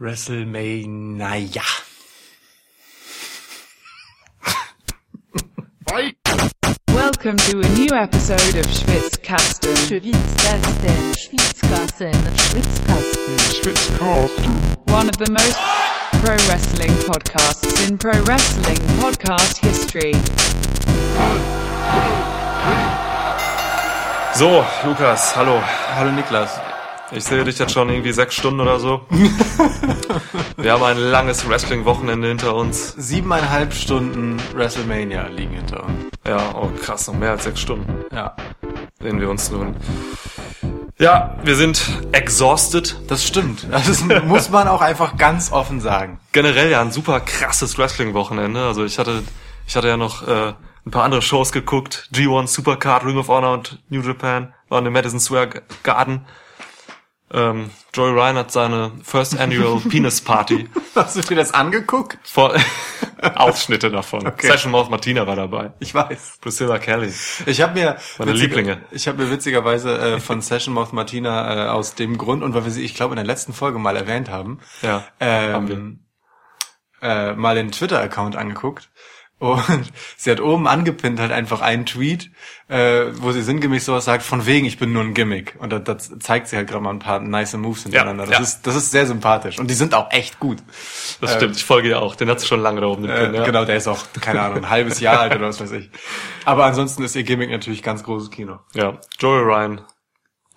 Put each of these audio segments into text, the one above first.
WrestleMania. Welcome to a new episode of Schwitzkasten. Schwitzkasten, Schwitzkasten, Schwitzkasten. One of the most pro wrestling podcasts in pro wrestling podcast history. So, Lukas, hallo. Hallo Niklas. Ich sehe dich jetzt schon irgendwie sechs Stunden oder so. Wir haben ein langes Wrestling-Wochenende hinter uns. Siebeneinhalb Stunden WrestleMania liegen hinter uns. Ja, oh krass, noch mehr als sechs Stunden Ja, sehen wir uns nun. Ja, wir sind exhausted. das stimmt. Das muss man auch einfach ganz offen sagen. Generell ja ein super krasses Wrestling-Wochenende. Also ich hatte, ich hatte ja noch äh, ein paar andere Shows geguckt. G1 Supercard, Ring of Honor und New Japan waren im Madison Square Garden. Ähm, Joey Ryan hat seine First Annual Penis Party Hast du dir das angeguckt? vor Ausschnitte davon. Okay. Session Mouth Martina war dabei. Ich weiß. Priscilla Kelly. Ich habe mir Meine witzige- Lieblinge. Ich habe mir witzigerweise äh, von Session Mouth Martina äh, aus dem Grund und weil wir sie, ich glaube, in der letzten Folge mal erwähnt haben, Ja, haben wir. ähm, äh, mal den Twitter-Account angeguckt. Und sie hat oben angepinnt halt einfach einen Tweet, äh, wo sie sinngemäß sowas sagt, von wegen, ich bin nur ein Gimmick. Und da, da zeigt sie halt gerade mal ein paar nice Moves hintereinander. das, ja. ist, das ist sehr sympathisch. Und die sind auch echt gut. Das stimmt, ich folge ihr auch. Den hat sie schon lange da oben. Den Äh, Pin, ja. Genau, der ist auch, keine Ahnung, ein halbes Jahr alt oder was weiß ich. Aber ansonsten ist ihr Gimmick natürlich ganz großes Kino. Ja, Joey Ryan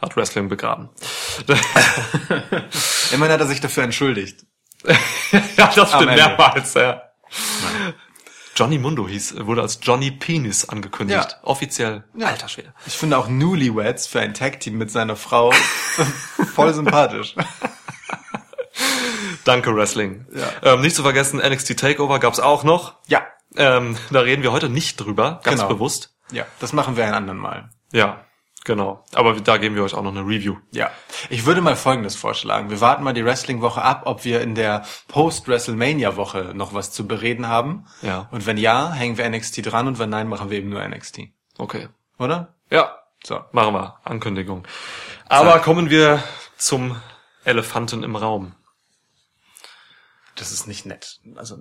hat Wrestling begraben. Immerhin hat er sich dafür entschuldigt. ja, das stimmt mehrmals, ja. Johnny Mundo hieß, wurde als Johnny Penis angekündigt. Ja. Offiziell. Ja. Alter Schwede. Ich finde auch Newlyweds für ein Tag-Team mit seiner Frau voll sympathisch. Danke, Wrestling. Ja. Ähm, nicht zu vergessen, NXT Takeover gab's auch noch. Ja, Ähm, da reden wir heute nicht drüber, ganz Genau. bewusst. ja, das machen wir ein anderen Mal. Ja, genau. Aber da geben wir euch auch noch eine Review. Ja, ich würde mal Folgendes vorschlagen. Wir warten mal die Wrestling-Woche ab, ob wir in der Post-WrestleMania-Woche noch was zu bereden haben. Ja. Und wenn ja, hängen wir NXT dran und wenn nein, machen wir eben nur NXT. Okay. Oder? Ja, So. machen wir. Ankündigung. Aber kommen wir zum Elefanten im Raum. Das ist nicht nett. Also,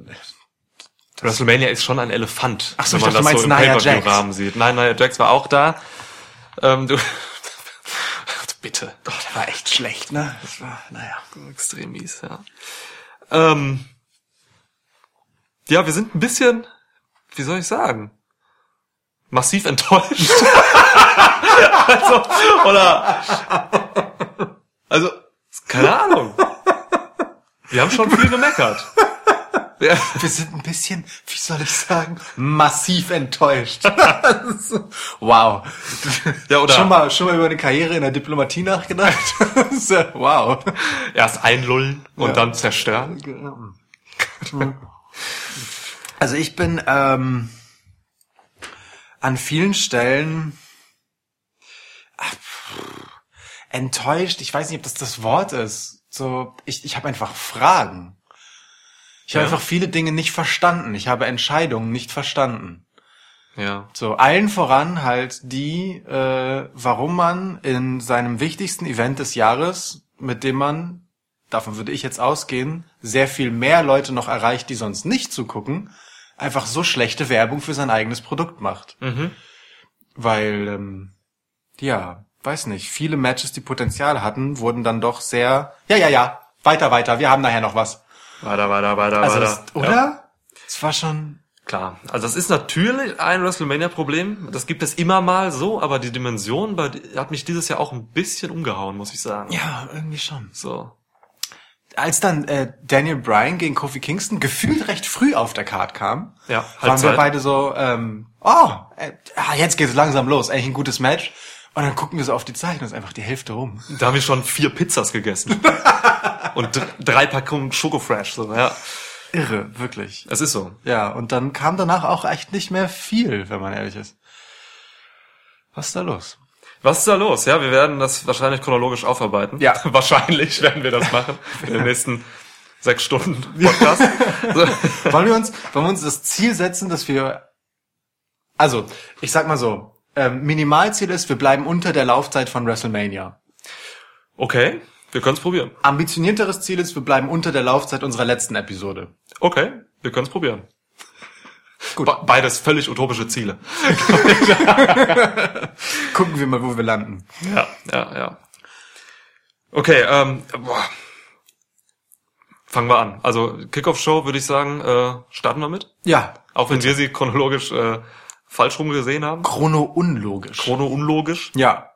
WrestleMania ist schon ein Elefant, Ach so, wenn ich man dachte, das so im Nia Jax. Pay-Per-View-Rahmen sieht. Nein, Nia Jax war auch da. Ähm, du, bitte. oh, der war echt schlecht, ne? Das war, naja. Extrem mies, ja. Ähm, ja, wir sind ein bisschen, wie soll ich sagen, massiv enttäuscht. also, oder, also, keine Ahnung. Wir haben schon viel gemeckert. Ja, Wir sind ein bisschen, wie soll ich sagen, massiv enttäuscht. wow. Ja, oder- schon mal, schon mal über eine Karriere in der Diplomatie nachgedacht? Wow. erst einlullen und Ja. dann zerstören. Also ich bin ähm, an vielen Stellen ach, enttäuscht. Ich weiß nicht, ob das das Wort ist. So, ich, ich habe einfach Fragen. Ich habe Ja. einfach viele Dinge nicht verstanden. Ich habe Entscheidungen nicht verstanden. Ja. So, allen voran halt die, äh, warum man in seinem wichtigsten Event des Jahres, mit dem man, davon würde ich jetzt ausgehen, sehr viel mehr Leute noch erreicht, die sonst nicht zugucken, einfach so schlechte Werbung für sein eigenes Produkt macht. Mhm. Weil, ähm, ja, weiß nicht, viele Matches, die Potenzial hatten, wurden dann doch sehr, ja, ja, ja, weiter, weiter, wir haben nachher noch was. Weiter, weiter, weiter, Also, weiter. das, oder? Es war schon, Klar, also das ist natürlich ein WrestleMania-Problem. Das gibt es immer mal so, aber die Dimension bei, hat mich dieses Jahr auch ein bisschen umgehauen, muss ich sagen. ja, irgendwie schon. So. als dann äh, Daniel Bryan gegen Kofi Kingston gefühlt recht früh auf der Card kam, Ja, waren wir beide so, ähm, oh, äh, ah, jetzt geht's langsam los, eigentlich ein gutes Match. Und dann gucken wir so auf die Zeit und ist einfach die Hälfte rum. Da haben wir schon vier Pizzas gegessen. Und dr- drei Packungen Schokofresh, so, ja. Irre, wirklich. Es ist so. Ja, und dann kam danach auch echt nicht mehr viel, wenn man ehrlich ist. Was ist da los? Was ist da los? Ja, wir werden das wahrscheinlich chronologisch aufarbeiten. Ja. wahrscheinlich werden wir das machen. In den nächsten sechs Stunden Podcast. So. Wollen wir uns, wollen wir uns das Ziel setzen, dass wir, also, ich sag mal so, ähm, Minimalziel ist, wir bleiben unter der Laufzeit von WrestleMania. Okay, Wir können es probieren. Ambitionierteres Ziel ist, wir bleiben unter der Laufzeit unserer letzten Episode. Okay, wir können es probieren. Gut. Be beides völlig utopische Ziele. Gucken wir mal, wo wir landen. Ja, ja, ja. Okay, ähm, boah. fangen wir an. Also Kickoff-Show würde ich sagen, äh, starten wir mit. Ja, Auch wenn wir sie chronologisch äh, falsch rum gesehen haben. chrono-unlogisch. Chrono unlogisch. ja.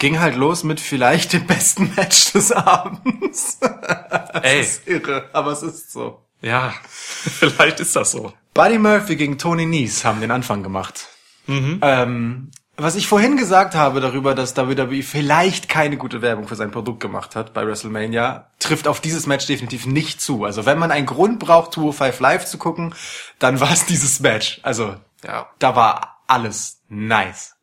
Ging halt los mit vielleicht dem besten Match des Abends. Ey, ist irre, aber es ist so. ja, vielleicht ist das so. Buddy Murphy gegen Tony Nese haben den Anfang gemacht. Ähm, was ich vorhin gesagt habe darüber, dass WWE vielleicht keine gute Werbung für sein Produkt gemacht hat bei WrestleMania, trifft auf dieses Match definitiv nicht zu. Also wenn man einen Grund braucht, 205 Live zu gucken, dann war es dieses Match. Also Ja. da war alles nice.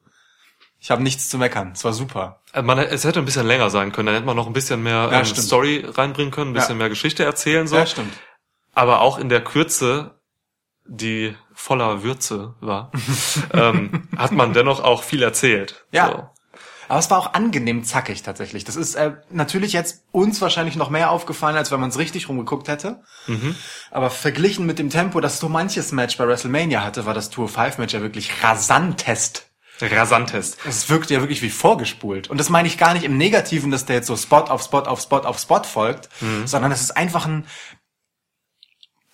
Ich habe nichts zu meckern. Es war super. Äh, Man, es hätte ein bisschen länger sein können. Dann hätte man noch ein bisschen mehr Ja, ähm. Story reinbringen können, ein bisschen Ja. mehr Geschichte erzählen. So. Ja, stimmt. Aber auch in der Kürze, die voller Würze war, ähm, hat man dennoch auch viel erzählt. Ja. So. Aber es war auch angenehm zackig tatsächlich. Das ist äh, natürlich jetzt uns wahrscheinlich noch mehr aufgefallen, als wenn man es richtig rumgeguckt hätte. Aber verglichen mit dem Tempo, das so manches Match bei WrestleMania hatte, war das Tour 5 Match ja wirklich rasantest. Rasantest. Es wirkte ja wirklich wie vorgespult. Und das meine ich gar nicht im Negativen, dass der jetzt so Spot auf Spot auf Spot auf Spot folgt, sondern es ist einfach ein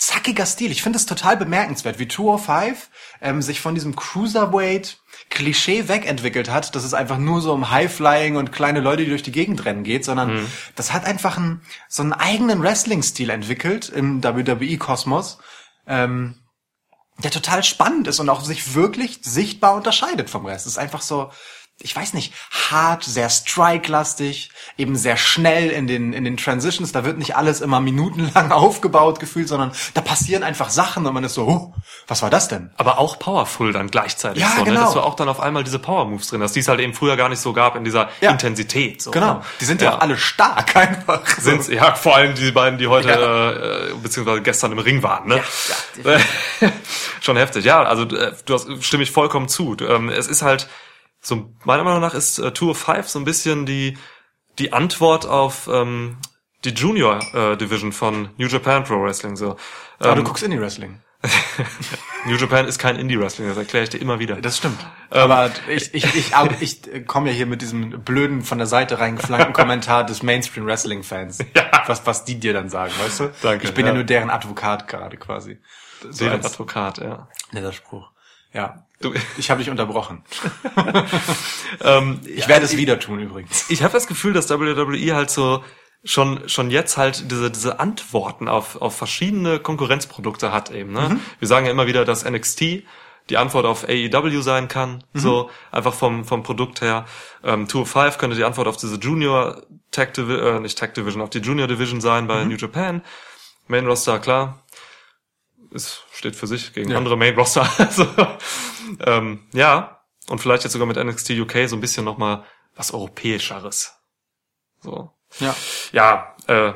zackiger Stil. Ich finde es total bemerkenswert, wie 205 ähm, sich von diesem Cruiserweight Klischee wegentwickelt hat, dass es einfach nur so um High-Flying und kleine Leute, die durch die Gegend rennen geht, sondern das hat einfach einen, so einen eigenen Wrestling-Stil entwickelt im WWE-Kosmos, ähm, der total spannend ist und auch sich wirklich sichtbar unterscheidet vom Rest. Es ist einfach so, ich weiß nicht, hart, sehr strike-lastig, eben sehr schnell in den, in den Transitions. Da wird nicht alles immer minutenlang aufgebaut gefühlt, sondern da passieren einfach Sachen und man ist so, huh, was war das denn? Aber auch powerful dann gleichzeitig. Ja, so, ne? genau. Dass du auch dann auf einmal diese Power-Moves drin hast, die es halt eben früher gar nicht so gab in dieser Ja. Intensität. So, Genau. ne? Die sind ja, auch alle stark einfach. Sind ja vor allem die beiden, die heute Ja. äh, beziehungsweise gestern im Ring waren, ne? Schon heftig. Ja, also äh, du hast stimme ich vollkommen zu. Ähm, es ist halt so meiner Meinung nach ist äh, Tour of Five so ein bisschen die die Antwort auf ähm, die Junior äh, Division von New Japan Pro Wrestling so. Aber Ähm, du guckst Indie-Wrestling. New Japan ist kein Indie Wrestling, das erkläre ich dir immer wieder. Das stimmt. Aber ich, ich, ich, ich, ich komme ja hier mit diesem blöden, von der Seite reingeflankten Kommentar des Mainstream-Wrestling-Fans. Ja. Was, was die dir dann sagen, weißt du? Danke, Ich bin ja, ja. nur deren Advokat gerade quasi. So als Advokat, ja. netter Spruch. Ja. Du- Ich habe dich unterbrochen. Ähm, Ich werde es wieder tun übrigens. ich habe das Gefühl, dass WWE halt so schon schon jetzt halt diese diese Antworten auf auf verschiedene Konkurrenzprodukte hat eben. Ne? Wir sagen ja immer wieder, dass NXT die Antwort auf AEW sein kann, so einfach vom vom Produkt her. Ähm, Tour 5 könnte die Antwort auf diese Junior Tag Division, äh, nicht Tag Division, auf die Junior Division sein bei New Japan. Main Roster klar, es steht für sich gegen Ja. andere Main Roster. also, ähm, ja und vielleicht jetzt sogar mit NXT UK so ein bisschen noch mal was europäischeres. So. Ja. Ja, äh,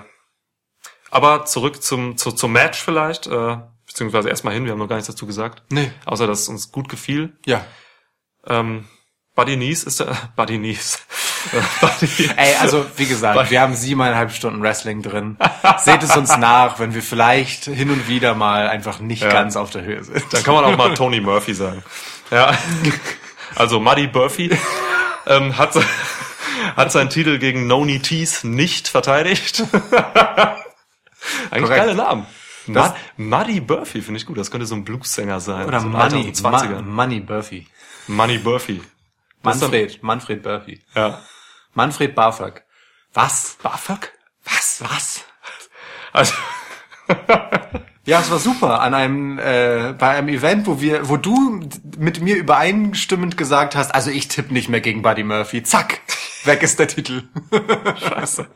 aber zurück zum, zu, zum Match vielleicht, äh, beziehungsweise erstmal hin, wir haben noch gar nichts dazu gesagt. Nee. Außer, dass es uns gut gefiel. Ja. Ähm, Buddy Nies ist der, Buddy Nies. Ey, also wie gesagt, wir haben siebeneinhalb Stunden Wrestling drin. Seht es uns nach, wenn wir vielleicht hin und wieder mal einfach nicht Ja. ganz auf der Höhe sind. dann kann man auch mal Tony Murphy sagen. Ja. Also Muddy Murphy ähm, hat, hat seinen Titel gegen Noni Tees nicht verteidigt. Eigentlich geile Namen. Das- Mud- Muddy Burphy finde ich gut. Das könnte so ein Blues-Sänger sein. Oder so Money, Alter aus den 20ern. Ma Money Burfy. Money ist Manfred, Manfred. Dann, ja. Manfred BAföG. Was? BAföG? Was? Was? Also, Ja, es war super an einem äh, bei einem Event, wo wir, wo du mit mir übereinstimmend gesagt hast, also ich tippe nicht mehr gegen Buddy Murphy. Zack, weg ist der Titel. scheiße.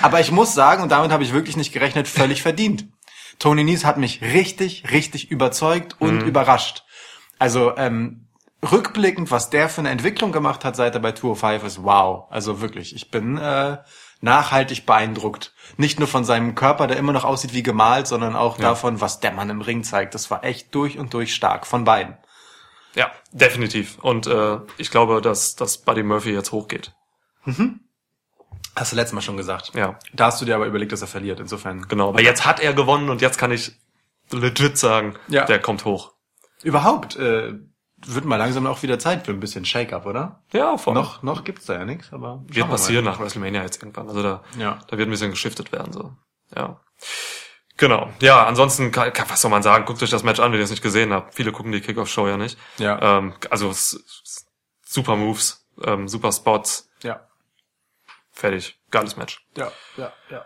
Aber ich muss sagen, und damit habe ich wirklich nicht gerechnet, völlig verdient. Tony Nies hat mich richtig, richtig überzeugt und überrascht. Also ähm, rückblickend, was der für eine Entwicklung gemacht hat, seit er bei 205 ist, wow. Also wirklich, ich bin äh, nachhaltig beeindruckt. Nicht nur von seinem Körper, der immer noch aussieht wie gemalt, sondern auch davon, was der Mann im Ring zeigt. Das war echt durch und durch stark, von beiden. Ja, definitiv. Und äh, ich glaube, dass, dass Buddy Murphy jetzt hochgeht. Hast du letztes Mal schon gesagt. Ja. Da hast du dir aber überlegt, dass er verliert. Insofern. Genau, aber jetzt hat er gewonnen und jetzt kann ich legit sagen, Ja. der kommt hoch. Überhaupt äh, wird mal langsam auch wieder Zeit für ein bisschen Shake-up, oder? Ja, voll. Noch, noch gibt's da ja nichts, aber wird passieren nach WrestleMania jetzt irgendwann. Also da, Ja. da wird ein bisschen geschiftet werden, so. Ja. Genau. Ja, ansonsten, was soll man sagen? Guckt euch das Match an, wenn ihr es nicht gesehen habt. Viele gucken die Kickoff-Show ja nicht. Ja. Ähm, also, super Moves, ähm, super Spots. Ja. Fertig. Geiles Match. Ja, ja, ja.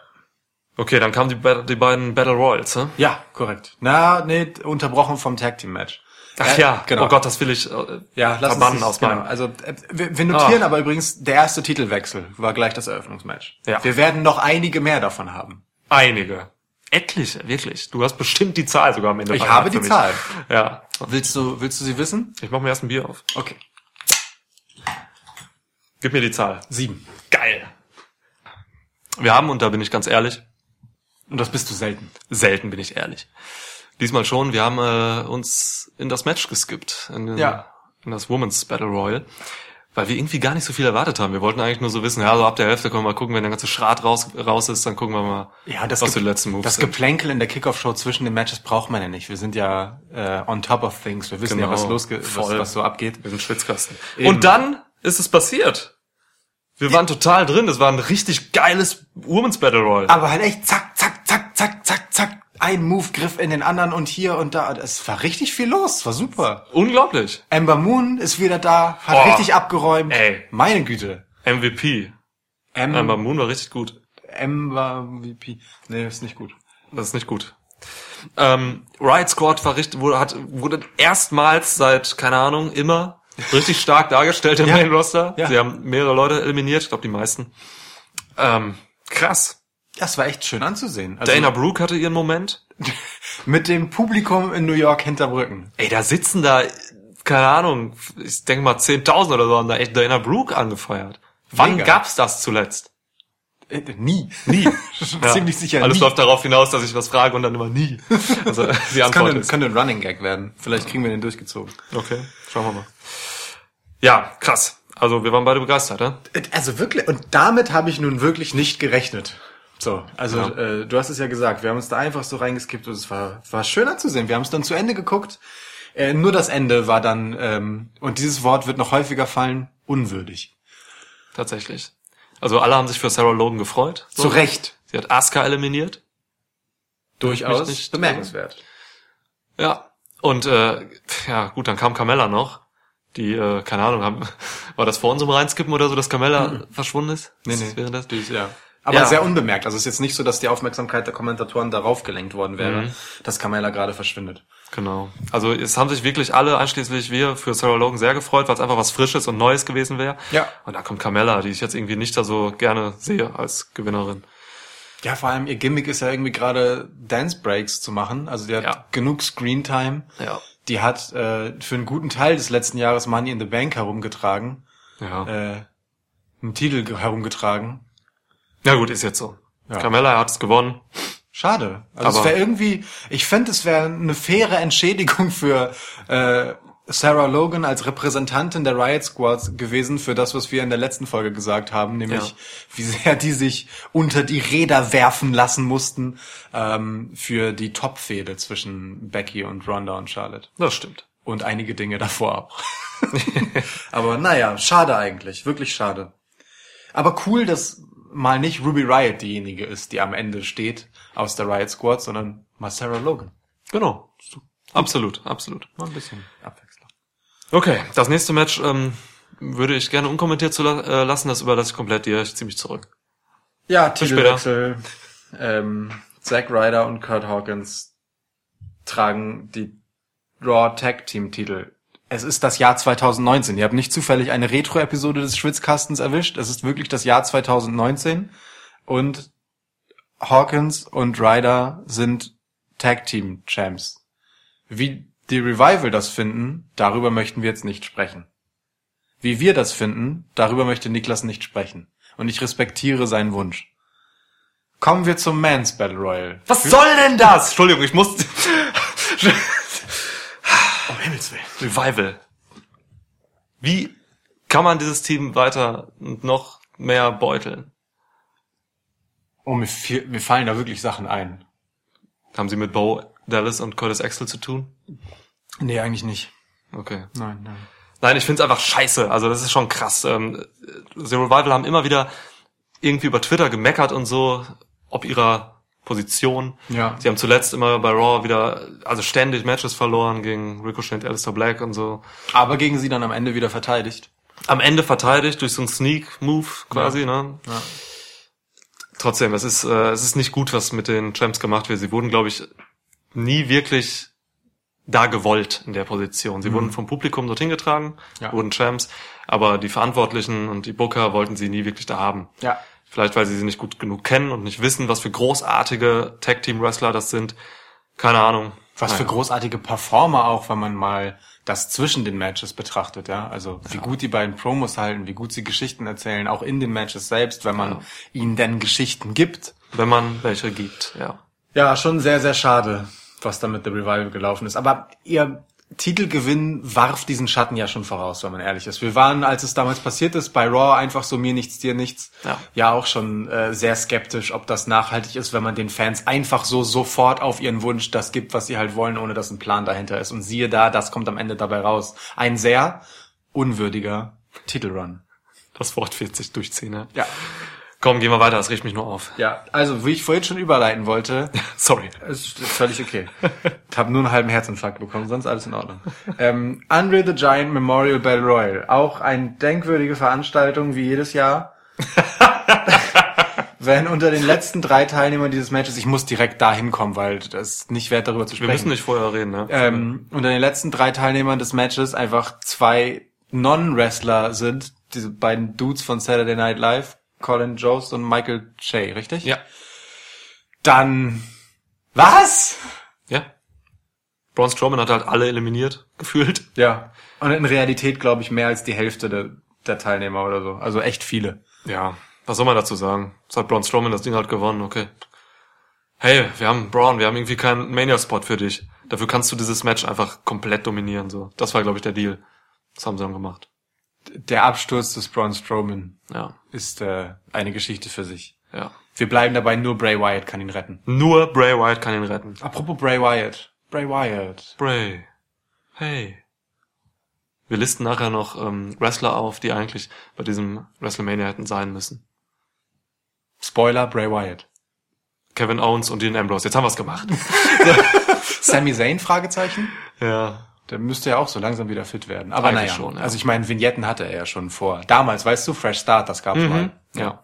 Okay, dann kamen die, die beiden Battle Royals, hä? Ja, korrekt. Na, nee, unterbrochen vom Tag Team Match. Ach Äh, ja, genau. Oh Gott, das will ich äh, Ja, lass verbannen uns aus genau. meinem. Also äh, wir, wir notieren Ah. aber übrigens, der erste Titelwechsel war gleich das Eröffnungsmatch. Ja. Wir werden noch einige mehr davon haben. Einige. Etliche, wirklich. Du hast bestimmt die Zahl sogar am Ende. Ich habe die mich. Zahl. Ja. Willst du, willst du sie wissen? Ich mach mir erst ein Bier auf. Okay. Gib mir die Zahl. Sieben. Geil. Wir haben, und da bin ich ganz ehrlich, Und das bist du selten. selten bin ich ehrlich. Diesmal schon, wir haben äh, uns in das Match geskippt. In, den, Ja. in das Women's Battle Royal. Weil wir irgendwie gar nicht so viel erwartet haben. Wir wollten eigentlich nur so wissen, ja, so ab der Hälfte können wir mal gucken, wenn der ganze Schrat raus, raus ist, dann gucken wir mal, Ja, das, was die letzten Moves das sind. Geplänkel in der Kickoff-Show zwischen den Matches braucht man ja nicht. Wir sind ja äh, on top of things. Wir wissen ja, Genau. was losgeht, was, was so abgeht. Wir sind Schwitzkasten. Eben. Und dann ist es passiert. Wir waren total drin. Das war ein richtig geiles Women's Battle Royal. Aber halt echt zack, zack, zack, zack, zack. Ein Move griff in den anderen und hier und da. Es war richtig viel los. Es war super. Unglaublich. Amber Moon ist wieder da, hat Oh, richtig abgeräumt. ey. Meine Güte. MVP. Am Amber Moon war richtig gut. Amber VP. Nee, ist nicht gut. Das ist nicht gut. Ähm, Riot Squad war richtig, wurde, hat, wurde erstmals seit, keine Ahnung, immer richtig stark dargestellt im Ja. Main Roster. Ja. Sie haben mehrere Leute eliminiert, ich glaube die meisten. Ähm, krass. Das war echt schön anzusehen. Also Dana Brooke hatte ihren Moment. mit dem Publikum in New York hinterm Rücken. Ey, da sitzen da, keine Ahnung, ich denke mal 10.000 oder so, haben da echt Dana Brooke angefeuert. Wann Mega. gab's das zuletzt? Äh, nie. Nie. Ziemlich sicher Alles nie. läuft darauf hinaus, dass ich was frage und dann immer nie. Also die Das Antwort könnte, ist. könnte ein Running Gag werden. Vielleicht kriegen wir den durchgezogen. Okay, schauen wir mal. Ja, krass. Also wir waren beide begeistert, ne? Also wirklich, und damit habe ich nun wirklich nicht gerechnet. So, also Ja. äh, du hast es ja gesagt, wir haben uns da einfach so reingeskippt und es war, war schön anzusehen. Wir haben es dann zu Ende geguckt. Äh, nur das Ende war dann, ähm, und dieses Wort wird noch häufiger fallen, unwürdig. Tatsächlich. Also alle haben sich für Sarah Logan gefreut. Zu Recht. Sie hat Asuka eliminiert. Durchaus bemerkenswert. Ja. Und äh, ja, gut, dann kam Carmella noch. Die, äh, keine Ahnung, haben, war das vor unserem Reinskippen oder so, dass Carmella verschwunden ist? Nee, nee. das Während des? Die ist, ja. Aber Ja. sehr unbemerkt. Also es ist jetzt nicht so, dass die Aufmerksamkeit der Kommentatoren darauf gelenkt worden wäre, Mhm. dass Carmella gerade verschwindet. Genau. Also es haben sich wirklich alle, einschließlich wir, für Sarah Logan sehr gefreut, weil es einfach was Frisches und Neues gewesen wäre. Ja. Und da kommt Carmella, die ich jetzt irgendwie nicht da so gerne sehe als Gewinnerin. Ja, vor allem ihr Gimmick ist ja irgendwie gerade Dance Breaks zu machen. Also die hat Ja. genug Screen Time. Ja. Die hat äh, für einen guten Teil des letzten Jahres Money in the Bank herumgetragen, Ja. äh, einen Titel ge- herumgetragen. Ja gut, ist jetzt so. Ja. Carmella hat es gewonnen. Schade. Also es Aber- wäre irgendwie, ich fände, es wäre eine faire Entschädigung für äh, Sarah Logan als Repräsentantin der Riot Squad gewesen für das, was wir in der letzten Folge gesagt haben, nämlich Ja. wie sehr die sich unter die Räder werfen lassen mussten ähm, für die Top-Fehde zwischen Becky und Ronda und Charlotte. Das stimmt. Und einige Dinge davor auch. Aber naja, schade eigentlich, wirklich schade. Aber cool, dass mal nicht Ruby Riot diejenige ist, die am Ende steht aus der Riot Squad, sondern mal Sarah Logan. Genau. Absolut, absolut. Mal ein bisschen Abwechslung. Okay, das nächste Match ähm, würde ich gerne unkommentiert zu la äh, lassen. Das überlasse ich komplett dir. Ich zieh mich zurück. Ja, Bis Titelwechsel. Ähm, Zack Ryder und Kurt Hawkins tragen die Raw Tag Team Titel. Es ist das Jahr 2019. Ihr habt nicht zufällig eine Retro-Episode des Schwitzkastens erwischt. Es ist wirklich das Jahr 2019. Und Hawkins und Ryder sind Tag Team Champs. Wie die Revival das finden, darüber möchten wir jetzt nicht sprechen. Wie wir das finden, darüber möchte Niklas nicht sprechen. Und ich respektiere seinen Wunsch. Kommen wir zum Mans Battle Royal. Was soll denn das? Entschuldigung, ich muss... Himmels Willen. Revival. Wie kann man dieses Team weiter und noch mehr beuteln? Oh, mir, fiel- mir fallen da wirklich Sachen ein. Haben sie mit Bo Dallas und Curtis Axel zu tun? Nee, eigentlich nicht. Okay. Nein, nein. Nein, ich find's einfach scheiße. Also das ist schon krass. Ähm, The Revival haben immer wieder irgendwie über Twitter gemeckert und so, ob ihrer Position. Ja. Sie haben zuletzt immer bei Raw wieder, also ständig Matches verloren gegen Ricochet und Aleister Black und so. Aber gegen sie dann am Ende wieder verteidigt. Am Ende verteidigt durch so einen Sneak-Move quasi, Ja. ne? Ja. Trotzdem, es ist, äh, es ist nicht gut, was mit den Champs gemacht wird. Sie wurden, glaube ich, nie wirklich da gewollt in der Position. Sie wurden vom Publikum dorthin getragen, Mhm. Ja. wurden Champs, aber die Verantwortlichen und die Booker wollten sie nie wirklich da haben. Ja. Vielleicht, weil sie sie nicht gut genug kennen und nicht wissen, was für großartige Tag-Team-Wrestler das sind. Keine Ahnung. Was für großartige Performer auch, wenn man mal das zwischen den Matches betrachtet, ja. Also wie gut die beiden Promos halten, wie gut sie Geschichten erzählen, auch in den Matches selbst, wenn man Ja. ihnen denn Geschichten gibt. Wenn man welche gibt, ja. Ja, schon sehr, sehr schade, was da mit The Revival gelaufen ist. Aber ihr Titelgewinn warf diesen Schatten ja schon voraus, wenn man ehrlich ist. Wir waren, als es damals passiert ist, bei Raw einfach so mir nichts, dir nichts, Ja. ja auch schon äh, sehr skeptisch, ob das nachhaltig ist, wenn man den Fans einfach so sofort auf ihren Wunsch das gibt, was sie halt wollen, ohne dass ein Plan dahinter ist. Und siehe da, das kommt am Ende dabei raus. Ein sehr unwürdiger Titelrun. Das Wort wird sich durchziehen, ja. Ja. Komm, gehen wir weiter, das riecht mich nur auf. Ja, also wie ich vorhin schon überleiten wollte, Sorry. Ist ist völlig okay. Ich habe nur einen halben Herzinfarkt bekommen, sonst alles in Ordnung. Ähm, Andre the Giant Memorial Battle Royal. Auch eine denkwürdige Veranstaltung wie jedes Jahr. Wenn unter den letzten drei Teilnehmern dieses Matches, ich muss direkt da hinkommen, weil das ist nicht wert darüber zu Wir sprechen. müssen nicht vorher reden, ne? ähm, unter den letzten drei Teilnehmern des Matches einfach zwei Non-Wrestler sind, diese beiden Dudes von Saturday Night Live, Colin Jost und Michael Che, richtig? ja. Dann was? Ja. Braun Strowman hat halt alle eliminiert, gefühlt. Ja. Und in Realität glaube ich mehr als die Hälfte der, der Teilnehmer oder so. Also echt viele. Ja, was soll man dazu sagen? Es hat Braun Strowman das Ding halt gewonnen, okay. Hey, wir haben Braun, wir haben irgendwie keinen Mania-Spot für dich. Dafür kannst du dieses Match einfach komplett dominieren, so. Das war, glaube ich, der Deal. Das haben sie dann gemacht. Der Absturz des Braun Strowman Ja, ist äh, eine Geschichte für sich. ja. Wir bleiben dabei, nur Bray Wyatt kann ihn retten. Nur Bray Wyatt kann ihn retten. Apropos Bray Wyatt. Bray Wyatt. Bray. Hey. Wir listen nachher noch ähm, Wrestler auf, die eigentlich bei diesem WrestleMania hätten sein müssen. Spoiler, Bray Wyatt. Kevin Owens und Dean Ambrose. Jetzt haben wir's gemacht. Sami Zayn, Fragezeichen? ja. Der müsste ja auch so langsam wieder fit werden. Aber naja, schon, ja. also ich meine, Vignetten hatte er ja schon vor. Damals, weißt du, Fresh Start, das gab's mal. Ja.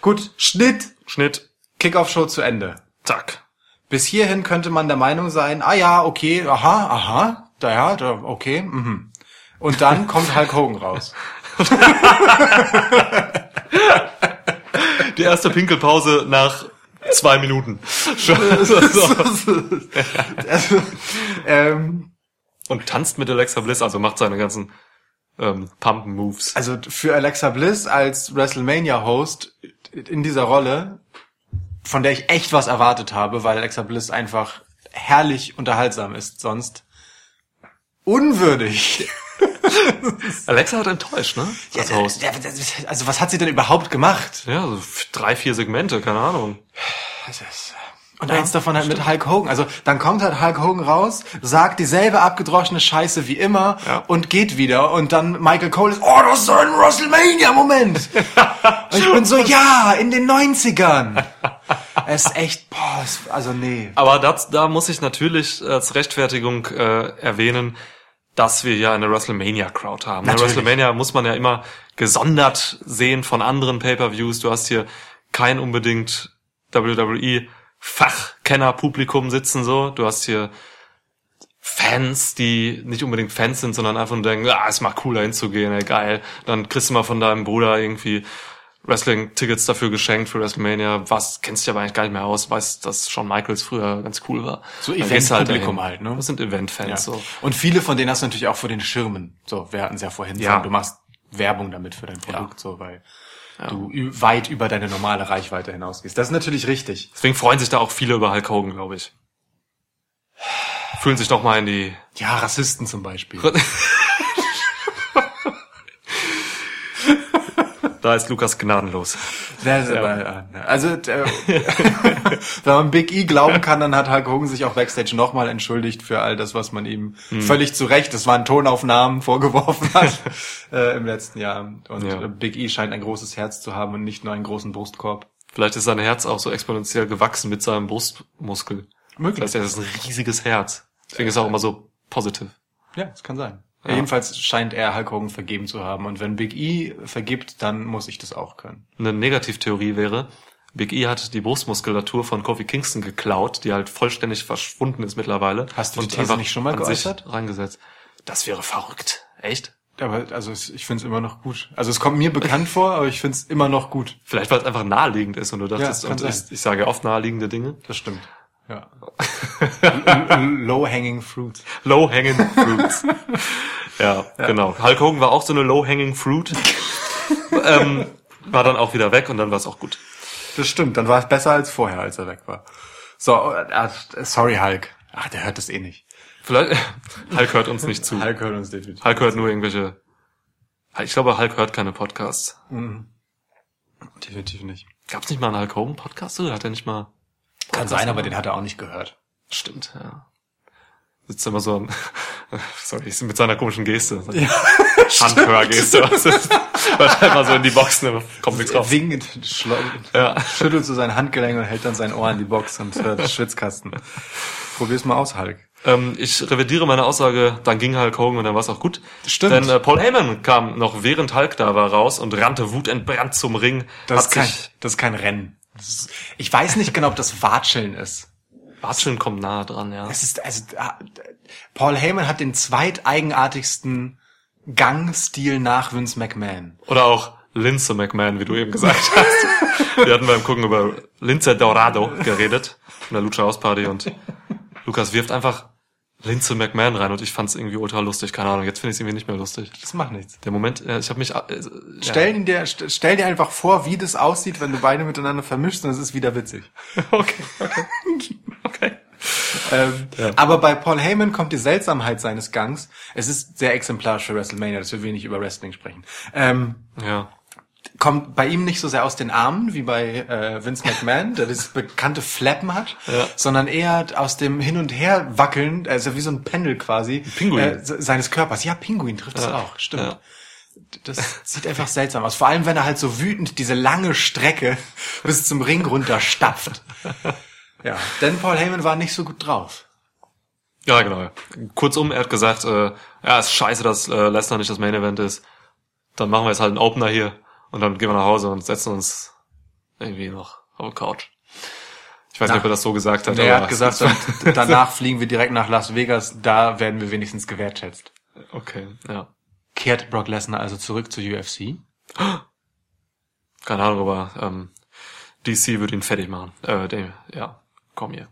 Gut, Schnitt, Schnitt. Kickoff-Show zu Ende. Zack. Bis hierhin könnte man der Meinung sein, ah ja, okay, aha, aha, da ja, da, okay, mhm. Und dann kommt Hulk Hogan raus. Die erste Pinkelpause nach zwei Minuten. Also, ähm, Und tanzt mit Alexa Bliss, also macht seine ganzen ähm, Pump-Moves. also für Alexa Bliss als WrestleMania-Host in dieser Rolle, von der ich echt was erwartet habe, weil Alexa Bliss einfach herrlich unterhaltsam ist, sonst unwürdig. Alexa hat enttäuscht, ne? Als Host. Ja, Also was hat sie denn überhaupt gemacht? Ja, so drei, vier Segmente, keine Ahnung. Und eins davon halt mit Hulk Hogan. Also dann kommt halt Hulk Hogan raus, sagt dieselbe abgedroschene Scheiße wie immer Ja. und geht wieder. Und dann Michael Cole ist, oh, das ist so ein WrestleMania-Moment. und ich bin so, ja, in den 90ern. Es ist echt, boah, es, also nee. Aber das, da muss ich natürlich als Rechtfertigung äh, erwähnen, dass wir ja eine WrestleMania-Crowd haben. Eine Natürlich. WrestleMania muss man ja immer gesondert sehen von anderen Pay-Per-Views. Du hast hier kein unbedingt WWE Fachkenner-Publikum sitzen so. Du hast hier Fans, die nicht unbedingt Fans sind, sondern einfach nur denken, ah, ist mal cool, da hinzugehen, ey, geil. Dann kriegst du mal von deinem Bruder irgendwie Wrestling-Tickets dafür geschenkt für WrestleMania. Was kennst du aber eigentlich gar nicht mehr aus, weißt, dass Shawn Michaels früher ganz cool war. So du Event-Publikum dahin. halt, ne? Das sind Event-Fans, Ja. so. Und viele von denen hast du natürlich auch vor den Schirmen. So, wir hatten es ja vorhin Ja. du machst Werbung damit für dein Produkt, so, weil du weit über deine normale Reichweite hinausgehst. Das ist natürlich richtig. Deswegen freuen sich da auch viele über Hulk Hogan, glaube ich. Fühlen sich doch mal in die Ja, Rassisten zum Beispiel. da ist Lukas gnadenlos. Das ist aber, also, äh, wenn man Big E glauben kann, dann hat Hulk Hogan sich auch Backstage nochmal entschuldigt für all das, was man ihm Hm. völlig zu Recht, das waren Tonaufnahmen, vorgeworfen hat äh, im letzten Jahr. Und Ja. äh, Big E scheint ein großes Herz zu haben und nicht nur einen großen Brustkorb. Vielleicht ist sein Herz auch so exponentiell gewachsen mit seinem Brustmuskel. Möglich. Das heißt, er ist ein riesiges Herz. Deswegen ist er auch immer so positiv. Ja, das kann sein. Ja. Jedenfalls scheint er Hulk Hogan vergeben zu haben. Und wenn Big E vergibt, dann muss ich das auch können. Eine Negativtheorie wäre, Big E hat die Brustmuskulatur von Kofi Kingston geklaut, die halt vollständig verschwunden ist mittlerweile. Hast du die These nicht schon mal geäußert? Reingesetzt. Das wäre verrückt. Echt? Aber also ich finde es immer noch gut. Also es kommt mir bekannt vor, aber ich finde es immer noch gut. Vielleicht, weil es einfach naheliegend ist und du dachtest, Ja, und ich, ich sage oft naheliegende Dinge. Das stimmt. Ja. Low-hanging fruit. Low-hanging fruits. ja, genau. Hulk Hogan war auch so eine low-hanging fruit. ähm, war dann auch wieder weg und dann war es auch gut. Das stimmt. Dann war es besser als vorher, als er weg war. So, äh, sorry Hulk. Ach, der hört das eh nicht. Vielleicht, Hulk hört uns nicht zu. Hulk hört uns definitiv. Hulk hört nur irgendwelche, ich glaube, Hulk hört keine Podcasts. Definitiv nicht. Gab's nicht mal einen Hulk Hogan Podcast oder hat er nicht mal? Kann sein, aber den hat er auch nicht gehört. Stimmt, ja. Sitzt immer so am, sorry, mit seiner komischen Geste. Handhörgeste. was ist- Hört einfach so in die Boxen, aber kommt nichts raus. Wingend schlo- Ja. schüttelt so sein Handgelenk und hält dann sein Ohr an die Box und hört Schwitzkasten. Probier's mal aus, Hulk. Ähm, ich revidiere meine Aussage, dann ging Hulk Hogan und dann war es auch gut. Stimmt. Denn äh, Paul Heyman kam noch während Hulk da war raus und rannte wutentbrannt zum Ring. Das hat ist kein, sich, das ist kein Rennen. Ich weiß nicht genau, ob das Watscheln ist. Watscheln kommt nahe dran, ja. Es ist, also, äh, Paul Heyman hat den zweiteigenartigsten Gangstil nach Vince McMahon. Oder auch Lince McMahon, wie du eben gesagt hast. Wir hatten beim Gucken über Lince Dorado geredet, in der Lucha House Party und Lukas wirft einfach Lince McMahon rein und ich fand es irgendwie ultra lustig. Keine Ahnung, jetzt finde ich es irgendwie nicht mehr lustig. Das macht nichts. Der Moment, äh, ich habe mich... Äh, äh, Stell, ihn dir, st- stell dir einfach vor, wie das aussieht, wenn du beide miteinander vermischst und es ist wieder witzig. Ja. Okay, okay. okay. Ähm, Ja. Aber bei Paul Heyman kommt die Seltsamheit seines Gangs. Es ist sehr exemplarisch für WrestleMania, dass wir wenig über Wrestling sprechen. Ähm, Ja. Kommt bei ihm nicht so sehr aus den Armen wie bei äh, Vince McMahon, der das bekannte Flappen hat, Ja. sondern eher aus dem Hin und Her wackeln, also wie so ein Pendel quasi, Pinguin. Äh, se- seines Körpers. Ja, Pinguin trifft es Ja. auch, stimmt. Ja. Das sieht einfach seltsam aus. Vor allem, wenn er halt so wütend diese lange Strecke bis zum Ring runter stapft. Ja, denn Paul Heyman war nicht so gut drauf. Ja, genau. Kurzum, er hat gesagt, äh, ja, ist scheiße, dass äh, Lesnar nicht das Main Event ist. Dann machen wir jetzt halt einen Opener hier und dann gehen wir nach Hause und setzen uns irgendwie noch auf die Couch. Ich weiß Na. nicht, ob er das so gesagt hat. Er hat gesagt, dann, danach fliegen wir direkt nach Las Vegas, da werden wir wenigstens gewertschätzt. okay, ja. Kehrt Brock Lesnar also zurück zur UFC? Keine Ahnung, aber ähm, DC würde ihn fertig machen. Äh, dem, ja, komm hier.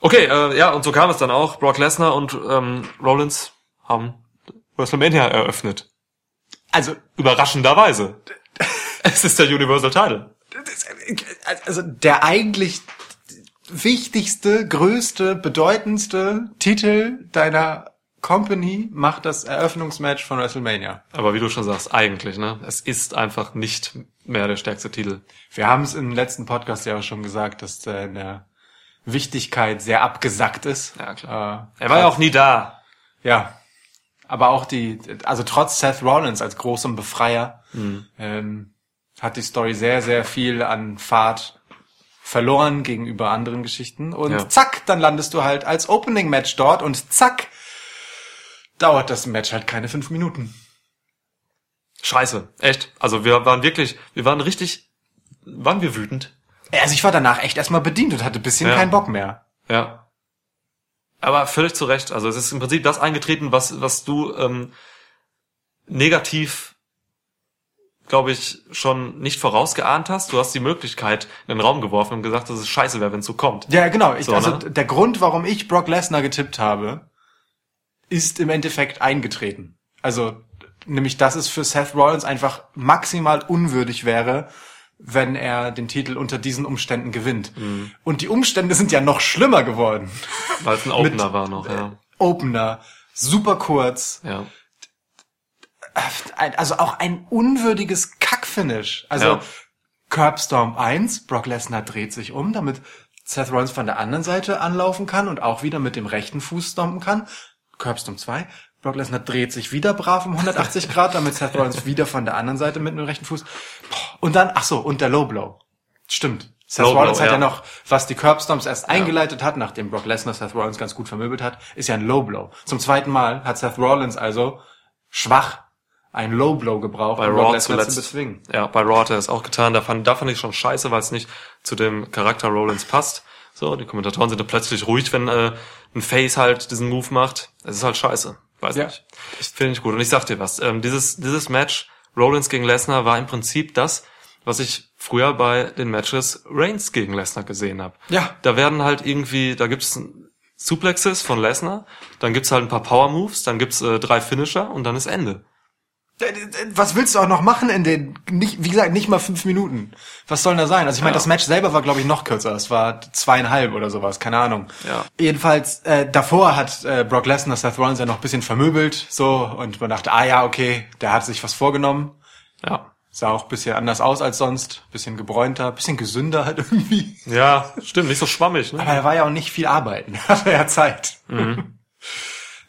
Okay, äh, ja, und so kam es dann auch. Brock Lesnar und ähm, Rollins haben WrestleMania eröffnet. Also, Überraschenderweise. es ist der Universal Title. also der eigentlich wichtigste, größte, bedeutendste Titel deiner Company macht das Eröffnungsmatch von WrestleMania. Aber wie du schon sagst, eigentlich, ne? Es ist einfach nicht mehr der stärkste Titel. Wir haben es im letzten Podcast ja auch schon gesagt, dass der in der Wichtigkeit sehr abgesackt ist. Ja, klar. Äh, Er war ja auch nie da. Ja. Aber auch die, also trotz Seth Rollins als großem Befreier, ähm, hat die Story sehr, sehr viel an Fahrt verloren gegenüber anderen Geschichten. Und Ja. zack, dann landest du halt als Opening-Match dort und zack, dauert das Match halt keine fünf Minuten. Scheiße, echt. Also wir waren wirklich, wir waren richtig, waren wir wütend? Also ich war danach echt erstmal bedient und hatte ein bisschen Ja. keinen Bock mehr. Ja. Aber völlig zu Recht. Also es ist im Prinzip das eingetreten, was, was du ähm, negativ, glaube ich, schon nicht vorausgeahnt hast. Du hast die Möglichkeit in den Raum geworfen und gesagt, dass es scheiße wäre, wenn es so kommt. Ja, genau. Ich, So, also ne? der Grund, warum ich Brock Lesnar getippt habe, ist im Endeffekt eingetreten. Also nämlich, dass es für Seth Rollins einfach maximal unwürdig wäre, wenn er den Titel unter diesen Umständen gewinnt. Mhm. Und die Umstände sind ja noch schlimmer geworden. Weil es ein Opener war noch, ja. Opener, super kurz. ja. also auch ein unwürdiges Kackfinish. Also Ja. Curbstorm 1, Brock Lesnar dreht sich um, damit Seth Rollins von der anderen Seite anlaufen kann und auch wieder mit dem rechten Fuß stompen kann. Curbstorm 2, Brock Lesnar dreht sich wieder brav um 180 Grad, damit Seth Rollins wieder von der anderen Seite mit dem rechten Fuß. Und dann, ach so, und der Low Blow. Stimmt. Seth Low Rollins Blow, hat ja. ja. noch, was die Curbstorms erst eingeleitet hat, nachdem Brock Lesnar Seth Rollins ganz gut vermöbelt hat, ist ja ein Low Blow. Zum zweiten Mal hat Seth Rollins also schwach ein Low Blow gebraucht, Bei um Brock Raw Lesnar zu zuletzt. bezwingen. Ja, bei Raw hat er es auch getan. Da fand, da fand ich schon scheiße, weil es nicht zu dem Charakter Rollins passt. So, die Kommentatoren sind da plötzlich ruhig, wenn äh, ein Face halt diesen Move macht. Es ist halt scheiße. Weiß Ja. nicht. Finde ich gut. Und ich sag dir was. Ähm, dieses, dieses Match, Rollins gegen Lesnar, war im Prinzip das, was ich früher bei den Matches Reigns gegen Lesnar gesehen habe. Ja. Da werden halt irgendwie, da gibt's Suplexes von Lesnar, dann gibt's halt ein paar Power Moves, dann gibt's äh, drei Finisher und dann ist Ende. Äh, Was willst du auch noch machen in den, nicht, wie gesagt, nicht mal fünf Minuten? Was soll denn da sein? Also ich meine, Ja. das Match selber war, glaube ich, noch kürzer. Es war zweieinhalb oder sowas, keine Ahnung. Ja. Jedenfalls, äh, davor hat äh, Brock Lesnar Seth Rollins ja noch ein bisschen vermöbelt, so, und man dachte, ah ja, okay, der hat sich was vorgenommen. Ja. Sah auch ein bisschen anders aus als sonst, bisschen gebräunter, bisschen gesünder halt irgendwie. Ja, stimmt, nicht so schwammig, ne? Aber er war ja auch nicht viel arbeiten, er hatte ja Zeit.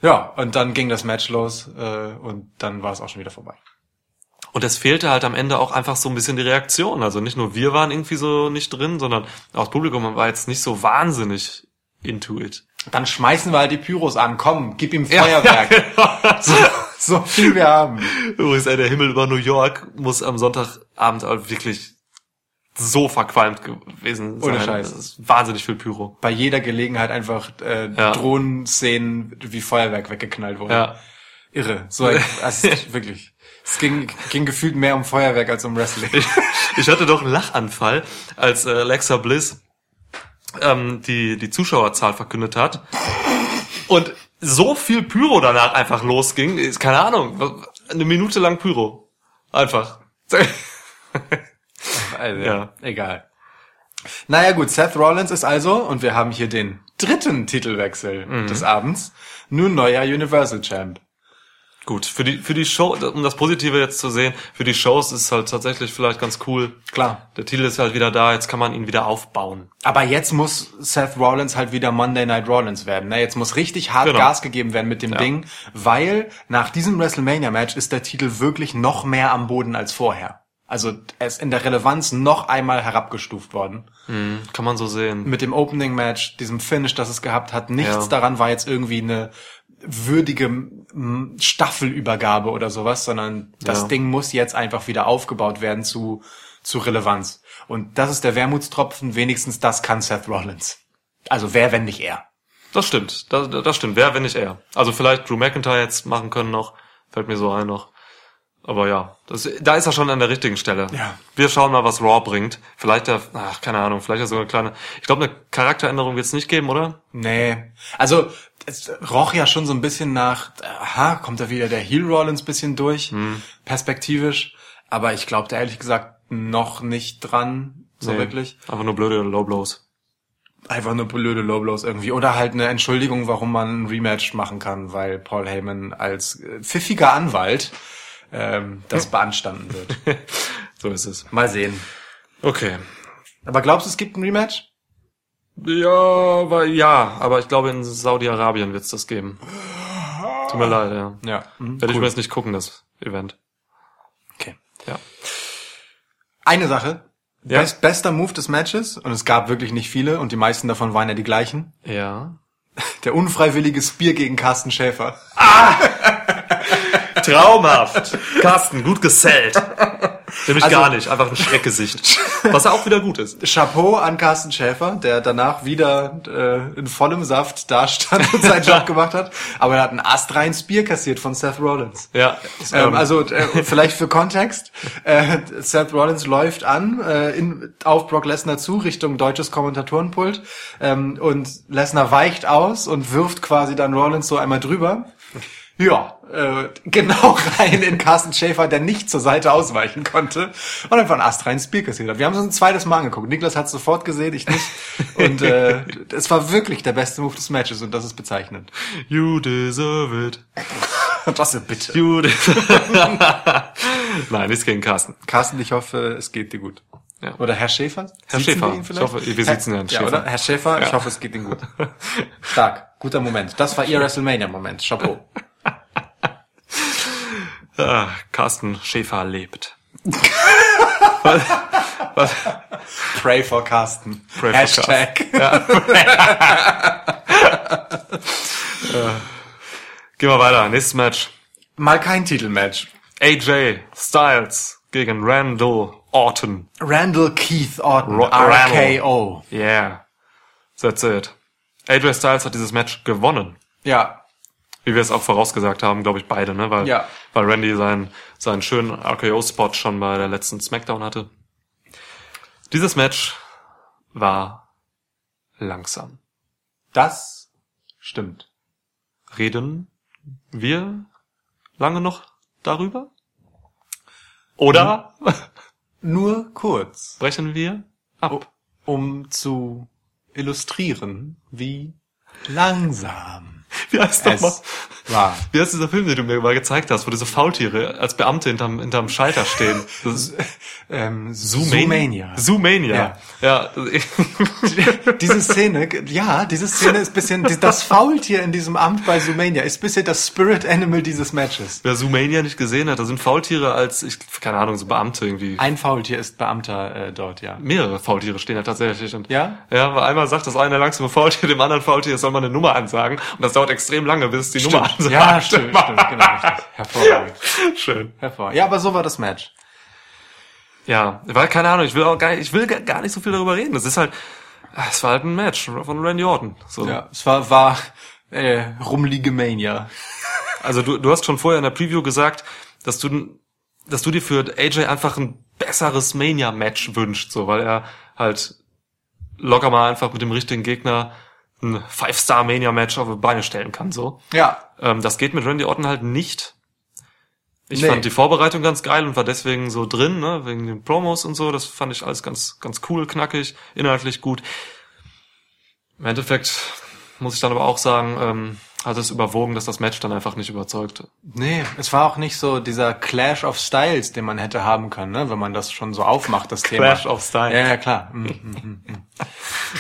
Ja, und dann ging das Match los äh, und dann war es auch schon wieder vorbei. Und es fehlte halt am Ende auch einfach so ein bisschen die Reaktion. Also nicht nur wir waren irgendwie so nicht drin, sondern auch das Publikum war jetzt nicht so wahnsinnig into it. Dann schmeißen wir halt die Pyros an. Komm, gib ihm Ja, Feuerwerk. ja, so, so viel wir haben. Übrigens, ey, der Himmel über New York muss am Sonntagabend wirklich so verqualmt gewesen sein. Ohne Scheiß. Das ist wahnsinnig viel Pyro. Bei jeder Gelegenheit einfach äh, Ja. Drohnenszenen wie Feuerwerk weggeknallt wurden. Ja. Irre. So also wirklich. Es ging, ging gefühlt mehr um Feuerwerk als um Wrestling. Ich, ich hatte doch einen Lachanfall, als äh, Alexa Bliss ähm, die, die Zuschauerzahl verkündet hat. Und so viel Pyro danach einfach losging, ist keine Ahnung, eine Minute lang Pyro. Einfach. Also, Ja. Egal. Naja gut, Seth Rollins ist also, und wir haben hier den dritten Titelwechsel Mhm. des Abends, nun neuer Universal Champ. Gut, für die, für die Show, um das Positive jetzt zu sehen, für die Shows ist es halt tatsächlich vielleicht ganz cool. Klar. Der Titel ist halt wieder da, jetzt kann man ihn wieder aufbauen. Aber jetzt muss Seth Rollins halt wieder Monday Night Rollins werden. Ne? Jetzt muss richtig hart Genau. Gas gegeben werden mit dem Ja. Ding, weil nach diesem WrestleMania-Match ist der Titel wirklich noch mehr am Boden als vorher. Also er ist in der Relevanz noch einmal herabgestuft worden. Kann man so sehen. Mit dem Opening-Match, diesem Finish, das es gehabt hat, nichts Ja. daran war jetzt irgendwie eine würdige m, Staffelübergabe oder sowas, sondern das Ja. Ding muss jetzt einfach wieder aufgebaut werden zu, zu Relevanz. Und das ist der Wermutstropfen, wenigstens das kann Seth Rollins. Also wer, wenn nicht er? Das stimmt, das, das stimmt. Wer, wenn nicht er? Also vielleicht Drew McIntyre jetzt machen können noch, fällt mir so ein noch. Aber ja, das, da ist er schon an der richtigen Stelle. Ja. Wir schauen mal, was Raw bringt. Vielleicht der, ach, keine Ahnung, vielleicht ist sogar eine kleine, ich glaube, eine Charakteränderung wird es nicht geben, oder? Nee. Also, es roch ja schon so ein bisschen nach, aha, kommt da wieder der Heel Rollins bisschen durch, Hm. perspektivisch. Aber ich glaube da ehrlich gesagt noch nicht dran, so Nee, wirklich. Einfach nur blöde Low Blows. Einfach nur blöde Low Blows irgendwie. Oder halt eine Entschuldigung, warum man ein Rematch machen kann, weil Paul Heyman als pfiffiger Anwalt ähm, das beanstanden wird. So ist es. Mal sehen. Okay. Aber glaubst du, es gibt ein Rematch? Ja, aber, ja, aber ich glaube, in Saudi-Arabien wird es das geben. Tut mir leid, ja. Ja. Mhm, Werde ich cool. mir jetzt nicht gucken, das Event. Okay. Ja. Eine Sache. Ja. Best, bester Move des Matches, und es gab wirklich nicht viele, und die meisten davon waren ja die gleichen. Ja. Der unfreiwillige Spear gegen Carsten Schäfer. Traumhaft. Carsten, gut gesellt. Nämlich Also- gar nicht, einfach ein Schreckgesicht. Was auch wieder gut ist. Chapeau an Carsten Schäfer, der danach wieder äh, in vollem Saft dastand und seinen Job gemacht hat. Aber er hat einen astreinen Spear kassiert von Seth Rollins. Ja. Ähm, also äh, vielleicht für Kontext, äh, Seth Rollins läuft an äh, in, auf Brock Lesnar zu Richtung deutsches Kommentatorenpult ähm, und Lesnar weicht aus und wirft quasi dann Rollins so einmal drüber. Ja, äh, genau rein in Carsten Schäfer, der nicht zur Seite ausweichen konnte und einfach einen astreinen Spear kassiert hat. Wir haben es ein zweites Mal angeguckt. Niklas hat es sofort gesehen, ich nicht. Und äh, es war wirklich der beste Move des Matches und das ist bezeichnend. You deserve it. Das ist bitte. Feud. Nein, nichts gegen Carsten. Carsten, ich hoffe, es geht dir gut. Ja. Oder Herr Schäfer? Herr Siezen Schäfer. wir ihn vielleicht? Ich hoffe, wir Herr- sitzen Herrn ja, Schäfer. Oder? Herr Schäfer, ich Ja. hoffe, es geht Ihnen gut. Stark. Guter Moment. Das war Ihr WrestleMania-Moment. Chapeau. Ah, Carsten Schäfer lebt. Pray for Carsten. Pray for Hashtag. Gehen wir weiter. Nächstes Match. Mal kein Titelmatch. AJ Styles gegen Randall Orton. Randall Keith Orton. Ro- RKO. Yeah. That's it. AJ Styles hat dieses Match gewonnen. Ja. Wie wir es auch vorausgesagt haben, glaube ich, beide, ne? Weil, Ja. weil Randy seinen, seinen schönen RKO-Spot schon bei der letzten Smackdown hatte. Dieses Match war langsam. Das stimmt. Reden wir lange noch darüber? Oder Nur kurz, brechen wir ab? um zu illustrieren, wie langsam Wie heißt das mal? war. Wie heißt dieser Film, den du mir mal gezeigt hast, wo diese Faultiere als Beamte hinterm, hinterm Schalter stehen? Das Ähm, Zoomania. Zoomania. Zoomania. Ja. diese Szene, ja, diese Szene ist bisschen, das Faultier in diesem Amt bei Zoomania ist bisschen das Spirit Animal dieses Matches. Wer Zoomania nicht gesehen hat, da sind Faultiere als, ich, keine Ahnung, so Beamte irgendwie. Ein Faultier ist Beamter äh, dort, ja. Mehrere Faultiere stehen da tatsächlich. Und Ja? Ja, weil einmal sagt das eine langsame Faultier dem anderen Faultier, soll man eine Nummer ansagen. Und das dauert extrem lange, bis die Nummer ansagt. Ja, stimmt, stimmt, genau, richtig. Hervorragend. Schön. Hervorragend. Ja, aber so war das Match. Ja, weil keine Ahnung, ich will auch gar nicht, ich will gar- nicht so viel darüber reden. Das ist halt, es war halt ein Match von Randy Orton. So. Ja, es war, war äh, rumlige Mania. Also du, du hast schon vorher in der Preview gesagt, dass du, dass du dir für AJ einfach ein besseres Mania-Match wünscht, so, weil er halt locker mal einfach mit dem richtigen Gegner ein Five-Star-Mania-Match auf die Beine stellen kann, so. Ja, Ähm, das geht mit Randy Orton halt nicht. Ich Nee. fand die Vorbereitung ganz geil und war deswegen so drin, ne, wegen den Promos und so. Das fand ich alles ganz, ganz cool, knackig, inhaltlich gut. Im Endeffekt muss ich dann aber auch sagen, ähm, hat es überwogen, dass das Match dann einfach nicht überzeugt. Nee, es war auch nicht so dieser Clash of Styles, den man hätte haben können, ne? wenn man das schon so aufmacht, das Thema. Clash of Styles. Ja, ja, klar. Mm, mm, mm.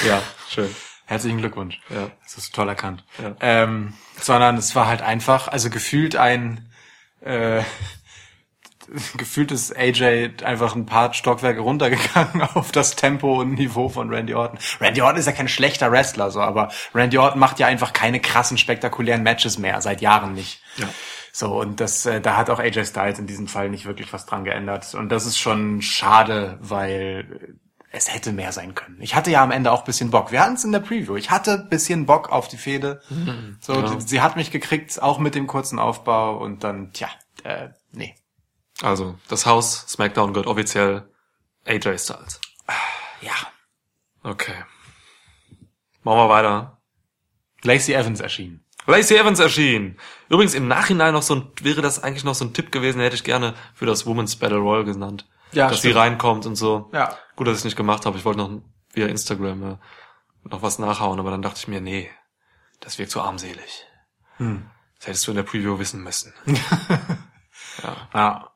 Ja, schön. Herzlichen Glückwunsch. Ja. Das ist toll erkannt. Ja. Ähm, sondern es war halt einfach, also gefühlt ein, äh, gefühlt ist AJ einfach ein paar Stockwerke runtergegangen auf das Tempo und Niveau von Randy Orton. Randy Orton ist ja kein schlechter Wrestler, so, aber Randy Orton macht ja einfach keine krassen, spektakulären Matches mehr, seit Jahren nicht. Ja. So, und das, äh, da hat auch AJ Styles in diesem Fall nicht wirklich was dran geändert. Und das ist schon schade, weil es hätte mehr sein können. Ich hatte ja am Ende auch bisschen Bock. Wir hatten es in der Preview. Ich hatte bisschen Bock auf die Fehde. So, Ja. die, sie hat mich gekriegt, auch mit dem kurzen Aufbau und dann, tja, äh, nee. Also, das Haus SmackDown gehört offiziell AJ Styles. Ja. Okay. Machen wir weiter. Lacey Evans erschien. Lacey Evans erschien. Übrigens im Nachhinein noch so ein, wäre das eigentlich noch so ein Tipp gewesen, hätte ich gerne für das Women's Battle Royal genannt. Ja, dass stimmt. sie reinkommt und so. Ja. Gut, dass ich nicht gemacht habe. Ich wollte noch via Instagram äh, noch was nachhauen, aber dann dachte ich mir, nee, das wirkt so armselig. Hm. Das hättest du in der Preview wissen müssen. Ja.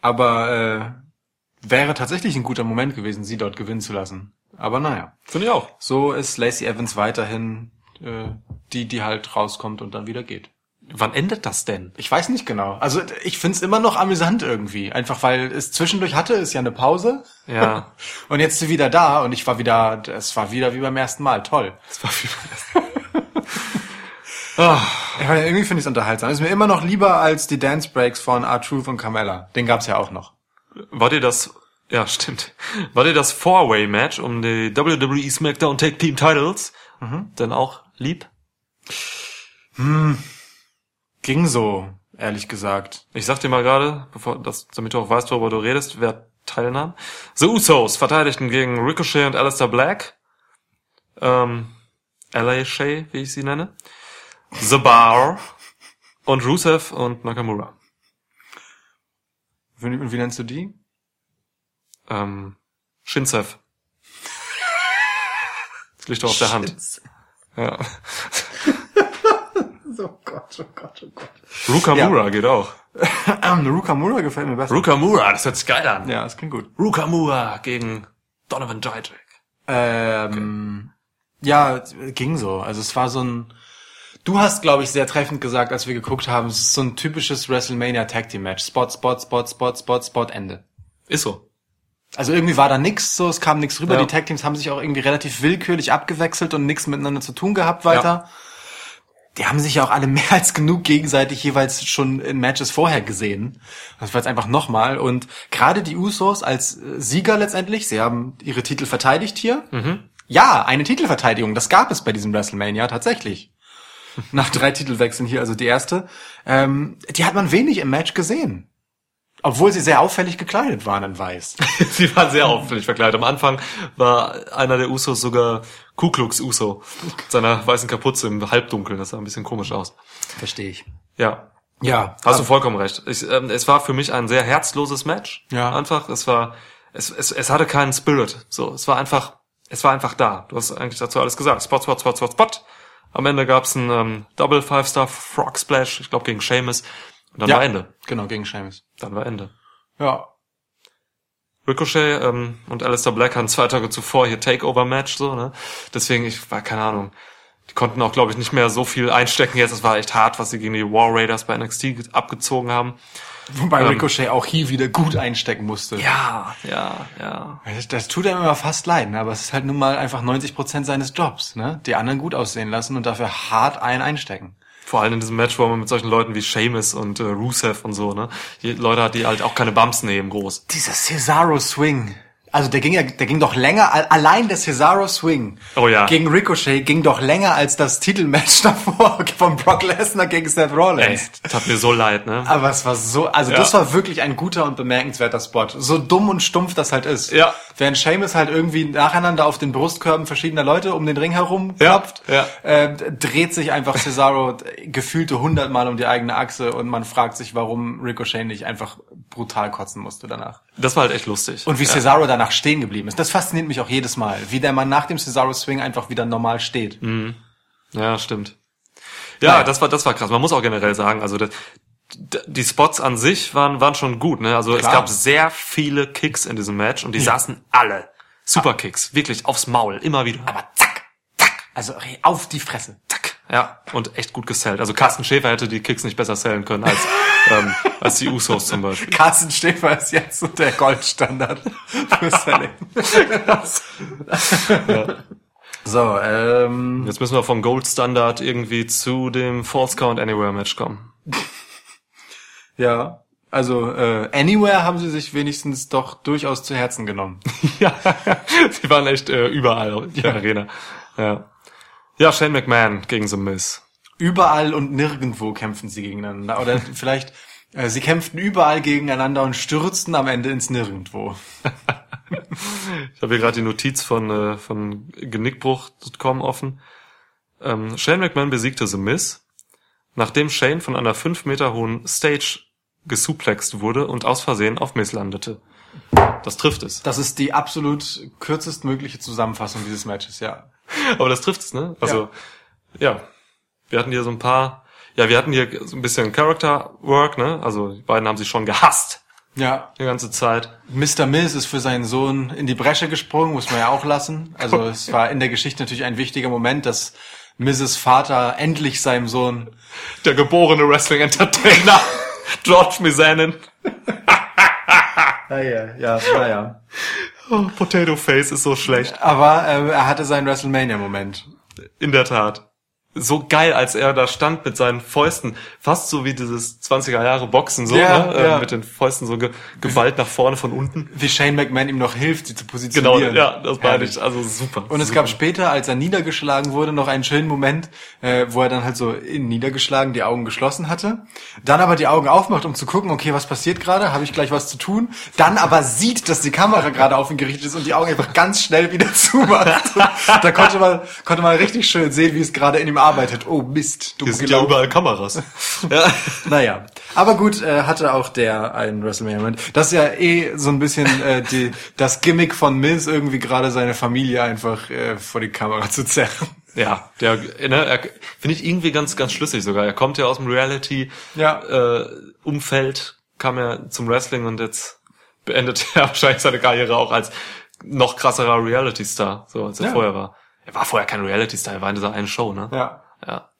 Aber äh, wäre tatsächlich ein guter Moment gewesen, sie dort gewinnen zu lassen. Aber naja. Finde ich auch. So ist Lacey Evans weiterhin äh, die, die halt rauskommt und dann wieder geht. Wann endet das denn? Ich weiß nicht genau. Also ich find's immer noch amüsant irgendwie. Einfach weil es zwischendurch hatte, ist ja eine Pause. Ja. Und jetzt wieder da und ich war wieder, es war wieder wie beim ersten Mal. Toll. Das war viel ah, Ich meine, irgendwie finde ich es unterhaltsam. Ist mir immer noch lieber als die Dance Breaks von R-Truth und Carmella. Den gab's ja auch noch. war dir das, ja, stimmt. War dir das Four-Way-Match um die WWE SmackDown Tag Team Titles denn auch lieb? Ging so, ehrlich gesagt. Ich sag dir mal gerade, bevor das, damit du auch weißt, worüber du redest, wer teilnahm. The Usos verteidigten gegen Ricochet und Alistair Black. Ähm, LA Shay, wie ich sie nenne. The Bar und Rusev und Nakamura. Wie, wie nennst du die? Ähm, Shinsev. Das liegt doch auf der Hand. Ja. oh Gott, oh Gott, oh Gott. Rukamura geht auch. Ähm, Rukamura gefällt mir besser. Rukamura, das hört sich geil an. ja, das klingt gut. Rukamura gegen Donovan Dijak. Ähm, ja, ging so. Also es war so ein. Du hast, glaube ich, sehr treffend gesagt, als wir geguckt haben, es ist so ein typisches WrestleMania Tag Team Match. Spot, Spot, Spot, Spot, Spot, Spot, Ende. Ist so. Also irgendwie war da nix, so es kam nix rüber. Ja. Die Tag Teams haben sich auch irgendwie relativ willkürlich abgewechselt und nichts miteinander zu tun gehabt weiter. Die haben sich ja auch alle mehr als genug gegenseitig jeweils schon in Matches vorher gesehen. Das war jetzt einfach nochmal. Und gerade die Usos als äh, Sieger letztendlich, sie haben ihre Titel verteidigt hier. Ja, eine Titelverteidigung, das gab es bei diesem WrestleMania tatsächlich. Nach drei Titelwechseln hier, also die erste. Ähm, die hat man wenig im Match gesehen. Obwohl sie sehr auffällig gekleidet waren in weiß. Sie waren sehr auffällig verkleidet. Am Anfang war einer der Usos sogar Ku Klux Uso. Mit seiner weißen Kapuze im Halbdunkeln. Das sah ein bisschen komisch aus. Verstehe ich. Ja. Ja, Hast du vollkommen recht. Ich, ähm, es war für mich ein sehr herzloses Match. Ja. Einfach. Es war, es, es, es hatte keinen Spirit. So, es war einfach, es war einfach da. Du hast eigentlich dazu alles gesagt. Spot, Spot, Spot, Spot, Spot. Am Ende gab's einen ähm, Double Five Star Frog Splash. Ich glaube gegen Sheamus. Und dann ja, war Ende. Genau, gegen Seamus. Dann war Ende. Ja. Ricochet ähm, und Alistair Black hatten zwei Tage zuvor hier Takeover-Match, so, ne? Deswegen, ich war, keine Ahnung, die konnten auch, glaube ich, nicht mehr so viel einstecken jetzt. Es war echt hart, was sie gegen die War Raiders bei NXT ge- abgezogen haben. Wobei Ähm. Ricochet auch hier wieder gut einstecken musste. Ja, ja, ja. Das, das tut einem immer fast leid, ne? aber es ist halt nun mal einfach 90 Prozent seines Jobs, ne? Die anderen gut aussehen lassen und dafür hart ein einstecken. Vor allem in diesem Match, wo man mit solchen Leuten wie Sheamus und äh, Rusev und so, ne? Die Leute hat, die halt auch keine Bumps nehmen, groß. Dieser Cesaro Swing. Also der ging ja, der ging doch länger, al- allein der Cesaro Swing Oh ja. gegen Ricochet ging doch länger als das Titelmatch davor von Brock Lesnar gegen Seth Rollins. tat mir so leid, ne? Aber es war so, also Ja. das war wirklich ein guter und bemerkenswerter Spot. So dumm und stumpf das halt ist. Ja. Während Seamus halt irgendwie nacheinander auf den Brustkörben verschiedener Leute um den Ring herum Ja, klopft, ja. Äh, dreht sich einfach Cesaro gefühlte hundertmal um die eigene Achse und man fragt sich, warum Ricochet nicht einfach brutal kotzen musste danach. Das war halt echt lustig. Und wie ja. Cesaro danach stehen geblieben ist. Das fasziniert mich auch jedes Mal. Wie der Mann nach dem Cesaro-Swing einfach wieder normal steht. Ja, stimmt. Ja, Naja. das war das war krass. Man muss auch generell sagen, also das, die Spots an sich waren waren schon gut, ne? Also es Klar. gab sehr viele Kicks in diesem Match und die saßen alle Superkicks, wirklich aufs Maul, immer wieder. Aber zack, zack, also auf die Fresse. zack. Ja, und echt gut gesellt. Also Carsten Schäfer hätte die Kicks nicht besser sellen können als ähm, als die Usos zum Beispiel. Carsten Schäfer ist jetzt so der Goldstandard für Selling. So, ähm, Jetzt müssen wir vom Gold Standard irgendwie zu dem False Count Anywhere Match kommen. ja, also äh, Anywhere haben sie sich wenigstens doch durchaus zu Herzen genommen. ja, sie waren echt äh, überall in der Arena. Ja. Ja, Shane McMahon gegen The Miz. Überall und nirgendwo kämpfen sie gegeneinander. Oder vielleicht, äh, sie kämpften überall gegeneinander und stürzten am Ende ins Nirgendwo. Ich habe hier gerade die Notiz von, äh, von Genickbruch.com offen. Ähm, Shane McMahon besiegte The Miz, nachdem Shane von einer fünf Meter hohen Stage gesuplext wurde und aus Versehen auf Miz landete. Das trifft es. Das ist die absolut kürzestmögliche Zusammenfassung dieses Matches, ja. Aber das trifft es, ne? Also, ja. Wir hatten hier so ein paar, ja, wir hatten hier so ein bisschen Character Work, ne? Also, die beiden haben sich schon gehasst Ja, die ganze Zeit. Mr. Mills ist für seinen Sohn in die Bresche gesprungen, muss man ja auch lassen. Also es war in der Geschichte natürlich ein wichtiger Moment, dass Mrs. Vater endlich seinem Sohn Der geborene Wrestling Entertainer, George Mizanin. Ah, ja, ja, naja. Oh, Potato Face ist so schlecht. Aber äh, er hatte seinen WrestleMania-Moment. In der Tat. So geil, als er da stand mit seinen Fäusten. Fast so wie dieses 20er Jahre Boxen, so, Ja, ne? ja. Äh, mit den Fäusten so ge Gewalt nach vorne von unten. Wie Shane McMahon ihm noch hilft, sie zu Genau, positionieren. ja, das meine ich. Also super. Und es super. gab später, als er niedergeschlagen wurde, noch einen schönen Moment, äh, wo er dann halt so in niedergeschlagen die Augen geschlossen hatte. Dann aber die Augen aufmacht, um zu gucken, okay, was passiert gerade? Habe ich gleich was zu tun? Dann aber sieht, dass die Kamera gerade auf ihn gerichtet ist und die Augen einfach ganz schnell wieder zumacht. da konnte man, konnte man richtig schön sehen, wie es gerade in ihm arbeitet. Oh Mist, du Hier sind ja überall Kameras. ja. Naja, aber gut, äh, hatte auch der einen WrestleMania-Moment. Das ist ja eh so ein bisschen äh, die, das Gimmick von Miz, irgendwie gerade seine Familie einfach äh, vor die Kamera zu zerren. Ja, der, ne, er, finde ich irgendwie ganz, ganz schlüssig sogar. Er kommt ja aus dem Reality, Ja. äh, Umfeld, kam ja zum Wrestling und jetzt beendet er wahrscheinlich seine Karriere auch als noch krasserer Reality-Star, so als er Ja. vorher war. Er war vorher kein Reality-Star, er war in dieser einen Show, ne? Ja. ja.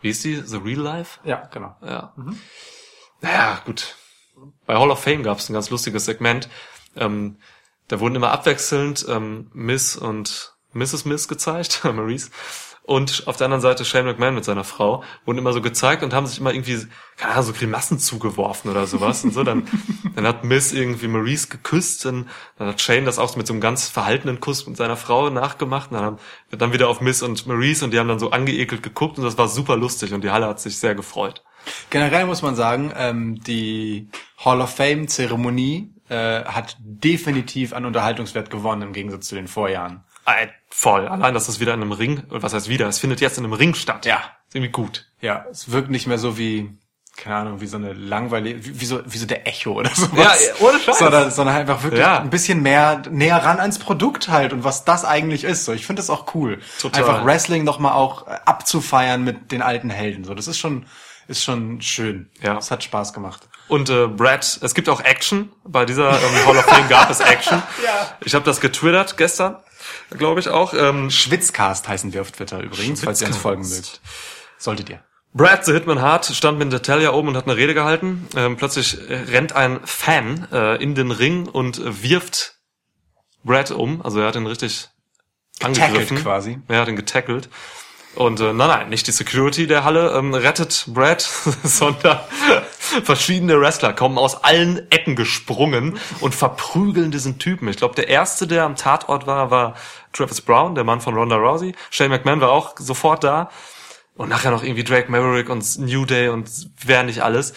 Wie ist die? The Real Life? Ja, genau. Ja. Naja, gut. Bei Hall of Fame gab es ein ganz lustiges Segment. Ähm, da wurden immer abwechselnd ähm, Miss und Mrs. Miss gezeigt, Maurice. Und auf der anderen Seite Shane McMahon mit seiner Frau wurden immer so gezeigt und haben sich immer irgendwie, keine Ahnung, so Grimassen zugeworfen oder sowas. Und so, dann, dann hat Miss irgendwie Maurice geküsst und dann hat Shane das auch mit so einem ganz verhaltenen Kuss mit seiner Frau nachgemacht. Und dann, haben, dann wieder auf Miss und Maurice und die haben dann so angeekelt geguckt und das war super lustig und die Halle hat sich sehr gefreut. Generell muss man sagen, ähm, die Hall of Fame Zeremonie äh, hat definitiv an Unterhaltungswert gewonnen im Gegensatz zu den Vorjahren. Äh, voll. Allein, dass das wieder in einem Ring, was heißt wieder, es findet jetzt in einem Ring statt. Ja. Ist irgendwie gut. Ja, es wirkt nicht mehr so wie, keine Ahnung, wie so eine langweilige, wie, wie so, wie so der Echo oder sowas. Ja, ohne Scheiß. Sondern, sondern einfach wirklich Ja. ein bisschen mehr näher ran ans Produkt halt und was das eigentlich ist. So, ich finde das auch cool. Total. Einfach Wrestling nochmal auch äh, abzufeiern mit den alten Helden. So, das ist schon, ist schon schön. Ja. Es hat Spaß gemacht. Und äh, Brad, es gibt auch Action. Bei dieser ähm, Hall of Fame gab es Action. Ja. Ich habe das getwittert gestern, glaube ich auch. Ähm, Schwitzcast heißen wir auf Twitter übrigens, falls ihr uns folgen mögt. Solltet ihr. Brad the Hitman Hart stand mit Natalia oben und hat eine Rede gehalten. Ähm, plötzlich rennt ein Fan äh, in den Ring und wirft Brad um. Also er hat ihn richtig angegriffen. quasi. Er hat ihn getackelt. Und äh, nein, nein, nicht die Security der Halle ähm, rettet Brad, sondern verschiedene Wrestler kommen aus allen Ecken gesprungen und verprügeln diesen Typen. Ich glaube, der erste, der am Tatort war, war Travis Brown, der Mann von Ronda Rousey. Shane McMahon war auch sofort da. Und nachher noch irgendwie Drake Maverick und New Day und wer nicht alles.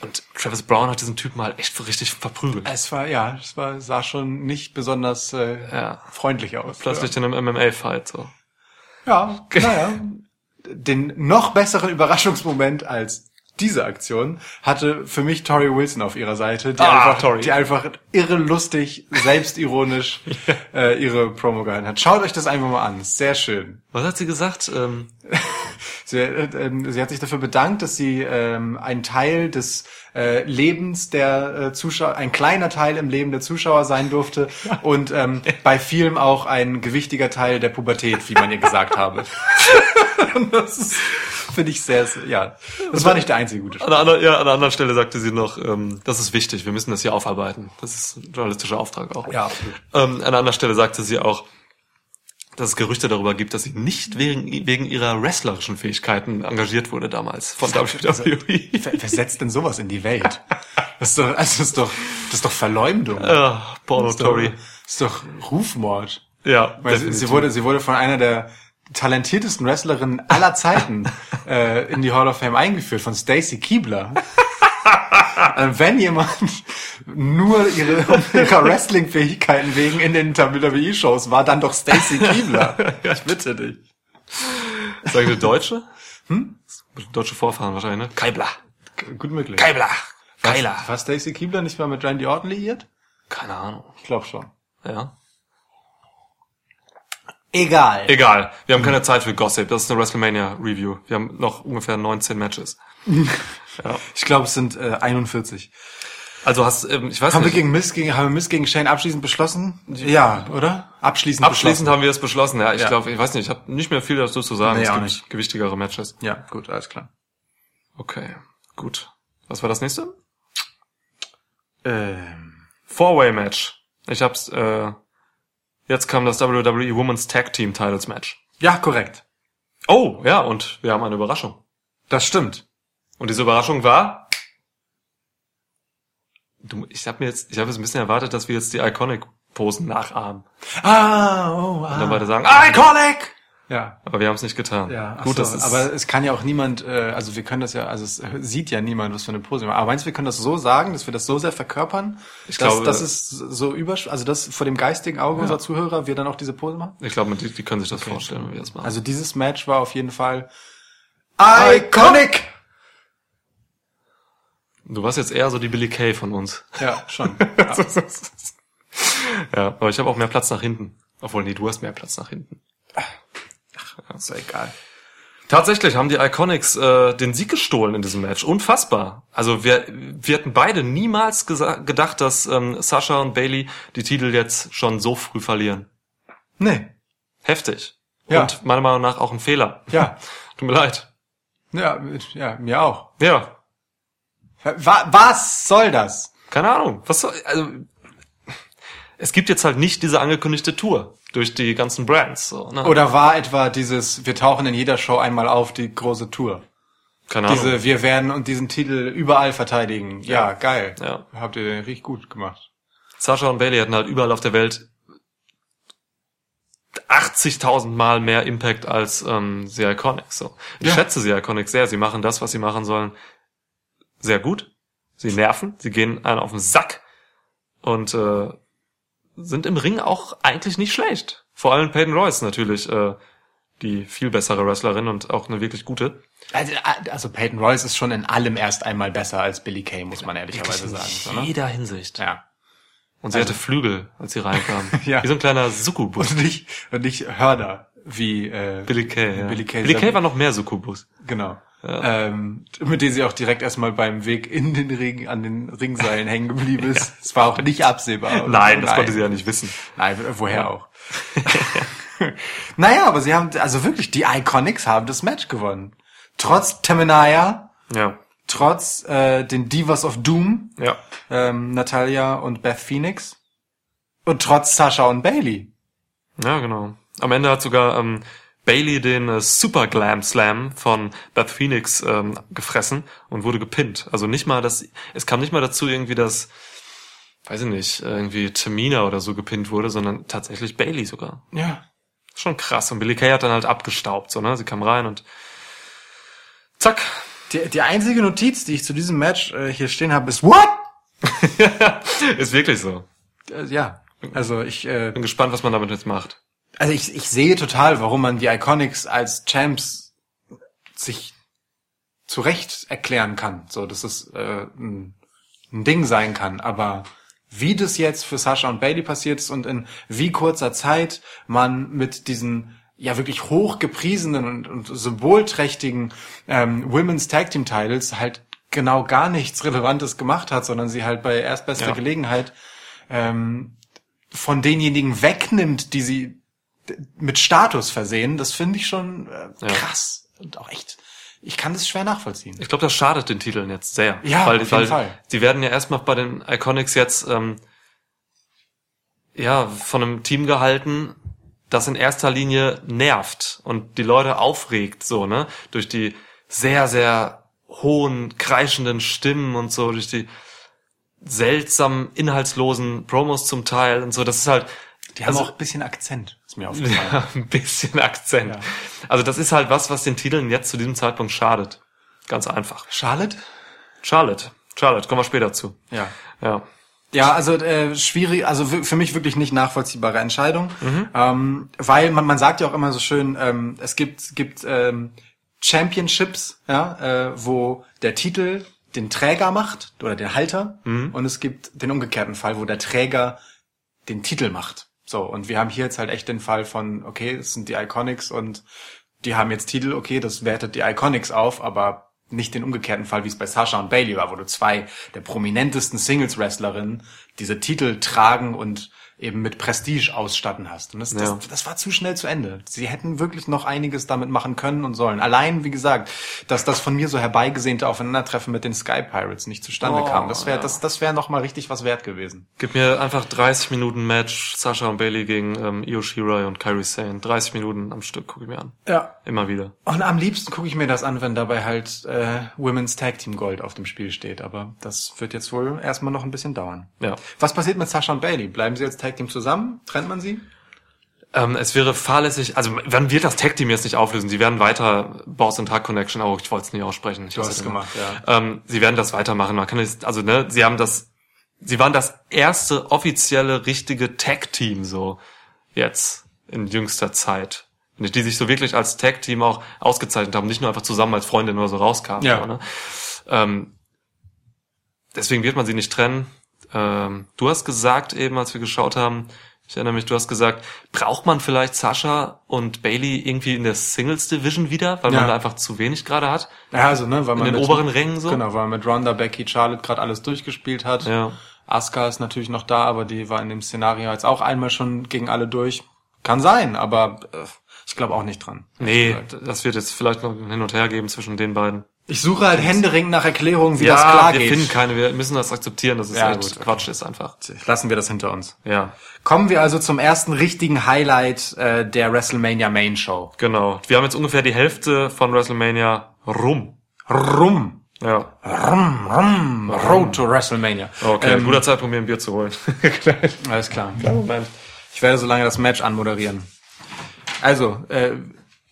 Und Travis Brown hat diesen Typen halt echt richtig verprügelt. Es war, ja, es war, sah schon nicht besonders äh, Ja. freundlich aus. Plötzlich in einem MMA-Fight so. Ja, naja. Den noch besseren Überraschungsmoment als diese Aktion hatte für mich Tori Wilson auf ihrer Seite, die, Ah, einfach, Tori. die einfach irre lustig, selbstironisch äh, ihre Promo gehalten hat. Schaut euch das einfach mal an. Sehr schön. Was hat sie gesagt? Ähm, Sie, äh, ähm, sie hat sich dafür bedankt, dass sie ähm, ein Teil des äh, Lebens der äh, Zuschauer, ein kleiner Teil im Leben der Zuschauer sein durfte und ähm, bei vielem auch ein gewichtiger Teil der Pubertät, wie man ihr gesagt habe. Das finde ich sehr, sehr, ja, das war nicht der einzige gute An der, ja, an der anderen Stelle sagte sie noch, ähm, das ist wichtig, wir müssen das hier aufarbeiten. Das ist ein journalistischer Auftrag auch. Ja, absolut. Ähm, an der anderen Stelle sagte sie auch, dass es Gerüchte darüber gibt, dass sie nicht wegen, wegen ihrer wrestlerischen Fähigkeiten engagiert wurde damals von WWE. Wer, wer setzt denn sowas in die Welt? Das ist doch, also das ist doch, das ist doch Verleumdung. Ah, Porno Das ist doch, Tori. das ist doch Rufmord. Ja, Weil sie, sie wurde, sie wurde von einer der talentiertesten Wrestlerinnen aller Zeiten äh, in die Hall of Fame eingeführt, von Stacy Keebler. äh, wenn jemand nur ihre, ihrer Wrestling-Fähigkeiten wegen in den WWE-Shows war, dann doch Stacy Keebler. Ich bitte dich. Das eine Deutsche? Hm? Deutsche Vorfahren wahrscheinlich, ne? Keibler. Gut möglich. Keibler. Keiler. War Stacy Keebler nicht mal mit Randy Orton liiert? Keine Ahnung. Ich glaube schon. Ja. Egal. Egal. Wir haben keine Zeit für Gossip. Das ist eine WrestleMania Review. Wir haben noch ungefähr 19 Matches. Ich glaube, es sind äh, 41. Also hast, ähm, ich weiß Haben wir nicht. gegen Mist gegen, haben wir Mist gegen Shane abschließend beschlossen? Ja, oder? Abschließend, Abschließend haben wir es beschlossen. Ja, ich Ja. glaube, ich weiß nicht, ich habe nicht mehr viel dazu zu sagen. Nee, es auch gibt nicht. gewichtigere Matches. Ja, gut, alles klar. Okay, gut. Was war das nächste? Ähm, Four-Way-Match. Ich hab's, äh, jetzt kam das WWE Women's Tag Team Titles Match. ja, korrekt. Oh, ja, und wir haben eine Überraschung. Das stimmt. Und diese Überraschung war, du, ich habe mir jetzt, ich habe jetzt ein bisschen erwartet, dass wir jetzt die Iconic Posen nachahmen. Ah, oh, Und dann ah. beide sagen, Iconic! Ja. Aber wir haben es nicht getan. Ja, Gut, so, das ist, aber es kann ja auch niemand, äh, also wir können das ja, also es sieht ja niemand, was für eine Pose wir machen. Aber meinst du, wir können das so sagen, dass wir das so sehr verkörpern, Ich dass, glaube- dass es so über, also dass vor dem geistigen Auge unserer Zuhörer wir dann auch diese Pose machen? ich glaube, die, die können sich das vorstellen, wenn wir das machen. Also dieses Match war auf jeden Fall iconic! du warst jetzt eher so die Billy Kay von uns. Ja, schon. ja, aber ich habe auch mehr Platz nach hinten. Obwohl, nee, du hast mehr Platz nach hinten. Ist doch egal. Tatsächlich haben die Iconics äh, den Sieg gestohlen in diesem Match. Unfassbar. Also wir, wir hätten beide niemals gedacht, dass ähm, Sasha und Bailey die Titel jetzt schon so früh verlieren. Nee. Heftig. Ja. Und meiner Meinung nach auch ein Fehler. Ja. Tut mir leid. Ja, ja, mir auch. Ja. Wa was soll das? Keine Ahnung. Was soll, also, es gibt jetzt halt nicht diese angekündigte Tour durch die ganzen Brands. So, ne? Oder war etwa dieses, wir tauchen in jeder Show einmal auf, die große Tour? Keine Ahnung. Diese, wir werden und diesen Titel überall verteidigen. Ja, geil. Ja. Habt ihr richtig gut gemacht. Sasha und Bailey hatten halt überall auf der Welt 80.000 Mal mehr Impact als ähm, The Iconics. So. Ich Ja. schätze The Iconics sehr. Sie machen das, was sie machen sollen, sehr gut. Sie nerven, sie gehen einen auf den Sack und äh, sind im Ring auch eigentlich nicht schlecht. Vor allem Peyton Royce natürlich äh, die viel bessere Wrestlerin und auch eine wirklich gute. Also, also Peyton Royce ist schon in allem erst einmal besser als Billy Kay, muss man ehrlicherweise sagen. In ne? jeder Hinsicht. Ja. Und sie hatte Flügel, als sie reinkam. Ja. Wie so ein kleiner Succubus. Und nicht, und nicht Hörner, wie äh, Billy Kay, ja. Billy Kay Billy Kay war noch mehr Succubus. Genau. Ähm, mit dem sie auch direkt erstmal beim Weg in den Ring an den Ringseilen hängen geblieben ist. Es war auch nicht absehbar. Nein, das konnte sie ja nicht wissen. Nein, woher auch. naja, aber sie haben, also wirklich, die Iconics haben das Match gewonnen. Trotz Temenaya, Ja. trotz äh, den Divas of Doom, Ja. ähm, Natalia und Beth Phoenix und trotz Sasha und Bailey. Ja, genau. Am Ende hat sogar ähm, Bailey den äh, Super Glam Slam von Beth Phoenix ähm, gefressen und wurde gepinnt. Also nicht mal das, es kam nicht mal dazu irgendwie, dass, weiß ich nicht, irgendwie Tamina oder so gepinnt wurde, sondern tatsächlich Bailey sogar. Ja. Schon krass. Und Billy Kay hat dann halt abgestaubt, so, ne? Sie kam rein und zack. Die, die einzige Notiz, die ich zu diesem Match äh, hier stehen habe, ist What? Ist wirklich so. Äh, ja. Also ich, äh, Bin gespannt, was man damit jetzt macht. Also ich, ich sehe total, warum man die Iconics als Champs sich zurecht erklären kann. So, dass es äh, ein, ein Ding sein kann. Aber wie das jetzt für Sasha und Bailey passiert ist und in wie kurzer Zeit man mit diesen ja wirklich hochgepriesenen und, und symbolträchtigen ähm, Women's Tag Team Titles halt genau gar nichts Relevantes gemacht hat, sondern sie halt bei erstbester Ja. Gelegenheit ähm, von denjenigen wegnimmt, die sie mit Status versehen, das finde ich schon äh, Ja. krass und auch echt. Ich kann das schwer nachvollziehen. Ich glaube, das schadet den Titeln jetzt sehr. Ja, weil, auf jeden weil Fall. Sie werden ja erstmal bei den Iconics jetzt ähm, ja von einem Team gehalten, das in erster Linie nervt und die Leute aufregt, so ne, durch die sehr sehr hohen kreischenden Stimmen und so durch die seltsam inhaltslosen Promos zum Teil und so. Das ist halt Die haben also- auch ein bisschen Akzent, ist mir aufgefallen. ja, ein bisschen Akzent. Ja. Also das ist halt was, was den Titeln jetzt zu diesem Zeitpunkt schadet. Ganz einfach. Charlotte? Charlotte. Charlotte, kommen wir später zu. Ja. Ja. Ja, also äh, schwierig, also für mich wirklich nicht nachvollziehbare Entscheidung, ähm, weil man, man sagt ja auch immer so schön, ähm, es gibt gibt ähm, Championships, ja, äh, wo der Titel den Träger macht oder den Halter und es gibt den umgekehrten Fall, wo der Träger den Titel macht. So und wir haben hier jetzt halt echt den Fall von, okay, es sind die Iconics und die haben jetzt Titel, okay, das wertet die Iconics auf, aber nicht den umgekehrten Fall, wie es bei Sasha und Bailey war, wo du zwei der prominentesten Singles-Wrestlerinnen diese Titel tragen und eben mit Prestige ausstatten hast. Und das, Ja. das, das war zu schnell zu Ende. Sie hätten wirklich noch einiges damit machen können und sollen. Allein, wie gesagt, dass das von mir so herbeigesehnte Aufeinandertreffen mit den Sky Pirates nicht zustande Oh, kam. Das wäre ja. das, das wäre noch mal richtig was wert gewesen. Gib mir einfach 30 Minuten Match Sasha und Bailey gegen ähm, Io Shirai und Kairi Sane. 30 Minuten am Stück gucke ich mir an. Ja. Immer wieder. Und am liebsten gucke ich mir das an, wenn dabei halt äh, Women's Tag Team Gold auf dem Spiel steht. Aber das wird jetzt wohl erstmal noch ein bisschen dauern. Ja. Was passiert mit Sasha und Bailey? Bleiben sie als Tag Team zusammen? Trennt man sie? Ähm, es wäre fahrlässig, also man wird das Tag Team jetzt nicht auflösen. Sie werden weiter Boss and Tag Connection, oh, ich wollte es nicht aussprechen. Ich Du hast es gemacht, ja. Ähm, sie werden das weitermachen. Man kann jetzt, also ne, sie haben das, sie waren das erste offizielle richtige Tag Team so jetzt in jüngster Zeit. Die sich so wirklich als Tag Team auch ausgezeichnet haben, nicht nur einfach zusammen als Freundin oder so rauskamen. Ja. Ne? ähm, deswegen wird man sie nicht trennen. Ähm, du hast gesagt eben, als wir geschaut haben, Ich erinnere mich, du hast gesagt, braucht man vielleicht Sascha und Bailey irgendwie in der Singles Division wieder, weil Ja. man da einfach zu wenig gerade hat? Ja, also, ne, weil man den mit, oberen Rängen so? Genau, weil man mit Ronda, Becky, Charlotte gerade alles durchgespielt hat. Ja. Asuka ist natürlich noch da, aber die war in dem Szenario jetzt auch einmal schon gegen alle durch. Kann sein, aber äh, ich glaube auch nicht dran. Nee, das wird jetzt vielleicht noch Hin und Her geben zwischen den beiden. Ich suche halt händeringend nach Erklärungen, wie das ja, klar wir geht. finden keine, wir müssen das akzeptieren, dass es Ja, halt gut, okay. Quatsch ist einfach. Lassen wir das hinter uns. Ja, Kommen wir also zum ersten richtigen Highlight äh, der WrestleMania Main Show. genau. Wir haben jetzt ungefähr die Hälfte von WrestleMania rum. Rum. Ja. Rum, rum. Road to WrestleMania. Okay, Ähm, guter Zeitpunkt, mir ein Bier zu holen. Alles klar. Moment. Ich werde so lange das Match anmoderieren. Also, äh,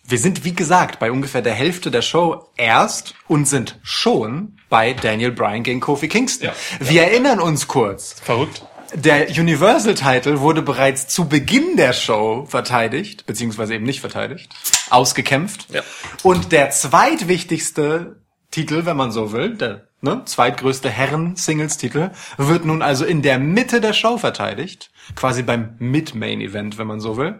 wir sind wie gesagt bei ungefähr der Hälfte der Show erst und sind schon bei Daniel Bryan gegen Kofi Kingston. Ja. Wir erinnern uns kurz. Verrückt. Der Universal-Title wurde bereits zu Beginn der Show verteidigt, beziehungsweise eben nicht verteidigt, ausgekämpft. Ja. Und der zweitwichtigste Titel, wenn man so will, der ne, zweitgrößte Herren-Singles-Titel, wird nun also in der Mitte der Show verteidigt, quasi beim Mid-Main-Event, wenn man so will,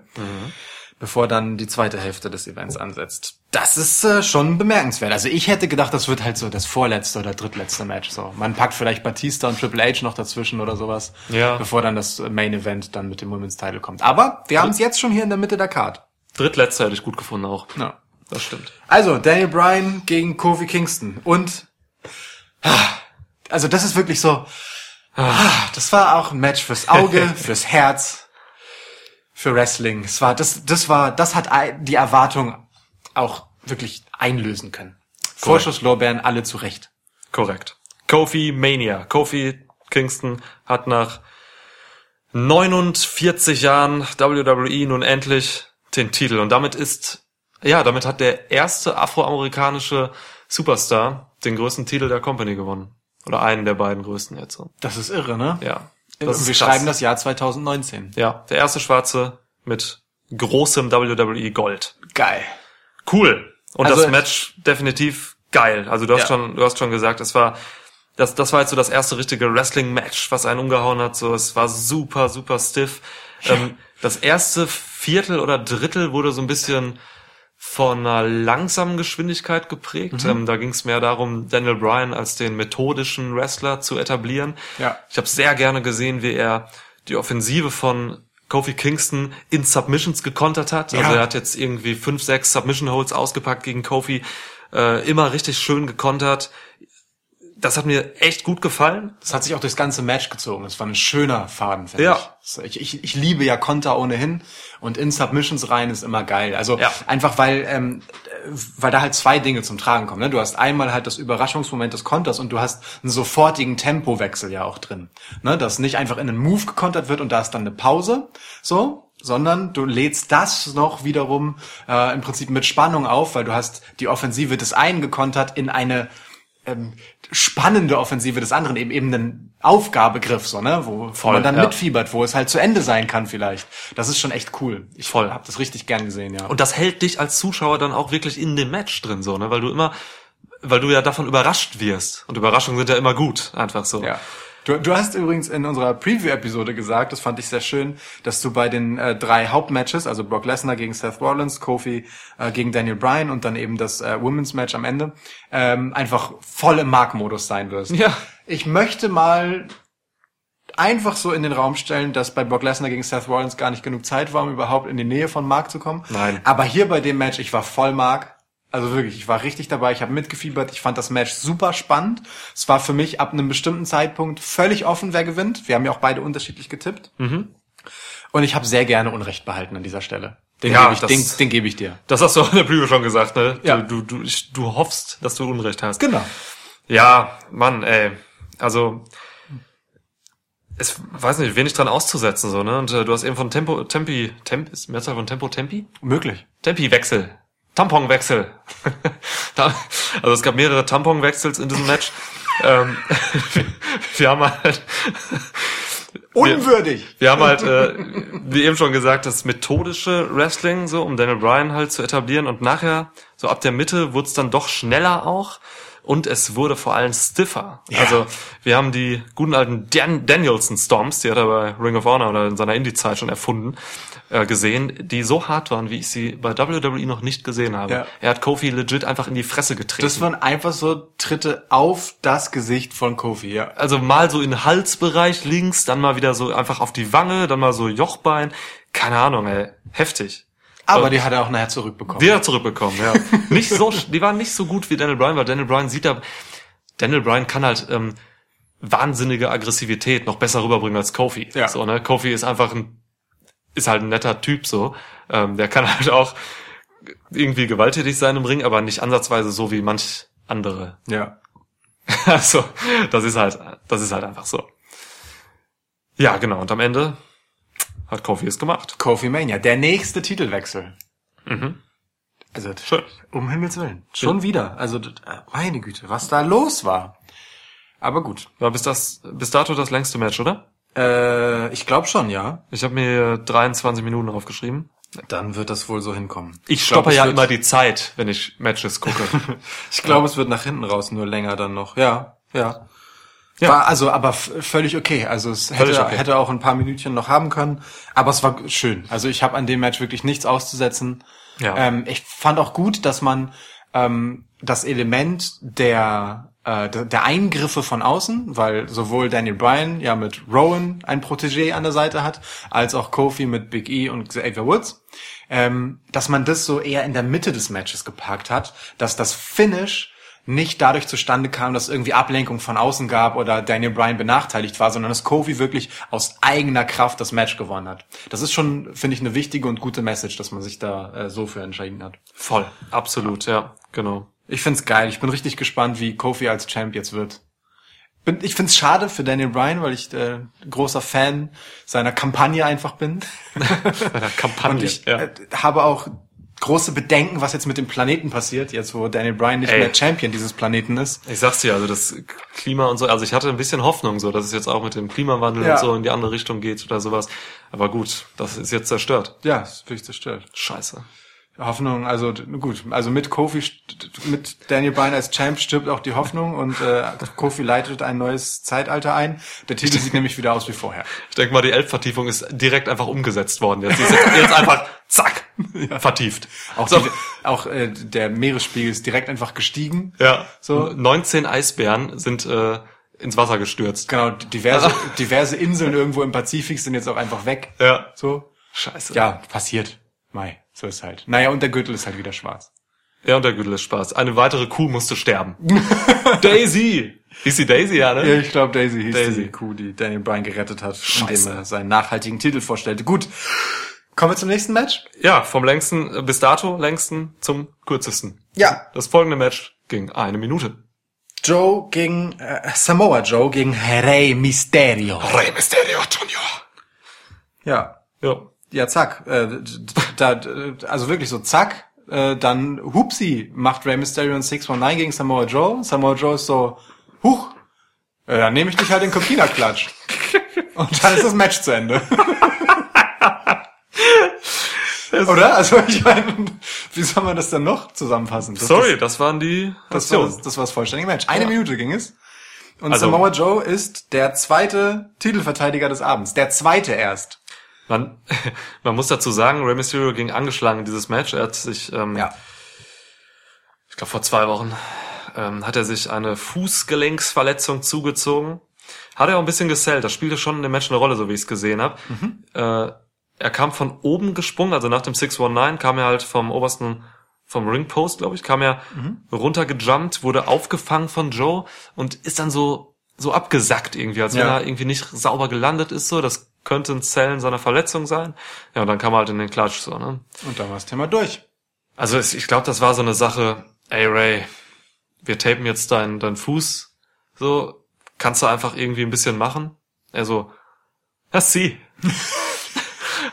bevor dann die zweite Hälfte des Events ansetzt. Das ist äh, schon bemerkenswert. Also ich hätte gedacht, das wird halt so das vorletzte oder drittletzte Match. So, man packt vielleicht Batista und Triple H noch dazwischen oder sowas, Ja. bevor dann das Main-Event dann mit dem Women's Title kommt. Aber wir haben es jetzt schon hier in der Mitte der Card. Drittletzter hätte ich gut gefunden auch. Ja. Das stimmt. Also, Daniel Bryan gegen Kofi Kingston. Und also das ist wirklich so. Das war auch ein Match fürs Auge, fürs Herz, für Wrestling. Es war, das, das war, das hat die Erwartung auch wirklich einlösen können. Vorschusslorbeeren alle zurecht. Korrekt. Kofi Mania. Kofi Kingston hat nach 49 Jahren WWE nun endlich den Titel. Und damit ist, ja, damit hat der erste afroamerikanische Superstar den größten Titel der Company gewonnen. Oder einen der beiden größten jetzt so. Das ist irre, ne? Ja. Das wir schreiben das Jahr 2019. Ja, der erste Schwarze mit großem WWE Gold. Geil. Cool. Und Also- das Match definitiv geil. Also du hast Ja. schon, du hast schon gesagt, es war, das, das war jetzt so das erste richtige Wrestling-Match, was einen umgehauen hat. So, es war super, super stiff. Ähm, das erste Viertel oder Drittel wurde so ein bisschen von einer langsamen Geschwindigkeit geprägt. Mhm. Ähm, da ging es mehr darum, Daniel Bryan als den methodischen Wrestler zu etablieren. Ja. Ich habe sehr gerne gesehen, wie er die Offensive von Kofi Kingston in Submissions gekontert hat. Also Ja. er hat jetzt irgendwie fünf, sechs Submission Holds ausgepackt gegen Kofi. Äh, immer richtig schön gekontert. Das hat mir echt gut gefallen. Das hat sich auch durchs ganze Match gezogen. Das war ein schöner Faden, finde Ja. ich. ich. Ich, ich liebe ja Konter ohnehin und in Submissions rein ist immer geil. Also Ja. einfach weil ähm, weil da halt zwei Dinge zum Tragen kommen. Ne? Du hast einmal halt das Überraschungsmoment des Konters und du hast einen sofortigen Tempowechsel ja auch drin. Ne? Dass nicht einfach in einen Move gekontert wird und da ist dann eine Pause, so, sondern du lädst das noch wiederum äh, im Prinzip mit Spannung auf, weil du hast die Offensive des einen gekontert in eine ähm, spannende Offensive des anderen, eben eben einen Aufgabegriff, so, ne, wo, wo Voll, man dann ja. mitfiebert, wo es halt zu Ende sein kann vielleicht. Das ist schon echt cool. Ich Voll. habe das richtig gern gesehen, ja. Und das hält dich als Zuschauer dann auch wirklich in dem Match drin, so, ne? Weil du immer, weil du ja davon überrascht wirst. Und Überraschungen sind ja immer gut, einfach so. Ja. Du, du hast übrigens in unserer Preview-Episode gesagt, das fand ich sehr schön, dass du bei den äh, drei Hauptmatches, also Brock Lesnar gegen Seth Rollins, Kofi äh, gegen Daniel Bryan und dann eben das äh, Women's Match am Ende, ähm, einfach voll im Mark-Modus sein wirst. Ja. Ich möchte mal einfach so in den Raum stellen, dass bei Brock Lesnar gegen Seth Rollins gar nicht genug Zeit war, um überhaupt in die Nähe von Mark zu kommen. Nein. Aber hier bei dem Match, ich war voll Mark. Also wirklich, ich war richtig dabei, ich habe mitgefiebert, ich fand das Match super spannend. Es war für mich ab einem bestimmten Zeitpunkt völlig offen, wer gewinnt. Wir haben ja auch beide unterschiedlich getippt. Mhm. Und ich habe sehr gerne Unrecht behalten an dieser Stelle. Den Ja, gebe ich, das- den, den gebe ich dir. Das hast du auch in der Preview schon gesagt, ne? Ja. Du, du, du, du hoffst, dass du Unrecht hast. Genau. Ja, Mann, ey. Also, es weiß nicht, wenig dran auszusetzen, so, ne? Und äh, du hast eben von Tempo, Tempi, Temp, ist Mehrzahl von Tempo Tempi? Möglich. Tempi-Wechsel. Tamponwechsel. Also es gab mehrere Tamponwechsels in diesem Match. ähm, wir, wir haben halt, Unwürdig. wir haben halt, äh, wie eben schon gesagt, das methodische Wrestling, so, um Daniel Bryan halt zu etablieren. Und nachher, so ab der Mitte, wurde es dann doch schneller auch. Und es wurde vor allem stiffer. Also wir haben die guten alten Dan Danielson Stomps, die hat er bei Ring of Honor oder in seiner Indie-Zeit schon erfunden, äh, gesehen, die so hart waren, wie ich sie bei WWE noch nicht gesehen habe. Ja. Er hat Kofi legit einfach in die Fresse getreten. Das waren einfach so Tritte auf das Gesicht von Kofi, ja. also mal so in den Halsbereich links, dann mal wieder so einfach auf die Wange, dann mal so Jochbein. Keine Ahnung, ey. Heftig. Aber die hat er auch nachher zurückbekommen. Wieder zurückbekommen, ja. nicht so, die waren nicht so gut wie Daniel Bryan, weil Daniel Bryan sieht da, Daniel Bryan kann halt ähm, wahnsinnige Aggressivität noch besser rüberbringen als Kofi. Ja. So, ne? Kofi ist einfach ein, ist halt ein netter Typ so. Ähm, der kann halt auch irgendwie gewalttätig sein im Ring, aber nicht ansatzweise so wie manch andere. ja. Also, das ist halt, das ist halt einfach so. Ja, genau. Und am Ende hat Kofi es gemacht. Kofi Mania, der nächste Titelwechsel. Mhm. Also, Schön. um Himmels Willen. Schon wieder. Also, d- meine Güte, was da los war. Aber gut. War bis das, bis dato das längste Match, oder? Äh, ich glaube schon, ja. Ich habe mir 23 Minuten aufgeschrieben. Dann wird das wohl so hinkommen. Ich glaub, stoppe ja immer die Zeit, wenn ich Matches gucke. Ich glaube, es wird nach hinten raus nur länger dann noch. Ja, ja. Ja. War also aber völlig okay. Also es hätte, okay. hätte auch ein paar Minütchen noch haben können. Aber es war schön. Also ich habe an dem Match wirklich nichts auszusetzen. Ja. Ähm, ich fand auch gut, dass man ähm, das Element der äh, der der Eingriffe von außen, weil sowohl Daniel Bryan ja mit Rowan ein Protégé an der Seite hat, als auch Kofi mit Big E und Xavier Woods, ähm, dass man das so eher in der Mitte des Matches geparkt hat, dass das Finish nicht dadurch zustande kam, dass irgendwie Ablenkung von außen gab oder Daniel Bryan benachteiligt war, sondern dass Kofi wirklich aus eigener Kraft das Match gewonnen hat. Das ist schon, finde ich, eine wichtige und gute Message, dass man sich da äh, so für entschieden hat. Voll. Absolut, ja. Genau. Ich find's geil. Ich bin richtig gespannt, wie Kofi als Champ jetzt wird. Bin, ich find's schade für Daniel Bryan, weil ich äh, großer Fan seiner Kampagne einfach bin. Bei der Kampagne. Und ich ja. äh, habe auch große Bedenken, was jetzt mit dem Planeten passiert, jetzt wo Daniel Bryan nicht Ey. mehr Champion dieses Planeten ist. Ich sag's dir, also das Klima und so, also ich hatte ein bisschen Hoffnung, so, dass es jetzt auch mit dem Klimawandel Ja. und so in die andere Richtung geht oder sowas. Aber gut, das ist jetzt zerstört. Ja, ist wirklich zerstört. Scheiße. Hoffnung, also gut, also mit Kofi, mit Daniel Bryan als Champ stirbt auch die Hoffnung und äh, Kofi leitet ein neues Zeitalter ein. Der Titel sieht nämlich wieder aus wie vorher. Ich denke mal, die Elbvertiefung ist direkt einfach umgesetzt worden. Jetzt ist jetzt, jetzt einfach zack vertieft. Auch, So. die, auch äh, der Meeresspiegel ist direkt einfach gestiegen. Ja. So. So 19 Eisbären sind äh, ins Wasser gestürzt. Genau, diverse, diverse Inseln irgendwo im Pazifik sind jetzt auch einfach weg. Ja. So. Scheiße. Ja, passiert. Mai, so ist halt. Naja, und der Gürtel ist halt wieder schwarz. Ja, und der Gürtel ist Spaß. Eine weitere Kuh musste sterben. Daisy! Hieß sie Daisy, ja, ne? Ja, ich glaube, Daisy hieß Daisy. die Kuh, die Daniel Bryan gerettet hat, Scheiße. indem er seinen nachhaltigen Titel vorstellte. Gut. Kommen wir zum nächsten Match? Ja, vom längsten, äh, bis dato längsten zum kürzesten. Ja. Das folgende Match ging eine Minute. Joe gegen äh, Samoa Joe gegen Rey Mysterio. Rey Mysterio Junior. Ja. Ja. Ja, zack. Äh, da, d- also wirklich so zack. Äh, dann Hupsi macht Rey Mysterio ein 619 gegen Samoa Joe. Samoa Joe ist so, huch, äh, dann nehme ich dich halt in Kokina-Klatsch. Und dann ist das Match zu Ende. Oder? Also ich meine, wie soll man das dann noch zusammenfassen? Das Sorry, ist- das waren die Das war, das, das war das vollständige Match. Eine Ja. Minute ging es. Und Also- Samoa Joe ist der zweite Titelverteidiger des Abends. Der zweite erst. Man, man muss dazu sagen, Rey Mysterio ging angeschlagen in dieses Match. Er hat sich, ähm, ich glaube vor zwei Wochen, ähm, hat er sich eine Fußgelenksverletzung zugezogen. Hat er auch ein bisschen gesellt. Das spielte schon in dem Match eine Rolle, so wie ich es gesehen habe. Äh, er kam von oben gesprungen, also nach dem 619 kam er halt vom obersten, vom Ringpost, glaube ich, kam er runtergejumpt, wurde aufgefangen von Joe und ist dann so, so abgesackt irgendwie, als wenn Ja. er irgendwie nicht sauber gelandet ist, so. Das könnte ein Zellen seiner Verletzung sein. Ja, und dann kam er halt in den Klatsch, so, ne? Und dann war das Thema durch. Also es, ich glaube, das war so eine Sache, ey Ray, wir tapen jetzt deinen deinen Fuß, so, kannst du einfach irgendwie ein bisschen machen? Er so, ja, sie.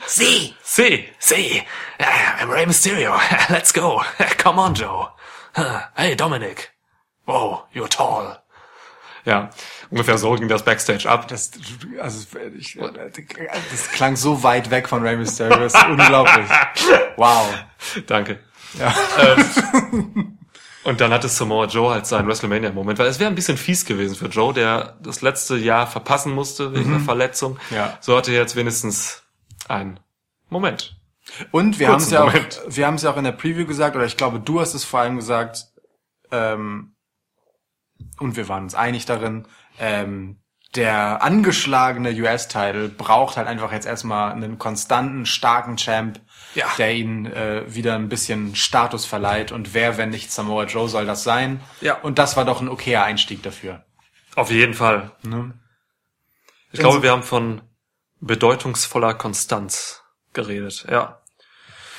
Sie. Sie, sie. I'm Ray Mysterio. Let's go. Come on, Joe. Hey, Dominic. Wow, you're tall. Ja, ungefähr so ging das Backstage ab. Das, also, ich, das klang so weit weg von Rey Mysterio. Das ist unglaublich. Wow. Danke. Ja. Ähm, Und dann hatte Samoa Joe halt seinen WrestleMania-Moment, weil es wäre ein bisschen fies gewesen für Joe, der das letzte Jahr verpassen musste wegen einer Verletzung. Ja. So hatte er jetzt wenigstens einen Moment. Und wir haben es ja auch, wir haben es ja auch in der Preview gesagt, oder ich glaube, du hast es vor allem gesagt, ähm, und wir waren uns einig darin, ähm, der angeschlagene US-Title braucht halt einfach jetzt erstmal einen konstanten, starken Champ, Ja. der ihn äh, wieder ein bisschen Status verleiht. Und wer, wenn nicht Samoa Joe, soll das sein? Ja. Und das war doch ein okayer Einstieg dafür. Auf jeden Fall. Ne? Ich glaube, wir haben von bedeutungsvoller Konstanz geredet. Ja.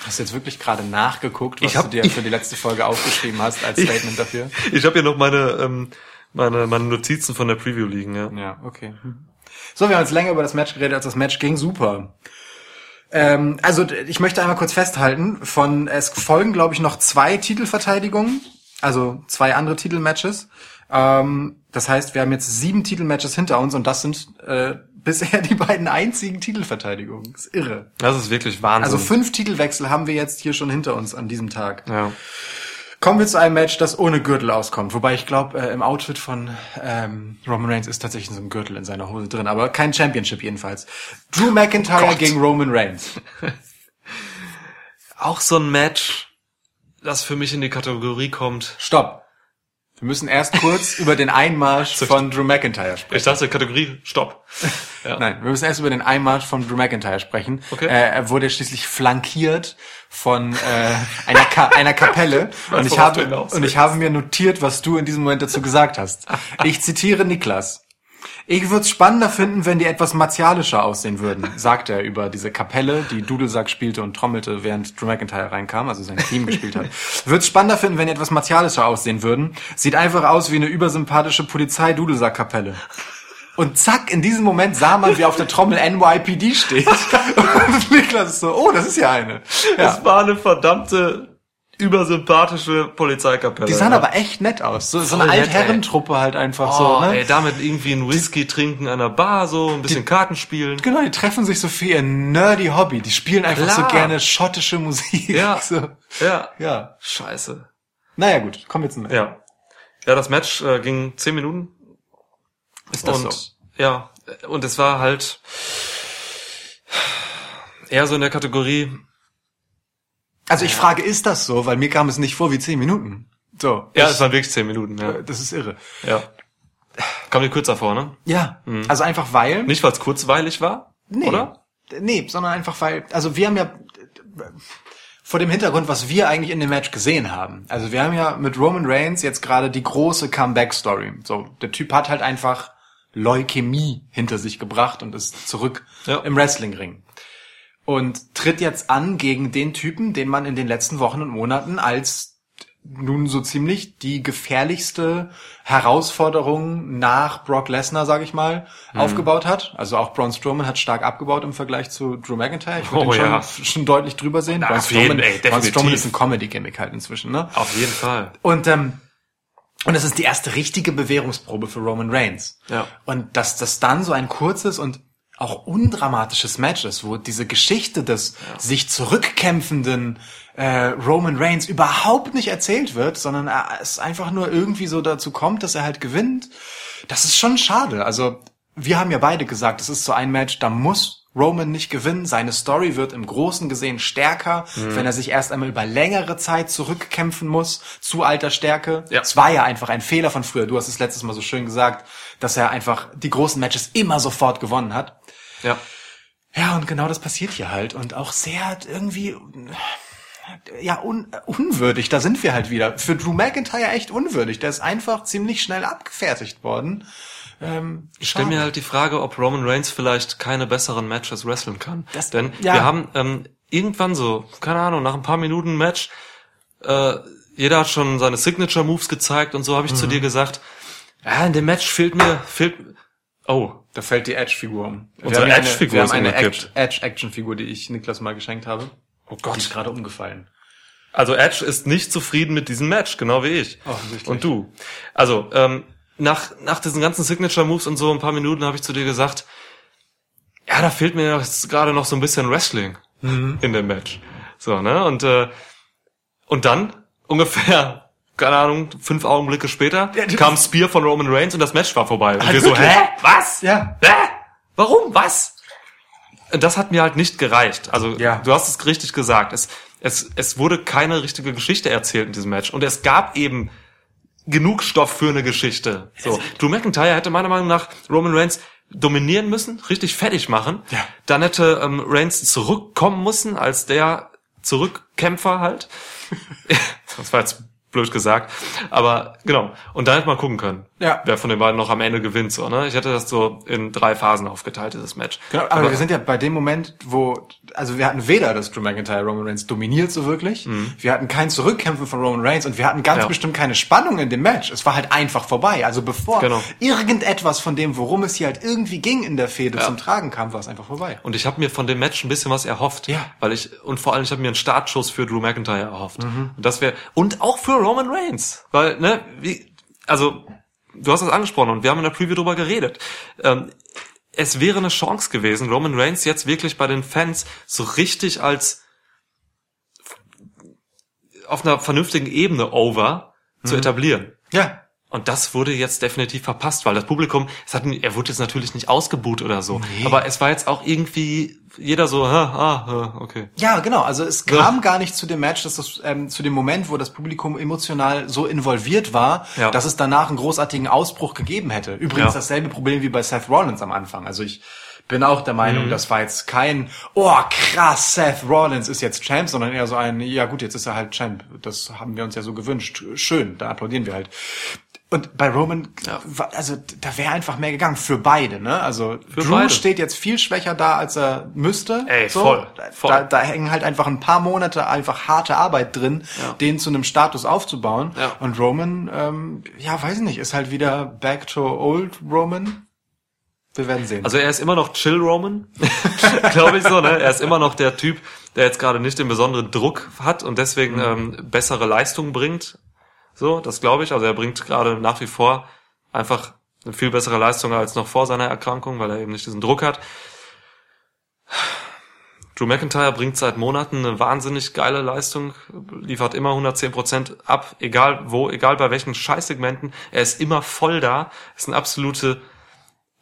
Hast du jetzt wirklich gerade nachgeguckt, was Ich hab- du dir für die letzte Folge aufgeschrieben hast als Statement dafür? Ich habe hier noch meine, ähm, meine, meine Notizen von der Preview liegen, ja. Ja, okay. So, wir haben jetzt länger über das Match geredet, als das Match ging. Super. Ähm, also ich möchte einmal kurz festhalten, von es folgen, glaube ich, noch zwei Titelverteidigungen, also zwei andere Titelmatches. Ähm, das heißt, wir haben jetzt sieben Titelmatches hinter uns und das sind äh, bisher die beiden einzigen Titelverteidigungen. Das ist irre. Das ist wirklich Wahnsinn. Also fünf Titelwechsel haben wir jetzt hier schon hinter uns an diesem Tag. ja. Kommen wir zu einem Match, das ohne Gürtel auskommt. Wobei ich glaube, äh, im Outfit von ähm, Roman Reigns ist tatsächlich so ein Gürtel in seiner Hose drin, aber kein Championship jedenfalls. Drew McIntyre Gott. gegen Roman Reigns. Auch so ein Match, das für mich in die Kategorie kommt. Stopp. Wir müssen erst kurz über den Einmarsch von Drew McIntyre sprechen. Ich dachte, Kategorie, stopp. Ja. Nein, wir müssen erst über den Einmarsch von Drew McIntyre sprechen. Okay. Äh, er wurde schließlich flankiert von äh, einer, Ka einer Kapelle und ich, habe, und ich habe mir notiert, was du in diesem Moment dazu gesagt hast. Ich zitiere Niklas. Ich würde es spannender finden, wenn die etwas martialischer aussehen würden, sagt er über diese Kapelle, die Dudelsack spielte und trommelte, während Drew McIntyre reinkam, also sein Team gespielt hat. Würde es spannender finden, wenn die etwas martialischer aussehen würden. Sieht einfach aus wie eine übersympathische Polizei-Dudelsack-Kapelle. Und zack, in diesem Moment sah man, wie auf der Trommel NYPD steht. Und Niklas ist so, oh, das ist ja eine. Ja. Es war eine verdammte, übersympathische Polizeikapelle. Die sahen ja. aber echt nett aus. So, so Voll eine Altherrentruppe halt einfach Oh, so, ne? ey, damit irgendwie ein Whisky trinken an der Bar, so ein bisschen Karten spielen. Genau, die treffen sich so für ihr nerdy Hobby. Die spielen einfach so Klar. gerne schottische Musik. Ja. So. Ja. Ja. Scheiße. Naja, gut, kommen wir zum Match. Ja. Ja, das Match äh, ging zehn Minuten. Ist das und so? ja, und es war halt eher so in der Kategorie, Also ich frage, ist das so? Weil mir kam es nicht vor wie zehn Minuten. So. ja, es waren wirklich zehn Minuten, ja. äh, das ist irre. ja. Kam dir kürzer vor, ne? Ja. Also einfach weil. Nicht, weil es kurzweilig war, Nee. oder? Nee, sondern einfach weil, also wir haben ja vor dem Hintergrund, was wir eigentlich in dem Match gesehen haben. Also wir haben ja mit Roman Reigns jetzt gerade die große Comeback-Story. So, der Typ hat halt einfach Leukämie hinter sich gebracht und ist zurück Ja. im Wrestlingring. Und tritt jetzt an gegen den Typen, den man in den letzten Wochen und Monaten als nun so ziemlich die gefährlichste Herausforderung nach Brock Lesnar, sage ich mal, Mhm. aufgebaut hat. Also auch Braun Strowman hat stark abgebaut im Vergleich zu Drew McIntyre. Ich würde Oh, schon, ja. schon deutlich drüber sehen. Na, Braun auf jeden, Strowman, ey, Braun. Strowman ist ein Comedy-Gimmick halt inzwischen, ne? Auf jeden Fall. Und ähm, und es ist die erste richtige Bewährungsprobe für Roman Reigns. Ja. Und dass das dann so ein kurzes und auch undramatisches Match ist, wo diese Geschichte des sich zurückkämpfenden äh, Roman Reigns überhaupt nicht erzählt wird, sondern er, es einfach nur irgendwie so dazu kommt, dass er halt gewinnt. Das ist schon schade. Also wir haben ja beide gesagt, es ist so ein Match, da muss Roman nicht gewinnen. Seine Story wird im Großen gesehen stärker, Mhm. wenn er sich erst einmal über längere Zeit zurückkämpfen muss zu alter Stärke. Ja. Es war ja einfach ein Fehler von früher. Du hast es letztes Mal so schön gesagt, dass er einfach die großen Matches immer sofort gewonnen hat. Ja. Ja, und genau das passiert hier halt. Und auch sehr irgendwie, ja, un unwürdig. Da sind wir halt wieder. Für Drew McIntyre echt unwürdig. Der ist einfach ziemlich schnell abgefertigt worden. Ähm, Ich stelle mir halt die Frage, ob Roman Reigns vielleicht keine besseren Matches wresteln kann. Das- Denn ja. wir haben ähm, irgendwann so, keine Ahnung, nach ein paar Minuten Match, äh, jeder hat schon seine Signature Moves gezeigt und so habe ich Mhm. zu dir gesagt, ja, in dem Match fehlt mir, fehlt, oh, Da fällt die Edge-Figur um. Unsere Edge-Figur eine, ist eine Edge-Action-Figur, die ich Niklas mal geschenkt habe. oh Die Gott. ist gerade umgefallen. Also Edge ist nicht zufrieden mit diesem Match, genau wie ich. Offensichtlich. Und du. Also, ähm, nach, nach diesen ganzen Signature Moves und so ein paar Minuten habe ich zu dir gesagt, ja, da fehlt mir gerade noch so ein bisschen Wrestling Mhm. in dem Match. So, ne? Und, äh, und dann, ungefähr keine Ahnung, fünf Augenblicke später Ja, kam Spear von Roman Reigns und das Match war vorbei. Und wir so, hä? Was? Ja. Hä? Warum? Was? Das hat mir halt nicht gereicht. Also, Ja. du hast es richtig gesagt. Es, es, es wurde keine richtige Geschichte erzählt in diesem Match. Und es gab eben genug Stoff für eine Geschichte. So. Drew McIntyre hätte meiner Meinung nach Roman Reigns dominieren müssen, richtig fertig machen. Ja. Dann hätte ähm, Reigns zurückkommen müssen als der Zurückkämpfer halt. das war jetzt blöd gesagt. Aber genau. Und dann hätte man gucken können, Ja. wer von den beiden noch am Ende gewinnt. So, ne? Ich hätte das so in drei Phasen aufgeteilt, dieses Match. Genau, aber, wir sind ja bei dem Moment, wo, also wir hatten weder das Drew McIntyre Roman Reigns dominiert so wirklich, wir hatten kein Zurückkämpfen von Roman Reigns und wir hatten ganz Mhm. Ja. bestimmt keine Spannung in dem Match. Es war halt einfach vorbei. Also bevor Genau. irgendetwas von dem, worum es hier halt irgendwie ging in der Fehde zum Tragen kam, war es einfach vorbei. Und ich habe mir von dem Match ein bisschen was erhofft. Ja. Weil ich, und vor allem, ich habe mir einen Startschuss für Drew McIntyre erhofft. Mhm. Und das wäre, und auch für Roman Reigns. Weil, ne, wie, also, du hast das angesprochen und wir haben in der Preview drüber geredet. Ähm, es wäre eine Chance gewesen, Roman Reigns jetzt wirklich bei den Fans so richtig als auf einer vernünftigen Ebene over zu Mhm. etablieren. Ja. Und das wurde jetzt definitiv verpasst, weil das Publikum, es hat, er wurde jetzt natürlich nicht ausgebuht oder so, aber es war jetzt auch irgendwie jeder so, ha, ah, ah, okay. Ja, genau. Also es kam gar nicht zu dem Match, dass das ähm, zu dem Moment, wo das Publikum emotional so involviert war, Ja. dass es danach einen großartigen Ausbruch gegeben hätte. Übrigens Ja. dasselbe Problem wie bei Seth Rollins am Anfang. Also ich bin auch der Meinung, Mhm. das war jetzt kein, oh krass, Seth Rollins ist jetzt Champ, sondern eher so ein, ja gut, jetzt ist er halt Champ. Das haben wir uns ja so gewünscht. Schön, da applaudieren wir halt. Und bei Roman, Ja. also da wäre einfach mehr gegangen für beide, ne? Also Für Drew beide. steht jetzt viel schwächer da, als er müsste. Ey, so. voll, voll. Da, da hängen halt einfach ein paar Monate einfach harte Arbeit drin, Ja. den zu einem Status aufzubauen. Ja. Und Roman, ähm, ja, weiß ich nicht, ist halt wieder back to old Roman. Wir werden sehen. Also er ist immer noch Chill Roman, glaube ich so, ne? Er ist immer noch der Typ, der jetzt gerade nicht den besonderen Druck hat und deswegen Mhm. ähm, bessere Leistung bringt. So, das glaube ich. Also er bringt gerade nach wie vor einfach eine viel bessere Leistung als noch vor seiner Erkrankung, weil er eben nicht diesen Druck hat. Drew McIntyre bringt seit Monaten eine wahnsinnig geile Leistung, liefert immer 110% ab, egal wo, egal bei welchen Scheißsegmenten. Er ist immer voll da, ist ein absolute,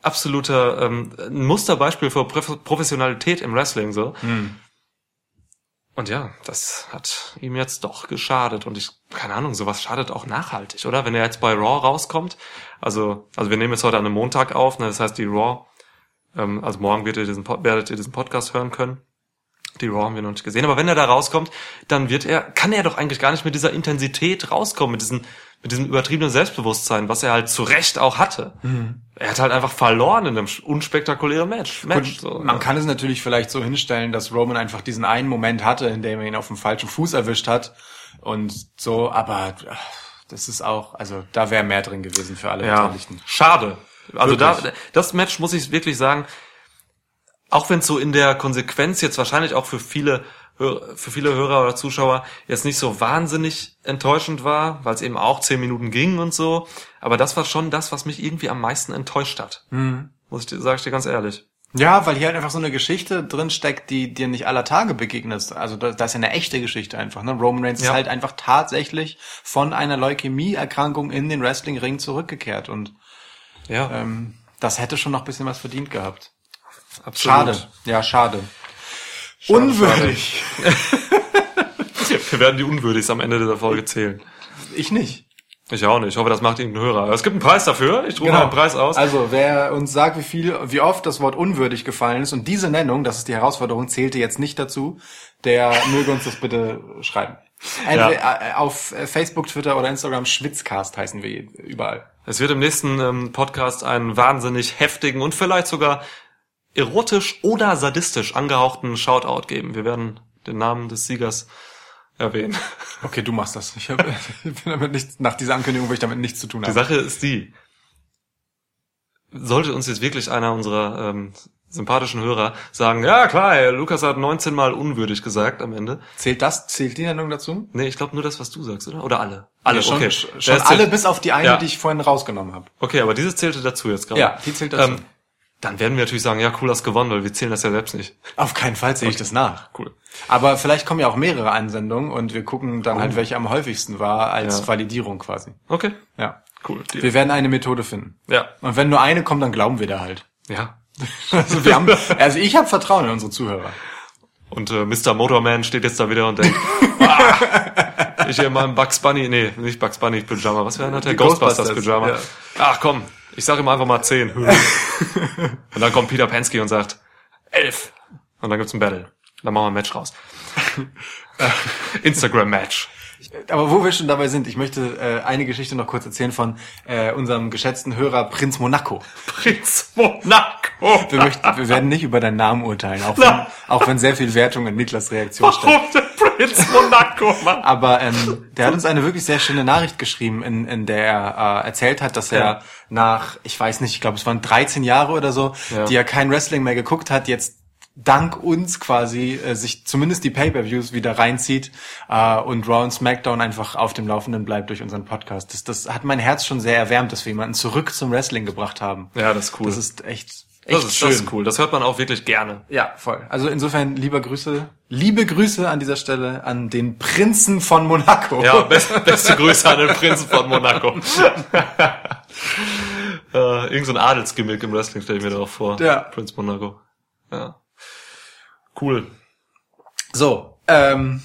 absoluter ähm, ein Musterbeispiel für Prof- Professionalität im Wrestling so. Und ja, das hat ihm jetzt doch geschadet. Und ich, keine Ahnung, sowas schadet auch nachhaltig, oder? Wenn er jetzt bei Raw rauskommt, also, also wir nehmen jetzt heute an einem Montag auf, ne, das heißt die Raw, ähm, also morgen werdet ihr diesen, werdet ihr diesen Podcast hören können. Die Raw haben wir noch nicht gesehen. Aber wenn er da rauskommt, dann wird er, kann er doch eigentlich gar nicht mit dieser Intensität rauskommen, mit diesem, mit diesem übertriebenen Selbstbewusstsein, was er halt zu Recht auch hatte. Er hat halt einfach verloren in einem unspektakulären Match. Match so, Man ne? kann es natürlich vielleicht so hinstellen, dass Roman einfach diesen einen Moment hatte, in dem er ihn auf dem falschen Fuß erwischt hat und so, aber das ist auch, also da wäre mehr drin gewesen für alle Ja, Beteiligten. schade. Also da, das Match muss ich wirklich sagen, auch wenn es so in der Konsequenz jetzt wahrscheinlich auch für viele für viele Hörer oder Zuschauer jetzt nicht so wahnsinnig enttäuschend war, weil es eben auch zehn Minuten ging und so. Aber das war schon das, was mich irgendwie am meisten enttäuscht hat. Mhm. Muss ich dir, sag ich dir ganz ehrlich. Ja, weil hier halt einfach so eine Geschichte drin steckt, die dir nicht aller Tage begegnet. Also da, das ist ja eine echte Geschichte einfach. Ne? Roman Reigns Ja. ist halt einfach tatsächlich von einer Leukämie-Erkrankung in den Wrestling-Ring zurückgekehrt und Ja, ähm, das hätte schon noch ein bisschen was verdient gehabt. absolut. Schade. Ja, schade. Unwürdig. Wir werden die Unwürdigs am Ende dieser Folge zählen. Ich nicht. Ich auch nicht. Ich hoffe, das macht irgendein Hörer. Es gibt einen Preis dafür. Ich rufe Genau. mal einen Preis aus. Also, wer uns sagt, wie viel, wie oft das Wort unwürdig gefallen ist und diese Nennung, das ist die Herausforderung, zählte jetzt nicht dazu, der möge uns das bitte schreiben. Entweder, äh, Auf Facebook, Twitter oder Instagram Schwitzcast heißen wir überall. Es wird im nächsten ähm, Podcast einen wahnsinnig heftigen und vielleicht sogar erotisch oder sadistisch angehauchten Shoutout geben. Wir werden den Namen des Siegers erwähnen. Okay, du machst das. Ich, hab, ich bin damit nichts, nach dieser Ankündigung will ich damit nichts zu tun Die haben. Sache ist die, sollte uns jetzt wirklich einer unserer ähm, sympathischen Hörer sagen, ja klar, Lukas hat 19 Mal unwürdig gesagt am Ende. Zählt das, zählt die Nennung dazu? Nee, ich glaube nur das, was du sagst, oder? Oder alle? Alle, Nee, schon, okay. Schon alle zählt- bis auf die eine, Ja. die ich vorhin rausgenommen habe. Okay, aber dieses zählte dazu jetzt gerade. Ja, die zählt dazu. Ähm, dann werden wir natürlich sagen, ja, cool, hast gewonnen, weil wir zählen das ja selbst nicht. Auf keinen Fall sehe ich das nach. Cool. Aber vielleicht kommen ja auch mehrere Einsendungen und wir gucken dann halt, welche am häufigsten war als Ja. Validierung quasi. Okay, Ja. cool. Deal. Wir werden eine Methode finden. Ja, Und wenn nur eine kommt, dann glauben wir da halt. ja. Also, wir haben, also ich habe Vertrauen in unsere Zuhörer. Und äh, Mr. Motorman steht jetzt da wieder und denkt, ah, ich hier in meinem Bugs Bunny, nee, nicht Bugs Bunny Pyjama, was wäre das? Der Die Ghostbusters, Ghostbusters, Pyjama. ja. Ach komm, ich sage ihm einfach mal 10. und dann kommt Peter Pensky und sagt, 11. Und dann gibt's ein Battle. Dann machen wir ein Match raus. Instagram-Match. Aber wo wir schon dabei sind, ich möchte äh, eine Geschichte noch kurz erzählen von äh, unserem geschätzten Hörer Prinz Monaco. Prinz Monaco. Wir, möchten, wir werden nicht über deinen Namen urteilen, auch wenn, auch wenn sehr viel Wertung in Niklas Reaktion. Warum der Prinz Monaco, Mann? Aber ähm, der hat uns eine wirklich sehr schöne Nachricht geschrieben, in, in der er äh, erzählt hat, dass er Ja. nach, ich weiß nicht, ich glaube es waren 13 Jahre oder so, Ja. die er kein Wrestling mehr geguckt hat, jetzt dank uns quasi äh, sich zumindest die Pay-per-Views wieder reinzieht äh, und Raw und SmackDown einfach auf dem Laufenden bleibt durch unseren Podcast. Das, das hat mein Herz schon sehr erwärmt, dass wir jemanden zurück zum Wrestling gebracht haben. Ja, das ist cool. Das ist echt, echt das ist, schön. das ist cool. Das hört man auch wirklich gerne. Ja, voll. Also insofern lieber Grüße, liebe Grüße an dieser Stelle an den Prinzen von Monaco. Ja, beste, beste Grüße an den Prinzen von Monaco. äh, irgend so ein Adelsgimmick im Wrestling stelle ich mir da auch vor. Ja. Prinz Monaco. Ja. Cool. So, ähm,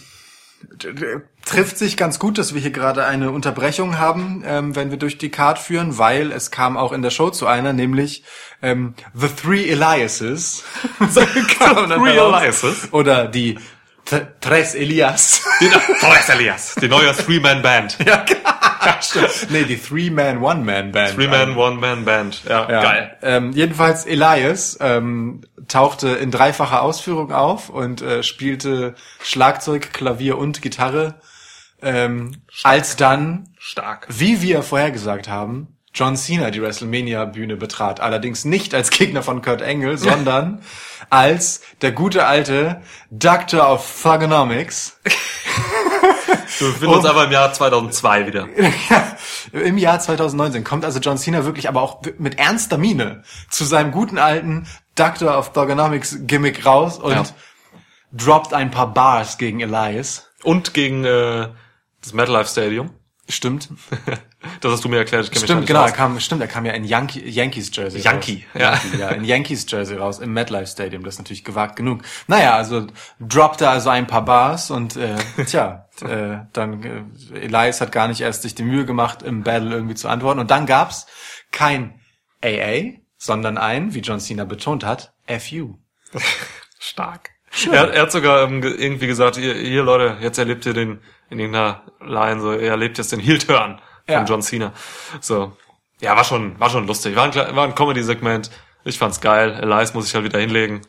trifft sich ganz gut, dass wir hier gerade eine Unterbrechung haben, ähm, wenn wir durch die Card führen, weil es kam auch in der Show zu einer, nämlich ähm, The Three Eliases. Dann Three. Eliases? Oder die T Tres Elias. Die, Tres Elias. Die neue Three-Man-Band. ja, stimmt. Nee, die Three-Man, One-Man-Band. Three-Man, One-Man-Band. Ja, Ja. geil. Ähm, jedenfalls Elias ähm, tauchte in dreifacher Ausführung auf und äh, spielte Schlagzeug, Klavier und Gitarre. Ähm, als dann, Stark. wie wir vorhergesagt haben, John Cena die WrestleMania-Bühne betrat. Allerdings nicht als Gegner von Kurt Angle, sondern als der gute alte Doctor of Thugonomics. Wir befinden uns aber im Jahr 2002 wieder. Im Jahr 2019 kommt also John Cena wirklich, aber auch mit ernster Miene zu seinem guten alten Doctor of Thugonomics Gimmick raus und Ja. droppt ein paar Bars gegen Elias. Und gegen äh, das MetLife Stadium. Stimmt. Das hast du mir erklärt. Ich kenn mich da Stimmt, nicht genau, er aus. kam, stimmt, er kam ja in Yankee, Yankees Jersey. Yankee, raus. ja. Yankee, ja. In Yankees Jersey raus, im MetLife Stadium. Das ist natürlich gewagt genug. Naja, also droppte also ein paar Bars und äh, tja, äh, dann äh, Elias hat gar nicht erst sich die Mühe gemacht, im Battle irgendwie zu antworten. Und dann gab's kein AA, sondern ein, wie John Cena betont hat, FU. Stark. Er, er hat sogar ähm, ge- irgendwie gesagt, hier, hier Leute, jetzt erlebt ihr den, in irgendeiner Line, so, er erlebt jetzt den Heel-Turn von Ja. John Cena. So. Ja, war schon, war schon lustig. War ein, war ein Comedy-Segment. Ich fand's geil. Elias muss ich halt wieder hinlegen.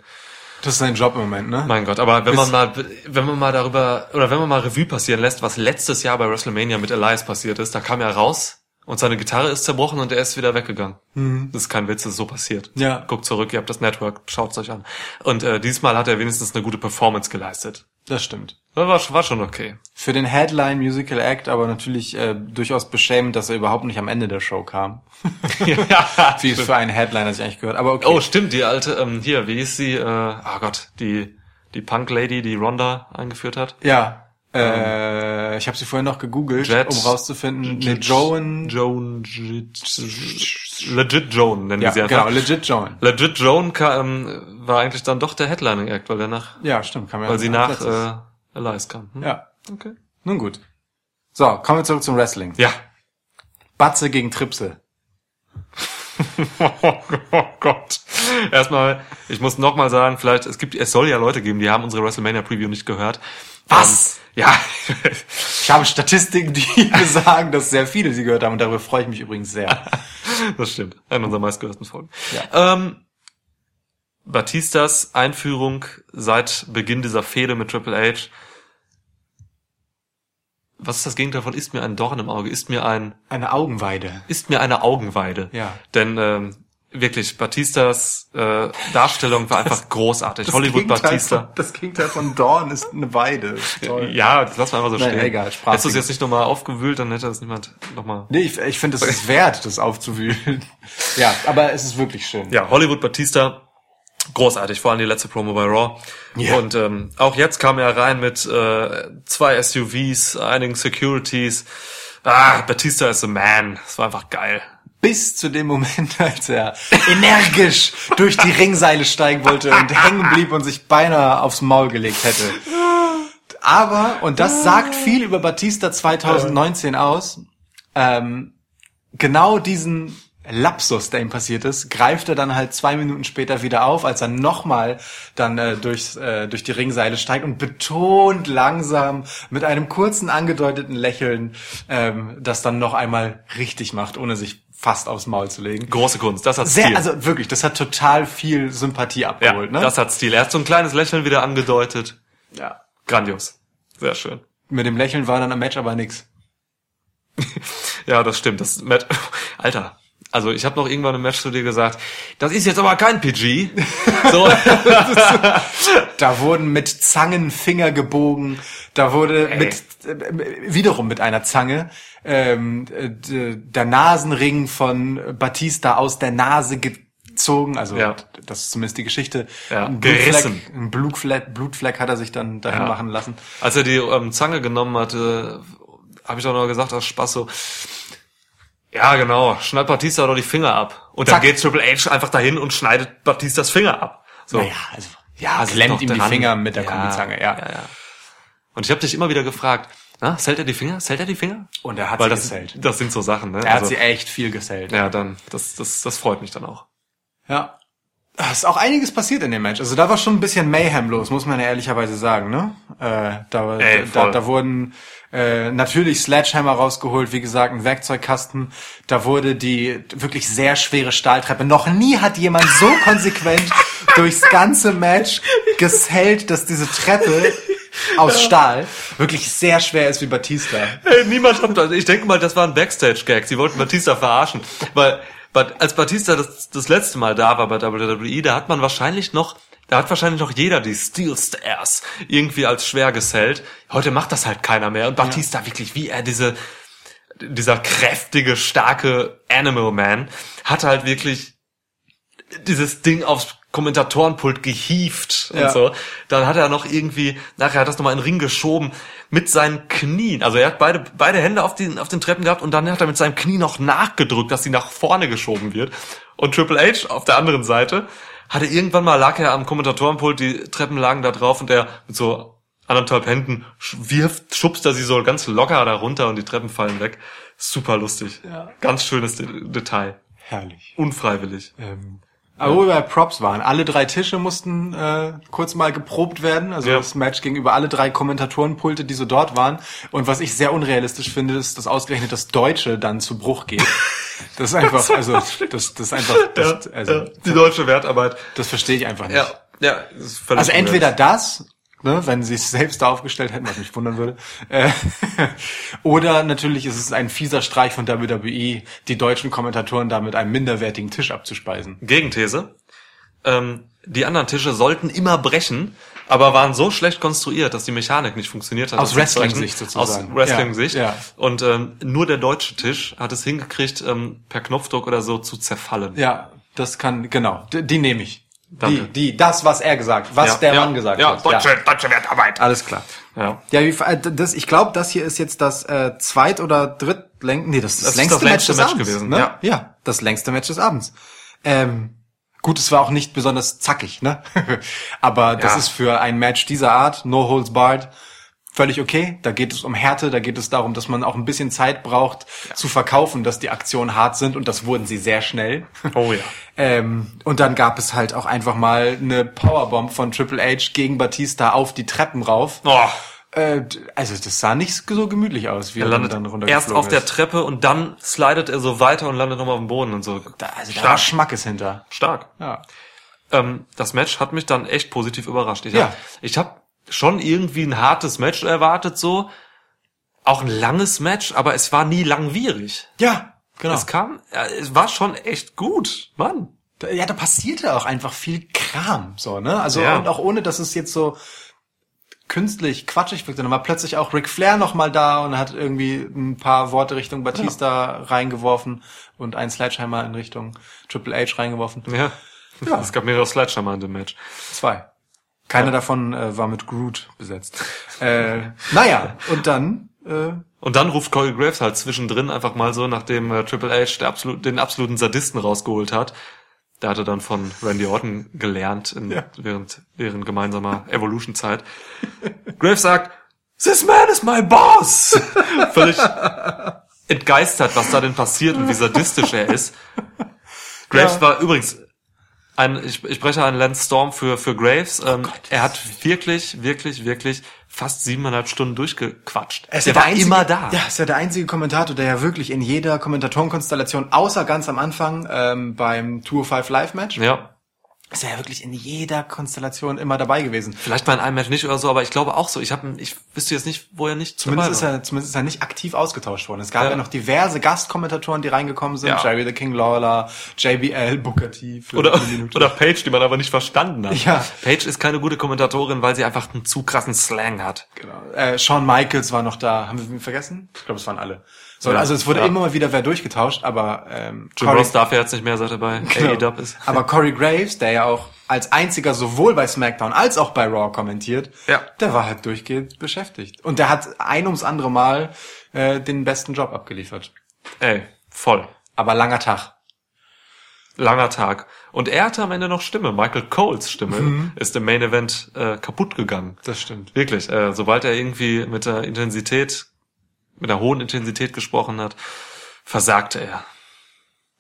Das ist sein Job im Moment, ne? Mein Gott, aber wenn man mal, wenn man mal darüber, oder wenn man mal Revue passieren lässt, was letztes Jahr bei WrestleMania mit Elias passiert ist, da kam er raus und seine Gitarre ist zerbrochen und er ist wieder weggegangen. Das ist kein Witz, das ist so passiert. Mhm. Ja. Guckt zurück, ihr habt das Network, schaut's euch an. Und äh, diesmal hat er wenigstens eine gute Performance geleistet. Das stimmt. Das war, war schon okay. Für den Headline Musical Act aber natürlich äh, durchaus beschämend, dass er überhaupt nicht am Ende der Show kam. ja, Wie es für einen Headliner sich eigentlich gehört. Aber okay. Oh, stimmt, die alte, ähm, hier, wie ist sie, äh, ah Gott, die, die Punk-Lady, die Ronda eingeführt hat. Ja. Äh, ich habe sie vorher noch gegoogelt, Jet- um rauszufinden. Ne, Joan. Joan, Legit Joan nennen Ja, sie einfach. genau, legit Joan. Legit Joan ka- ähm, war eigentlich dann doch der Headlining Act, weil der nach, Ja, stimmt. Kann man weil ja sie nach äh, Elias kam. Hm? Ja, Okay. nun gut. So, kommen wir zurück zum Wrestling. Ja. Batze gegen Tripse. oh Gott. Erstmal, ich muss noch mal sagen, vielleicht es gibt, es soll ja Leute geben, die haben unsere WrestleMania Preview nicht gehört. Was? Ähm, ja. Ich habe Statistiken, die besagen, dass sehr viele sie gehört haben und darüber freue ich mich übrigens sehr. das stimmt. Eine unserer meistgehörten Folgen. Ja. Ähm, Batistas Einführung seit Beginn dieser Fehde mit Triple H. Was ist das Gegenteil von ist mir ein Dorn im Auge? Ist mir ein Eine Augenweide. ist mir eine Augenweide. Ja. Denn ähm, wirklich, Batistas äh, Darstellung war einfach großartig. Hollywood Gegenteil Batista. Von, das Gegenteil von Dawn ist eine Weide. Toll. Ja, das lassen wir einfach so stehen. egal, Sprachfehler. Hättest du es jetzt nicht nochmal aufgewühlt, dann hätte das niemand nochmal. Nee, ich, ich finde, es ist wert, das aufzuwühlen. ja, aber es ist wirklich schön. Ja, Hollywood Batista, großartig, vor allem die letzte Promo bei Raw. Ja. Und ähm, auch jetzt kam er rein mit äh, zwei SUVs, einigen Securities. Ah, Batista is a man. Das war einfach geil. Bis zu dem Moment, als er energisch durch die Ringseile steigen wollte und hängen blieb und sich beinahe aufs Maul gelegt hätte. Aber, und das sagt viel über Batista 2019 aus, ähm, genau diesen Lapsus, der ihm passiert ist, greift er dann halt zwei Minuten später wieder auf, als er nochmal dann äh, durchs, äh, durch die Ringseile steigt und betont langsam mit einem kurzen angedeuteten Lächeln ähm, das dann noch einmal richtig macht, ohne sich fast aufs Maul zu legen. Große Kunst, das hat Sehr, Stil. also wirklich, das hat total viel Sympathie ja, abgeholt, ne? das hat Stil. Er hat so ein kleines Lächeln wieder angedeutet. ja. Grandios. Sehr schön. Mit dem Lächeln war dann am Match aber nix. Ja, das stimmt. Das Matt, Alter. Also ich habe noch irgendwann im Match zu dir gesagt, das ist jetzt aber kein PG. So, Da wurden mit Zangen Finger gebogen, da wurde mit äh, wiederum mit einer Zange ähm, äh, der Nasenring von Batista aus der Nase gezogen, also Ja. das ist zumindest die Geschichte. Ja, ein gerissen. Blutfleck, ein Blutfleck, Blutfleck hat er sich dann dahin Ja. machen lassen. als er die ähm, Zange genommen hatte, habe ich auch noch gesagt aus Spaß so, ja genau, schneid Batista doch die Finger ab. Und dann Zack. geht Triple H einfach dahin und schneidet Batistas Finger ab. So. Naja, also ja, Sind klemmt ihm die dran. Finger mit der Ja, Kombizange, ja. ja, ja. Und ich habe dich immer wieder gefragt, na, zählt er die Finger? Zählt er die Finger? Und er hat Weil sie das, gesellt. das sind so Sachen, ne? Er hat Also, sie echt viel gesellt. ja, dann, das, das, das freut mich dann auch. Ja. Es ist auch einiges passiert in dem Match. Also da war schon ein bisschen Mayhem los, muss man ja ehrlicherweise sagen, ne? Äh, da, Ey, da, da wurden äh, natürlich Sledgehammer rausgeholt, wie gesagt, ein Werkzeugkasten. Da wurde die wirklich sehr schwere Stahltreppe. Noch nie hat jemand so konsequent durchs ganze Match gesellt, dass diese Treppe aus Stahl wirklich sehr schwer ist wie Batista. Hey, niemand hat, also ich denke mal, das war ein Backstage-Gag. Sie wollten Batista verarschen. Weil, als Batista das, das letzte Mal da war bei WWE, da hat man wahrscheinlich noch, da hat wahrscheinlich noch jeder die Steel Stairs irgendwie als schwer gesellt. Heute macht das halt keiner mehr. Und Batista wirklich, wie er diese, dieser kräftige, starke Animal Man, hat halt wirklich dieses Ding aufs Kommentatorenpult gehieft Ja. und so. Dann hat er noch irgendwie, nachher hat er das nochmal in den Ring geschoben mit seinen Knien. Also er hat beide, beide Hände auf den, auf den Treppen gehabt und dann hat er mit seinem Knie noch nachgedrückt, dass sie nach vorne geschoben wird. Und Triple H auf der anderen Seite hatte irgendwann mal, lag er am Kommentatorenpult, die Treppen lagen da drauf und er mit so anderthalb Händen wirft, schubst er sie so ganz locker da runter und die Treppen fallen weg. Super lustig. Ja. Ganz schönes De Detail. Herrlich. Unfreiwillig. Ähm, aber wo wir bei Props waren, alle drei Tische mussten äh, kurz mal geprobt werden. Also Ja. das Match gegenüber alle drei Kommentatorenpulte, die so dort waren. Und was ich sehr unrealistisch finde, ist, dass ausgerechnet das Deutsche dann zu Bruch geht. Das ist einfach, also das, das ist einfach, das, Ja, also, ja, die deutsche Wertarbeit. das verstehe ich einfach nicht. Ja, ja. ist Also entweder das, ne, wenn sie es selbst da aufgestellt hätten, was mich wundern würde, äh, oder natürlich ist es ein fieser Streich von WWE, die deutschen Kommentatoren da mit einem minderwertigen Tisch abzuspeisen. Gegenthese. Ähm, die anderen Tische sollten immer brechen, aber waren so schlecht konstruiert, dass die Mechanik nicht funktioniert hat. Aus Wrestling-Sicht sozusagen. Aus Wrestling-Sicht. Ja, ja. Und ähm, nur der deutsche Tisch hat es hingekriegt, ähm, per Knopfdruck oder so zu zerfallen. Ja, das kann, genau, die, die nehme ich. Die, Danke. die, das, was er gesagt, was Ja, der ja, Mann gesagt ja, hat. Deutsche, deutsche Wertarbeit. Alles klar. Ja. Ja, wie, äh, das, ich glaube, das hier ist jetzt das äh, zweit- oder drittlängste, nee, das ist das, Das ist längste das Match längste des Match Abends. gewesen, Ne? ja. ja, das längste Match des Abends. Ähm, gut, es war auch nicht besonders zackig, ne? Aber das Ja. ist für ein Match dieser Art, No Holds Barred, völlig okay. Da geht es um Härte, da geht es darum, dass man auch ein bisschen Zeit braucht zu verkaufen, dass die Aktionen hart sind und das wurden sie sehr schnell. Oh ja. Ähm, und dann gab es halt auch einfach mal eine Powerbomb von Triple H gegen Batista auf die Treppen rauf. Oh, Äh, also das sah nicht so gemütlich aus, wie er er, landet dann runtergeflogen erst auf der ist. Treppe und dann slidet er so weiter und landet nochmal auf dem Boden und so. Da, also da war Stark. Schmackes hinter. Stark. Ja. Ähm, das Match hat mich dann echt positiv überrascht. Ich Ja. hab, ich hab schon irgendwie ein hartes Match erwartet, so. Auch ein langes Match, aber es war nie langwierig. Ja, genau. Es kam, ja, es war schon echt gut, Mann. Ja, da passierte auch einfach viel Kram, so, ne? Also, Ja. und auch ohne, dass es jetzt so künstlich quatschig wirkt, dann war plötzlich auch Ric Flair noch mal da und hat irgendwie ein paar Worte Richtung Batista reingeworfen und einen Sledgehammer in Richtung Triple H reingeworfen. Ja. Ja. Es gab mehrere Sledgehammer in dem Match. Zwei. Keiner davon äh, war mit Groot besetzt. Äh, naja, und dann, äh, Und dann ruft Corey Graves halt zwischendrin einfach mal so, nachdem äh, Triple H absolut, den absoluten Sadisten rausgeholt hat. Der hatte dann von Randy Orton gelernt in, Ja. während deren gemeinsamer Evolution-Zeit. Graves sagt, This man is my boss! Völlig entgeistert, was da denn passiert und wie sadistisch er ist. Graves Ja. war übrigens ein, ich, ich spreche einen Lance Storm für, für Graves. Ähm, er hat wirklich, wirklich, wirklich fast siebeneinhalb Stunden durchgequatscht. Er ist der ja war einzige, immer da. Ja, ist ja der einzige Kommentator, der ja wirklich in jeder Kommentatorenkonstellation, außer ganz am Anfang ähm, beim Tour 5 Live Match, ja. Ist er ja wirklich in jeder Konstellation immer dabei gewesen. Vielleicht bei einem Match nicht oder so, aber ich glaube auch so. Ich habe, ich wüsste jetzt nicht, wo er nicht Zumindest ist er, zumindest ist er nicht aktiv ausgetauscht worden. Es gab Ja. ja, noch diverse Gastkommentatoren, die reingekommen sind. Ja. Jerry the King Lawler, JBL, Booker T. Oder, oder Paige, die man aber nicht verstanden hat. Ja. Paige ist keine gute Kommentatorin, weil sie einfach einen zu krassen Slang hat. Genau. Äh, Shawn Michaels war noch da. Haben wir ihn vergessen? Ich glaube, es waren alle. So, Ja. also es wurde Ja. immer mal wieder wer durchgetauscht, aber ähm, Jim Corey- Ross darf ja jetzt nicht mehr, seit er bei Genau. AEW ist. Aber Corey Graves, der ja auch als einziger sowohl bei SmackDown als auch bei Raw kommentiert, Ja. der war halt durchgehend beschäftigt. Und der hat ein ums andere Mal äh, den besten Job abgeliefert. Ey, voll. Aber langer Tag. Langer Tag. Und er hatte am Ende noch Stimme. Michael Coles Stimme ist im Main Event äh, kaputt gegangen. Das stimmt. Wirklich. Äh, sobald er irgendwie mit der Intensität, mit der hohen Intensität gesprochen hat, versagte er.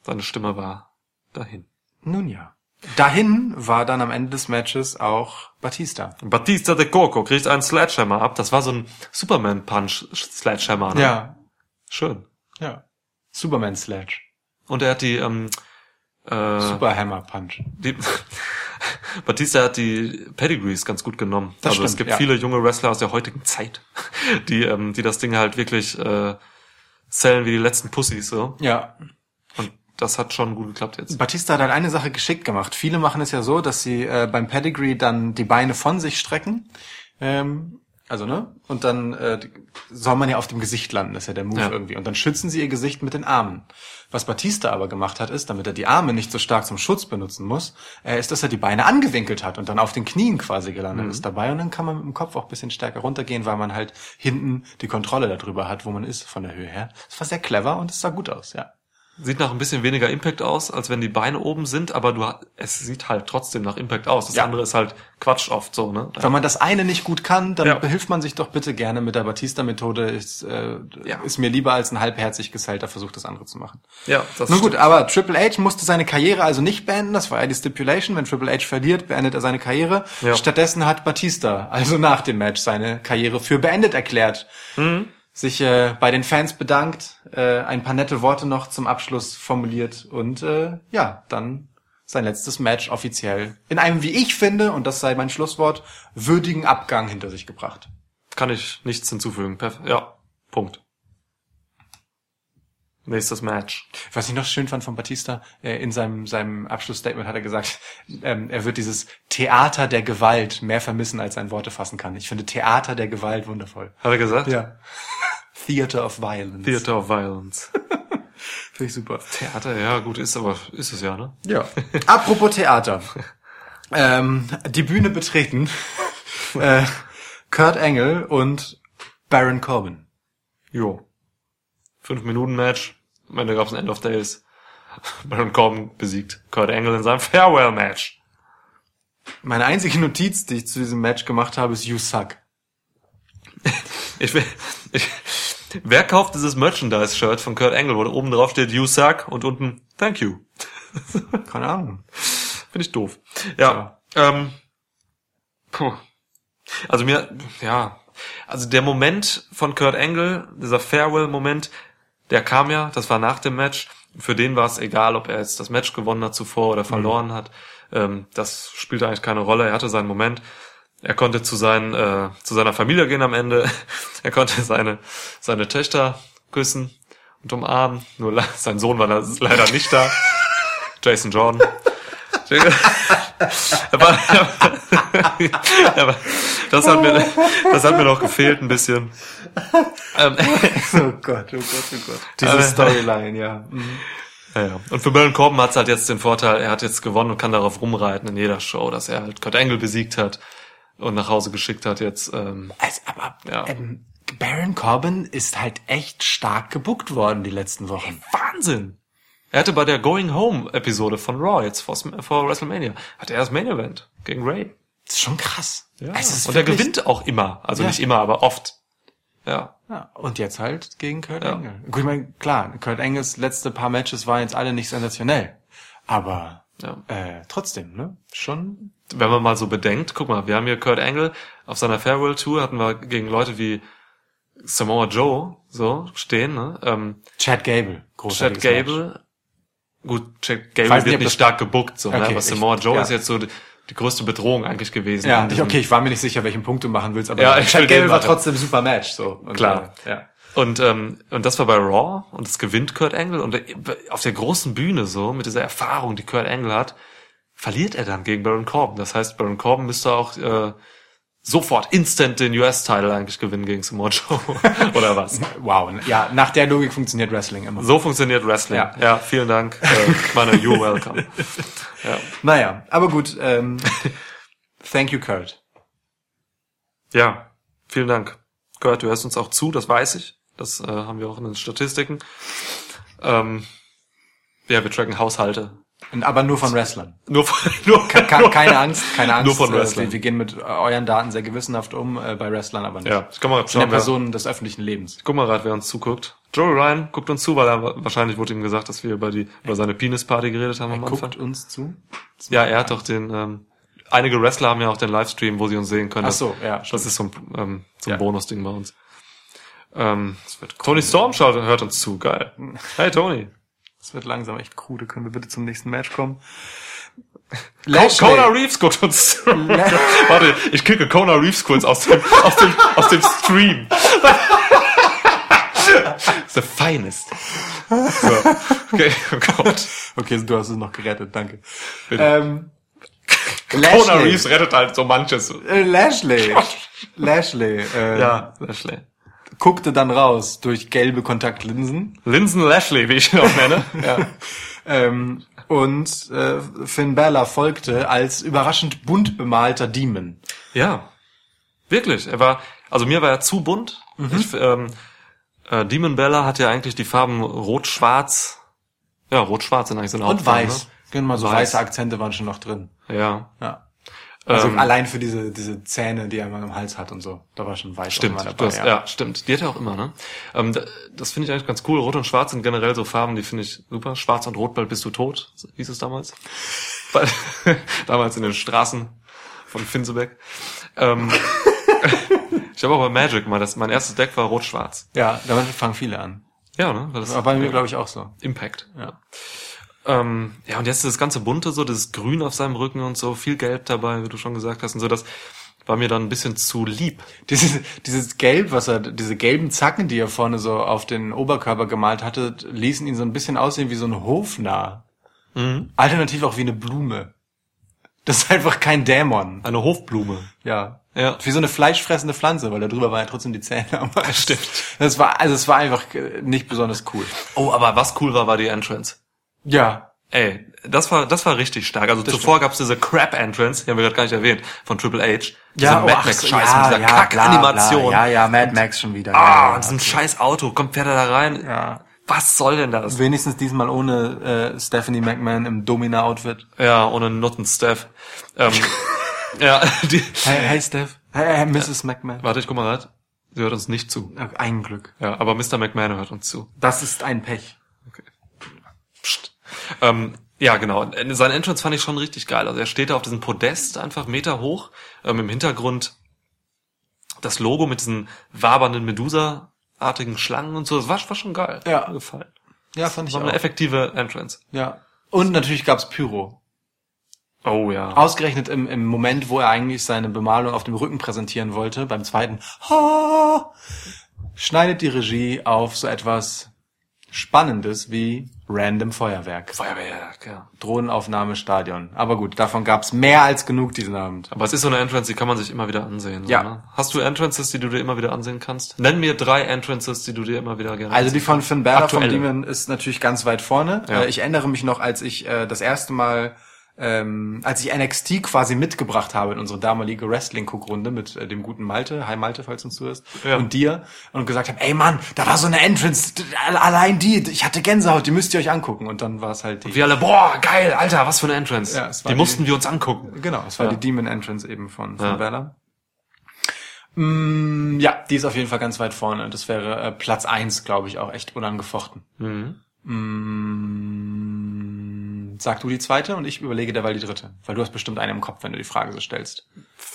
Seine Stimme war dahin. Nun ja. Dahin war dann am Ende des Matches auch Batista. Batista de Coco kriegt einen Sledgehammer ab. Das war so ein Superman-Punch-Sledgehammer. Ne? Ja. Schön. Ja. Superman Sledge. Und er hat die, ähm, äh, Super Hammer Punch. die Batista hat die Pedigrees ganz gut genommen. Das also es stimmt, gibt ja. viele junge Wrestler aus der heutigen Zeit, die, ähm, die das Ding halt wirklich äh, zählen wie die letzten Pussys so. Ja. Und das hat schon gut geklappt jetzt. Batista hat halt eine Sache geschickt gemacht. Viele machen es ja so, dass sie äh, beim Pedigree dann die Beine von sich strecken. Ähm, also, ne? Und dann äh, soll man ja auf dem Gesicht landen, das ist ja der Move Ja. irgendwie. Und dann schützen sie ihr Gesicht mit den Armen. Was Batista aber gemacht hat, ist, damit er die Arme nicht so stark zum Schutz benutzen muss, äh, ist, dass er die Beine angewinkelt hat und dann auf den Knien quasi gelandet ist dabei. Und dann kann man mit dem Kopf auch ein bisschen stärker runtergehen, weil man halt hinten die Kontrolle darüber hat, wo man ist von der Höhe her. Das war sehr clever und es sah gut aus, ja. Sieht nach ein bisschen weniger Impact aus, als wenn die Beine oben sind, aber du es sieht halt trotzdem nach Impact aus. Das Ja. andere ist halt Quatsch oft so, ne? Wenn man das eine nicht gut kann, dann Ja. behilft man sich doch bitte gerne mit der Batista-Methode. Ist, äh, Ja. ist mir lieber als ein halbherzig gesellter Versuch, das andere zu machen. Ja, das Nun gut, stimmt. aber Triple H musste seine Karriere also nicht beenden. Das war ja die Stipulation. Wenn Triple H verliert, beendet er seine Karriere. Ja. Stattdessen hat Batista also nach dem Match seine Karriere für beendet erklärt. Mhm. Sich äh, bei den Fans bedankt, äh, ein paar nette Worte noch zum Abschluss formuliert und äh, ja, dann sein letztes Match offiziell in einem, wie ich finde, und das sei mein Schlusswort, würdigen Abgang hinter sich gebracht. Kann ich nichts hinzufügen. Perf ja, Punkt. Nächstes Match. Was ich noch schön fand von Batista, äh, in seinem, seinem Abschlussstatement hat er gesagt, ähm, er wird dieses Theater der Gewalt mehr vermissen, als er in Worte fassen kann. Ich finde Theater der Gewalt wundervoll. Hat er gesagt? Ja. Theater of Violence. Theater of Violence. Finde ich super. Theater, ja, gut, ist aber, ist es ja, ne? Ja. Apropos Theater. Ähm, die Bühne betreten. äh, Kurt Engel und Baron Corbin. Jo. Fünf Minuten Match. Am Ende gab's ein End of Days. Baron Corbin besiegt Kurt Angle in seinem Farewell Match. Meine einzige Notiz, die ich zu diesem Match gemacht habe, ist You Suck. Ich will, ich, wer kauft dieses Merchandise-Shirt von Kurt Angle, wo oben drauf steht You suck und unten Thank you? Keine Ahnung. Finde ich doof. Ja. Ähm, puh. Also mir, ja. Also der Moment von Kurt Angle, dieser Farewell-Moment, der kam ja, das war nach dem Match. Für den war es egal, ob er jetzt das Match gewonnen hat zuvor oder verloren hat. Ähm, das spielte eigentlich keine Rolle. Er hatte seinen Moment. Er konnte zu, seinen, äh, zu seiner Familie gehen am Ende. Er konnte seine, seine Töchter küssen und umarmen. Nur sein Sohn war le- leider nicht da. Jason Jordan. aber, aber das hat mir, das hat mir noch gefehlt ein bisschen. Ähm, Oh Gott, oh Gott, oh Gott. Diese Storyline, ja. Mhm. Ja, ja. Und für Baron Corbin hat es halt jetzt den Vorteil, er hat jetzt gewonnen und kann darauf rumreiten in jeder Show, dass er halt Kurt Angle besiegt hat und nach Hause geschickt hat jetzt. Ähm, Also, aber Ja. ähm, Baron Corbin ist halt echt stark gebuckt worden die letzten Wochen. Wahnsinn! Er hatte bei der Going Home Episode von Raw jetzt vor, vor WrestleMania, hatte er das Main Event gegen Ray. Das ist schon krass. Ja. Ist und er gewinnt auch immer. Also Ja. nicht immer, aber oft. Ja. Ja, und jetzt halt gegen Kurt Ja. Angle. Gut, ich meine, klar, Kurt Angles letzte paar Matches waren jetzt alle nicht sensationell. Aber Ja. äh, trotzdem, ne? Schon. Wenn man mal so bedenkt, guck mal, wir haben hier Kurt Angle auf seiner Farewell Tour hatten wir gegen Leute wie Samoa Joe so stehen, ne? Ähm, Chad Gable. Chad großartiges Match. Gable. Gut, Chad Gable nicht, wird nicht stark gebuckt, so, ne? Okay, aber ich- Samoa Joe ja. ist jetzt so die, größte Bedrohung eigentlich gewesen. Ja, ich, okay, ich war mir nicht sicher, welchen Punkt du machen willst, aber Ja, Chad Gable war trotzdem ein super Match, so. Und, Klar. Äh, ja. Und, ähm, und das war bei Raw und es gewinnt Kurt Angle und auf der großen Bühne so, mit dieser Erfahrung, die Kurt Angle hat, verliert er dann gegen Baron Corbin. Das heißt, Baron Corbin müsste auch äh, sofort instant den US-Title eigentlich gewinnen gegen Samoa Joe. Oder was? Wow, ja, nach der Logik funktioniert Wrestling immer. So funktioniert Wrestling. Ja. Ja, vielen Dank. Äh, meine, you're welcome. Ja. Naja, aber gut, ähm, thank you, Kurt. ja, vielen Dank. Kurt, du hörst uns auch zu, das weiß ich. Das äh, haben wir auch in den Statistiken. Ähm, ja, wir tracken Haushalte. Aber nur von Wrestlern. Nur von, nur, Ke keine Angst, keine Angst. Nur von äh, Wrestlern. Wir, gehen mit äh, euren Daten sehr gewissenhaft um, äh, bei Wrestlern aber nicht. Ja, ich kann mal Das sind ja schauen, wer, Personen des öffentlichen Lebens. guck mal grad, wer uns zuguckt. Joey Ryan guckt uns zu, weil er wahrscheinlich wurde ihm gesagt, dass wir über die über seine Penis-Party geredet haben am Anfang. Guckt uns zu. Ja, er hat doch den. Ähm, einige Wrestler haben ja auch den Livestream, wo sie uns sehen können. Ach so, ja, Das stimmt. ist so ein, ähm, so ein Ja. Bonusding bei uns. Ähm, Tony Storm schaut, hört uns zu, geil. Hey Tony. Das wird langsam echt krude. Können wir bitte zum nächsten Match kommen? Kona Reeves guckt uns. Warte, ich kicke Kona Reeves kurz aus dem, aus dem, aus dem Stream. The finest. So. Okay, oh Gott. Okay, du hast es noch gerettet, danke. Ähm, Kona. Reeves rettet halt so manches. Äh, Lashley. Lashley. Äh, Ja, Lashley. Guckte dann raus durch gelbe Kontaktlinsen. Linsen Lashley, wie ich ihn auch nenne. Ja. ähm, und äh, Finn Balor folgte als überraschend bunt bemalter Demon. Ja, wirklich. Er war, also mir war er zu bunt. Mhm. Ich, ähm, äh, Demon Bella hat ja eigentlich die Farben rot-schwarz. Ja, rot-schwarz sind eigentlich so eine Und Hauptfarben, weiß. Genau, so Weiß. weiße Akzente waren schon noch drin. Ne? Ja, Ja. Also Ähm, allein für diese, diese Zähne, die er immer im Hals hat und so. Da war schon weiß stimmt. dabei. hast, ja. stimmt. Die hat er auch immer, ne? Ähm, da- das finde ich eigentlich ganz cool. Rot und Schwarz sind generell so Farben, die finde ich super. Schwarz und Rot, bald bist du tot, hieß es damals. Damals in den Straßen von Finsebeck. Ähm, ich habe auch bei Magic mal, das, mein erstes Deck war rot-schwarz. ja, damit fangen viele an. Ja, ne? Das, Aber bei mir glaube ich auch so. Impact. Ja. Ähm, ja, und jetzt das ganze bunte, so das Grün auf seinem Rücken und so, viel Gelb dabei, wie du schon gesagt hast, und so, das war mir dann ein bisschen zu lieb. Dieses, dieses Gelb, was er, diese gelben Zacken, die er vorne so auf den Oberkörper gemalt hatte, ließen ihn so ein bisschen aussehen wie so ein Hofnarr. Mhm. Alternativ auch wie eine Blume. Das ist einfach kein Dämon. Eine Hofblume. Ja. Ja. Wie so eine fleischfressende Pflanze, weil da drüber waren ja trotzdem die Zähne. Aber Stimmt. Das war, also es war einfach äh, nicht besonders cool. Oh, aber was cool war, war die Entrance. Ja. Ey, das war, das war richtig stark. Also zuvor gab's diese Crap-Entrance, die haben wir gerade gar nicht erwähnt, von Triple H. Diese Mad ach Max Scheiß mit dieser bla, Kack-Animation. bla. Ja, ja, Mad Max schon wieder. Ah, ja, und so ein scheiß Auto, kommt fährt er da rein. Ja. Was soll denn das? Wenigstens diesmal ohne äh, Stephanie McMahon im Domina-Outfit. Ja, ohne Nutten Steph. Ähm, ja, die, Hey, hey Steph. Hey, hey Mrs. McMahon. warte, ich guck mal rein. Sie hört uns nicht zu. Ein Glück. Ja, aber Mr. McMahon hört uns zu. Das ist ein Pech. Ähm, ja, genau. Sein Entrance fand ich schon richtig geil. Also er steht da auf diesem Podest einfach Meter hoch. Ähm, Im Hintergrund das Logo mit diesen wabernden Medusa-artigen Schlangen und so. Das war, war schon geil. Ja. Hat mir gefallen. Ja, fand ich War auch. eine effektive Entrance. Ja. Und natürlich gab's Pyro. Oh ja. Ausgerechnet im, im Moment, wo er eigentlich seine Bemalung auf dem Rücken präsentieren wollte, beim zweiten, ha, schneidet die Regie auf so etwas Spannendes wie Random Feuerwerk. Feuerwerk, ja. Drohnenaufnahme Stadion. Aber gut, davon gab's mehr als genug diesen Abend. Aber es ist so eine Entrance, die kann man sich immer wieder ansehen. So, Ja. Ne? Hast du Entrances, die du dir immer wieder ansehen kannst? Nenn mir drei Entrances, die du dir immer wieder gerne Also die von Finn Balor Aktuelle. Demon ist natürlich ganz weit vorne. Ja. Äh, ich erinnere mich noch, als ich äh, das erste Mal, ähm, als ich NXT quasi mitgebracht habe in unsere damalige Wrestling-Guckrunde mit äh, dem guten Malte, hi Malte, falls du uns zuhörst, Ja. und dir, und gesagt habe, ey Mann, da war so eine Entrance, allein die, ich hatte Gänsehaut, die müsst ihr euch angucken. Und dann war es halt die. Wir alle, boah, geil, Alter, was für eine Entrance. Ja, es war die die- mussten wir uns angucken. Genau, es war Ja. die Demon Entrance eben von, von Ja. Balor. Mm, ja, die ist auf jeden Fall ganz weit vorne. Das wäre äh, Platz eins, glaube ich, auch echt unangefochten. Mhm. Mm, sag du die zweite und ich überlege derweil die dritte. Weil du hast bestimmt eine im Kopf, wenn du die Frage so stellst.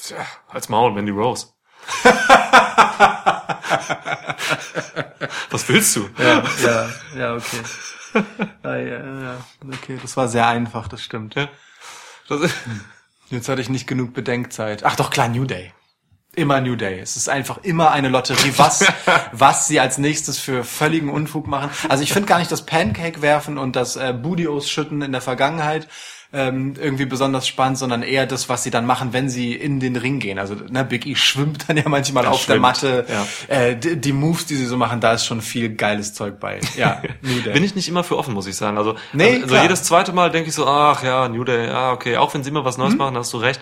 Tja, als Maul, Mandy Rose. was willst du? Ja, ja, ja, okay. ja, ja, ja, okay, das war sehr einfach, das stimmt. Ja. Das Jetzt hatte ich nicht genug Bedenkzeit. Ach doch, klar, New Day. Immer New Day. Es ist einfach immer eine Lotterie, was, was sie als nächstes für völligen Unfug machen. Also ich finde gar nicht das Pancake werfen und das äh, Booty ausschütten in der Vergangenheit ähm, irgendwie besonders spannend, sondern eher das, was sie dann machen, wenn sie in den Ring gehen. Also ne, Big E schwimmt dann ja manchmal Er auf der schwimmt, Matte. ja. Äh, die, die Moves, die sie so machen, da ist schon viel geiles Zeug bei. Ja, New Day. bin ich nicht immer für offen, muss ich sagen. Also, Nee, also klar. jedes zweite Mal denke ich so, ach ja, New Day, ja, okay, auch wenn sie immer was. Neues machen, hast du recht.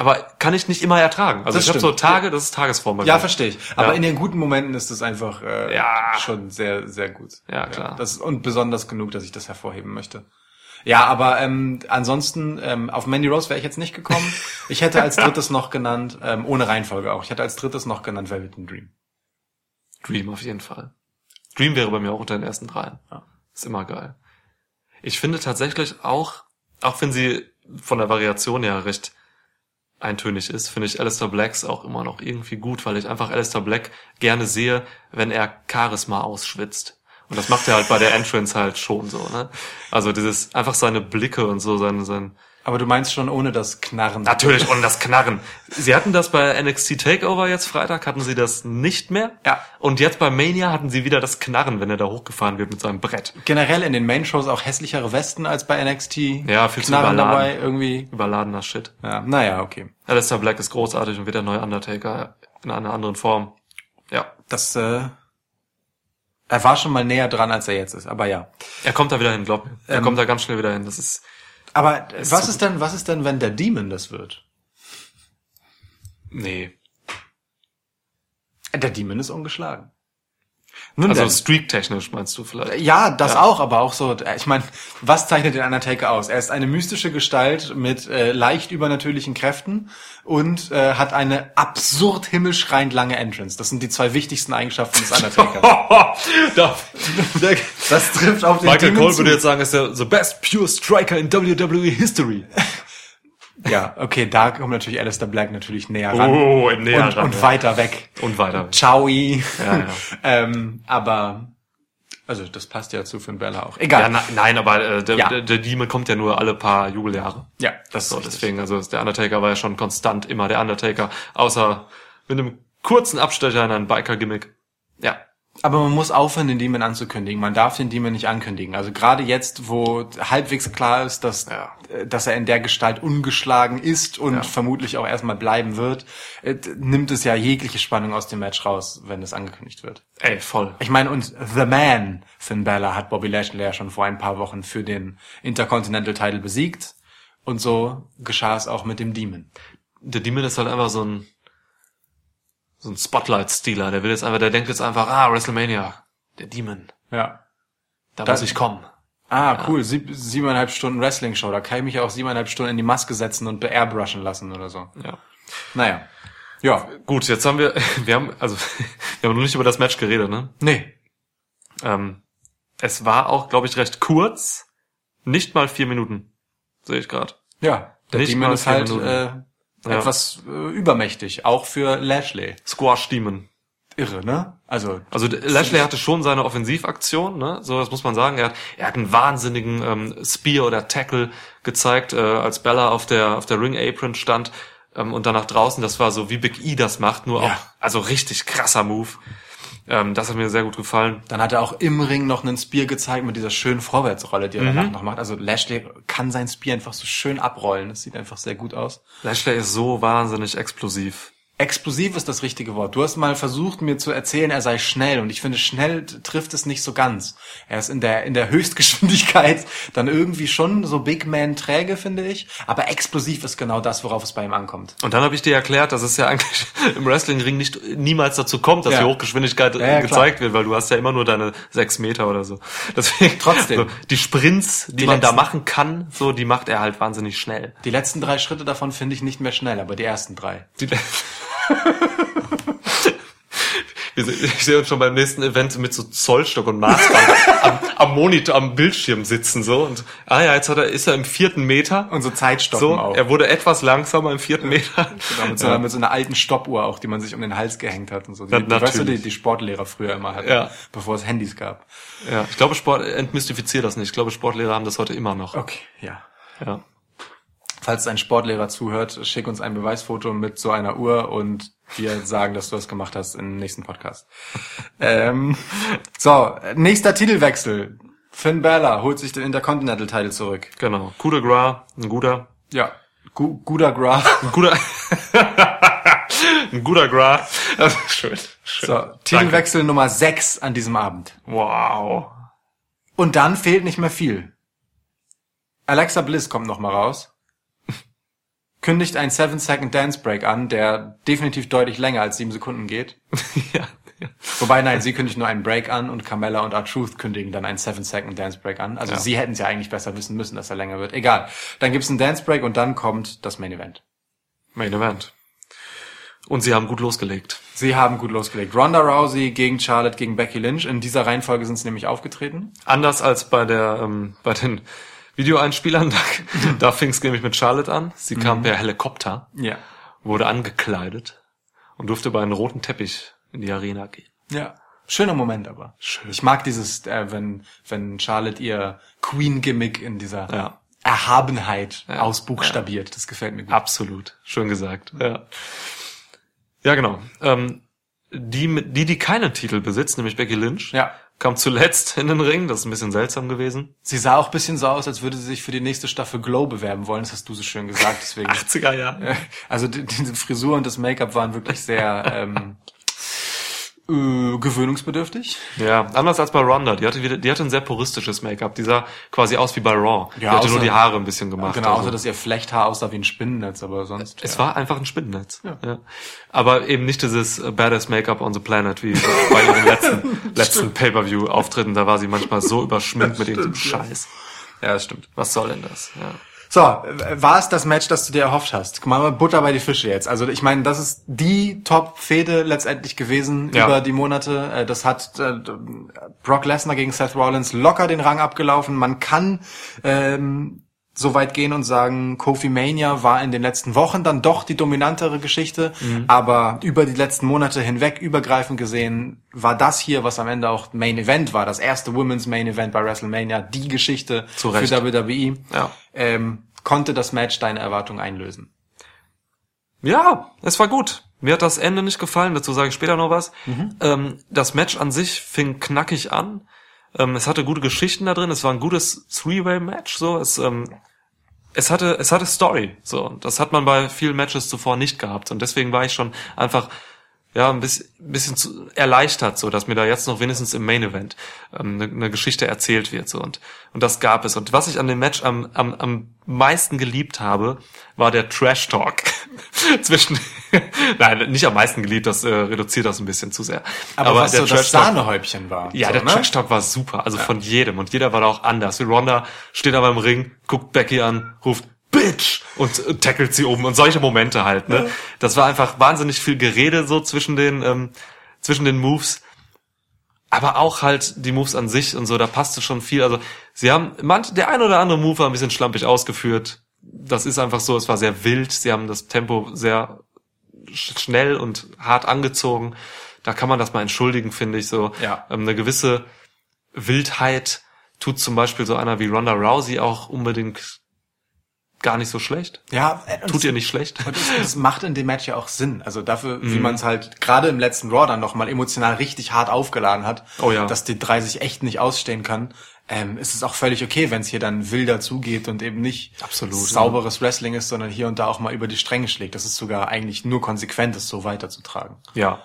Aber kann ich nicht immer ertragen. Also Das ich habe so. Tage, das ist Tagesform bei Ja, mir. verstehe ich. Aber Ja. in den guten Momenten ist es einfach äh, Ja. schon sehr, sehr gut. Ja, klar. das ist, und besonders genug, dass ich das hervorheben möchte. Ja, aber ähm, ansonsten, ähm, auf Mandy Rose wäre ich jetzt nicht gekommen. Ich hätte als drittes noch genannt, ähm, ohne Reihenfolge auch, ich hätte als drittes noch genannt Velvet Dream. Dream auf jeden Fall. Dream wäre bei mir auch unter den ersten dreien. Ja. Ist immer geil. Ich finde tatsächlich auch, auch wenn sie von der Variation ja recht eintönig ist, finde ich Alistair Blacks auch immer noch irgendwie gut, weil ich einfach Alistair Black gerne sehe, wenn er Charisma ausschwitzt. Und das macht er halt bei der Entrance halt schon so, ne? Also dieses, einfach seine Blicke und so, sein, sein, Aber du meinst schon ohne das Knarren. natürlich ohne das Knarren. Sie hatten das bei NXT Takeover jetzt Freitag, hatten sie das nicht mehr. Ja. Und jetzt bei Mania hatten sie wieder das Knarren, wenn er da hochgefahren wird mit seinem Brett. Generell in den Main-Shows auch hässlichere Westen als bei NXT. Ja, viel zu Knarren überladen. dabei irgendwie. Überladener Shit. Ja, naja, okay. Alistair Black ist großartig und wird der neue Undertaker in einer anderen Form. Ja. Das, äh, er war schon mal näher dran, als er jetzt ist, aber ja. Er kommt da wieder hin, glaub mir. Er Ähm, kommt da ganz schnell wieder hin. Das ist, Aber was so ist denn, was ist denn, wenn der Demon das wird? nee. Der Demon ist ungeschlagen. Nun Also streak-technisch meinst du vielleicht? Ja, das Ja. auch, aber auch so, äh, ich meine, was zeichnet den Undertaker aus? Er ist eine mystische Gestalt mit äh, leicht übernatürlichen Kräften und äh, hat eine absurd himmelschreiend lange Entrance. Das sind die zwei wichtigsten Eigenschaften des Undertakers. da, das trifft auf den Michael Demon Cole zu. würde jetzt sagen, ist der the best pure striker in WWE History. Ja, okay, da kommt natürlich Alistair Black natürlich näher ran. Oh, näher und, ran, und ja. weiter weg. Und weiter. Ciao. Ja, ja. ähm, aber also das passt ja zu Finn Bella auch. Egal. Ja, na, nein, aber äh, der, Ja. der, der Demon kommt ja nur alle paar Jubeljahre. ja das So, ist richtig. deswegen, also der Undertaker war ja schon konstant immer der Undertaker, außer mit einem kurzen Abstecher in ein Biker-Gimmick. Ja. Aber man muss aufhören, den Demon anzukündigen. Man darf den Demon nicht ankündigen. Also gerade jetzt, wo halbwegs klar ist, dass, Ja. äh, dass er in der Gestalt ungeschlagen ist und Ja. vermutlich auch erstmal bleiben wird, äh, nimmt es ja jegliche Spannung aus dem Match raus, wenn es angekündigt wird. Ey, voll. Ich meine, und The Man, Finn Balor, hat Bobby Lashley ja schon vor ein paar Wochen für den Intercontinental Title besiegt. Und so geschah es auch mit dem Demon. Der Demon ist halt einfach so ein so ein Spotlight-Stealer. Der will jetzt einfach, der denkt jetzt einfach, ah, WrestleMania, der Demon, Ja. da Da- muss ich kommen. Ah, cool. Sieb, siebeneinhalb Stunden Wrestling-Show. Da kann ich mich auch siebeneinhalb Stunden in die Maske setzen und beairbrushen lassen oder so. Ja. Naja. Ja. Gut, jetzt haben wir, wir haben, also, wir haben noch nicht über das Match geredet, ne? Nee. Ähm, es war auch, glaube ich, recht kurz. Nicht mal vier Minuten. Sehe ich gerade. Ja. Der Nicht Demon mal ist halt Minuten. äh, Ja. etwas äh, übermächtig. Auch für Lashley. Squash Demon. Irre, ne? Also, Also Lashley hatte schon seine Offensivaktion, ne? So, das muss man sagen. Er hat, er hat einen wahnsinnigen ähm, Spear oder Tackle gezeigt, äh, als Bella auf der auf der Ring Apron stand ähm, und dann nach draußen. Das war so wie Big E das macht, nur Ja. auch also richtig krasser Move. Ähm, das hat mir sehr gut gefallen. Dann hat er auch im Ring noch einen Spear gezeigt mit dieser schönen Vorwärtsrolle, die er danach noch macht. Also Lashley kann sein Spear einfach so schön abrollen. Das sieht einfach sehr gut aus. Lashley ist so wahnsinnig explosiv. Explosiv ist das richtige Wort. Du hast mal versucht, mir zu erzählen, er sei schnell. Und ich finde, schnell trifft es nicht so ganz. Er ist in der, in der Höchstgeschwindigkeit dann irgendwie schon so Big Man träge, finde ich. Aber explosiv ist genau das, worauf es bei ihm ankommt. Und dann habe ich dir erklärt, dass es ja eigentlich im Wrestlingring nicht niemals dazu kommt, dass Ja. die Hochgeschwindigkeit Ja, ja, gezeigt wird, weil du hast ja immer nur deine sechs Meter oder so. Deswegen Trotzdem. So, die Sprints, die, Die man da letzten- machen kann, so die macht er halt wahnsinnig schnell. Die letzten drei Schritte davon finde ich nicht mehr schnell, aber die ersten drei. Die, ich sehe uns schon beim nächsten Event mit so Zollstock und Maßband am, am Monitor, am Bildschirm sitzen so und ah ja, jetzt hat er, ist er im vierten Meter. Und so Zeitstoppen so, auch. er wurde etwas langsamer im vierten Meter. Genau, mit, so einer, mit so einer alten Stoppuhr auch, die man sich um den Hals gehängt hat und so. Die, Ja, die, weißt du, die, die Sportlehrer früher immer hatten, Ja. bevor es Handys gab. Ja, ich glaube, Sport entmystifiziert das nicht. Ich glaube, Sportlehrer haben das heute immer noch. Okay, ja. Ja. Falls ein Sportlehrer zuhört, schick uns ein Beweisfoto mit so einer Uhr und wir sagen, dass du das gemacht hast im nächsten Podcast. ähm, so, nächster Titelwechsel. Finn Balor holt sich den Intercontinental Title zurück. Genau. Coup de Gras, ein guter, Ja. Gu guter Graph. ein guter, ein guter Gras. Ist schön. schön. So, Titelwechsel Nummer 6 an diesem Abend. Wow. Und dann fehlt nicht mehr viel. Alexa Bliss kommt noch mal raus. Kündigt ein 7-Second Dance Break an, der definitiv deutlich länger als 7 Sekunden geht. ja, ja. Wobei, nein, sie kündigt nur einen Break an und Carmella und R-Truth kündigen dann einen 7-Second Dance Break an. Also Ja. sie hätten es ja eigentlich besser wissen müssen, dass er länger wird. Egal. Dann gibt's einen Dance Break und dann kommt das Main Event. Main Event. Und sie haben gut losgelegt. Sie haben gut losgelegt. Ronda Rousey gegen Charlotte gegen Becky Lynch. In dieser Reihenfolge sind sie nämlich aufgetreten. Anders als bei der, ähm, bei den Videoeinspielern, da, da fing es nämlich mit Charlotte an. Sie kam per Helikopter, Ja. wurde angekleidet und durfte bei einem roten Teppich in die Arena gehen. Ja. Schöner Moment aber. Schön. Ich mag dieses, äh, wenn, wenn Charlotte ihr Queen-Gimmick in dieser Ja. Erhabenheit Ja. ausbuchstabiert. Das gefällt mir gut. Absolut. Schön gesagt. Ja, ja genau. Ähm, die, die, die keinen Titel besitzt, nämlich Becky Lynch, Ja. Kam zuletzt in den Ring. Das ist ein bisschen seltsam gewesen. Sie sah auch ein bisschen so aus, als würde sie sich für die nächste Staffel Glow bewerben wollen. Das hast du so schön gesagt. Deswegen. 80er Jahre. Also die, diese Frisur und das Make-up waren wirklich sehr ähm, äh, gewöhnungsbedürftig. Ja, anders als bei Ronda. Die hatte wieder, die hatte ein sehr puristisches Make-up. Die sah quasi aus wie bei Raw. die Ja, hatte nur außer- die Haare ein bisschen gemacht. Genau, also. außer dass ihr Flechthaar aussah wie ein Spinnennetz, aber sonst. Es ja. war einfach ein Spinnennetz. Ja. Aber eben nicht dieses äh, Badass Make-up on the Planet wie bei ihren letzten, letzten Pay-Per-View-Auftritten. Da war sie manchmal so überschminkt mit dem Scheiß. Ja, das stimmt. Was soll denn das? Ja. So, war es das Match, das du dir erhofft hast? Guck mal, Butter bei die Fische jetzt. Also ich meine, das ist die Top-Fehde letztendlich gewesen Ja. über die Monate. Äh, Das hat äh, Brock Lesnar gegen Seth Rollins locker den Rang abgelaufen. Man kann ähm, so weit gehen und sagen, Kofi Mania war in den letzten Wochen dann doch die dominantere Geschichte, aber über die letzten Monate hinweg übergreifend gesehen war das hier, was am Ende auch Main Event war, das erste Women's Main Event bei WrestleMania, die Geschichte Zu für. WWE Ja. ähm, konnte das Match deine Erwartungen einlösen. Ja, es war gut. Mir hat das Ende nicht gefallen, dazu sage ich später noch was. Ähm, das Match an sich fing knackig an. Ähm, es hatte gute Geschichten da drin, es war ein gutes Three-Way-Match, so. Es, ähm, es hatte, es hatte Story, so. Das hat man bei vielen Matches zuvor nicht gehabt. Und deswegen war ich schon einfach, ja, ein bisschen, bisschen zu, erleichtert, so, dass mir da jetzt noch wenigstens im Main Event ähm, eine, eine Geschichte erzählt wird, so. Und, und das gab es. Und was ich an dem Match am, am, am meisten geliebt habe, war der Trash Talk zwischen, nein, nicht am meisten geliebt, das äh, reduziert das ein bisschen zu sehr. Aber, was so das Trash Talk- Sahnehäubchen war. ja, so, der ne? Trash Talk war super, also von jedem und jeder war da auch anders. Wie Ronda steht aber im Ring, guckt Becky an, ruft Bitch und äh, tackelt sie oben und solche Momente halt. Ne, das war einfach wahnsinnig viel Gerede so zwischen den ähm, zwischen den Moves, aber auch halt die Moves an sich und so. Da passte schon viel. Also sie haben manch der ein oder andere Move war ein bisschen schlampig ausgeführt. Das ist einfach so. Es war sehr wild. Sie haben das Tempo sehr schnell und hart angezogen. Da kann man das mal entschuldigen, finde ich so. Ja. Ähm, eine gewisse Wildheit tut zum Beispiel so einer wie Ronda Rousey auch unbedingt gar nicht so schlecht. Ja, Tut ihr nicht schlecht. Und das macht in dem Match ja auch Sinn. Also dafür, wie Mhm. man es halt gerade im letzten Raw dann nochmal emotional richtig hart aufgeladen hat, Oh ja. dass die drei sich echt nicht ausstehen kann, ähm, ist es auch völlig okay, wenn es hier dann wilder zugeht und eben nicht Absolut, sauberes Wrestling ist, sondern hier und da auch mal über die Stränge schlägt. Das ist sogar eigentlich nur konsequent, es so weiterzutragen. Ja.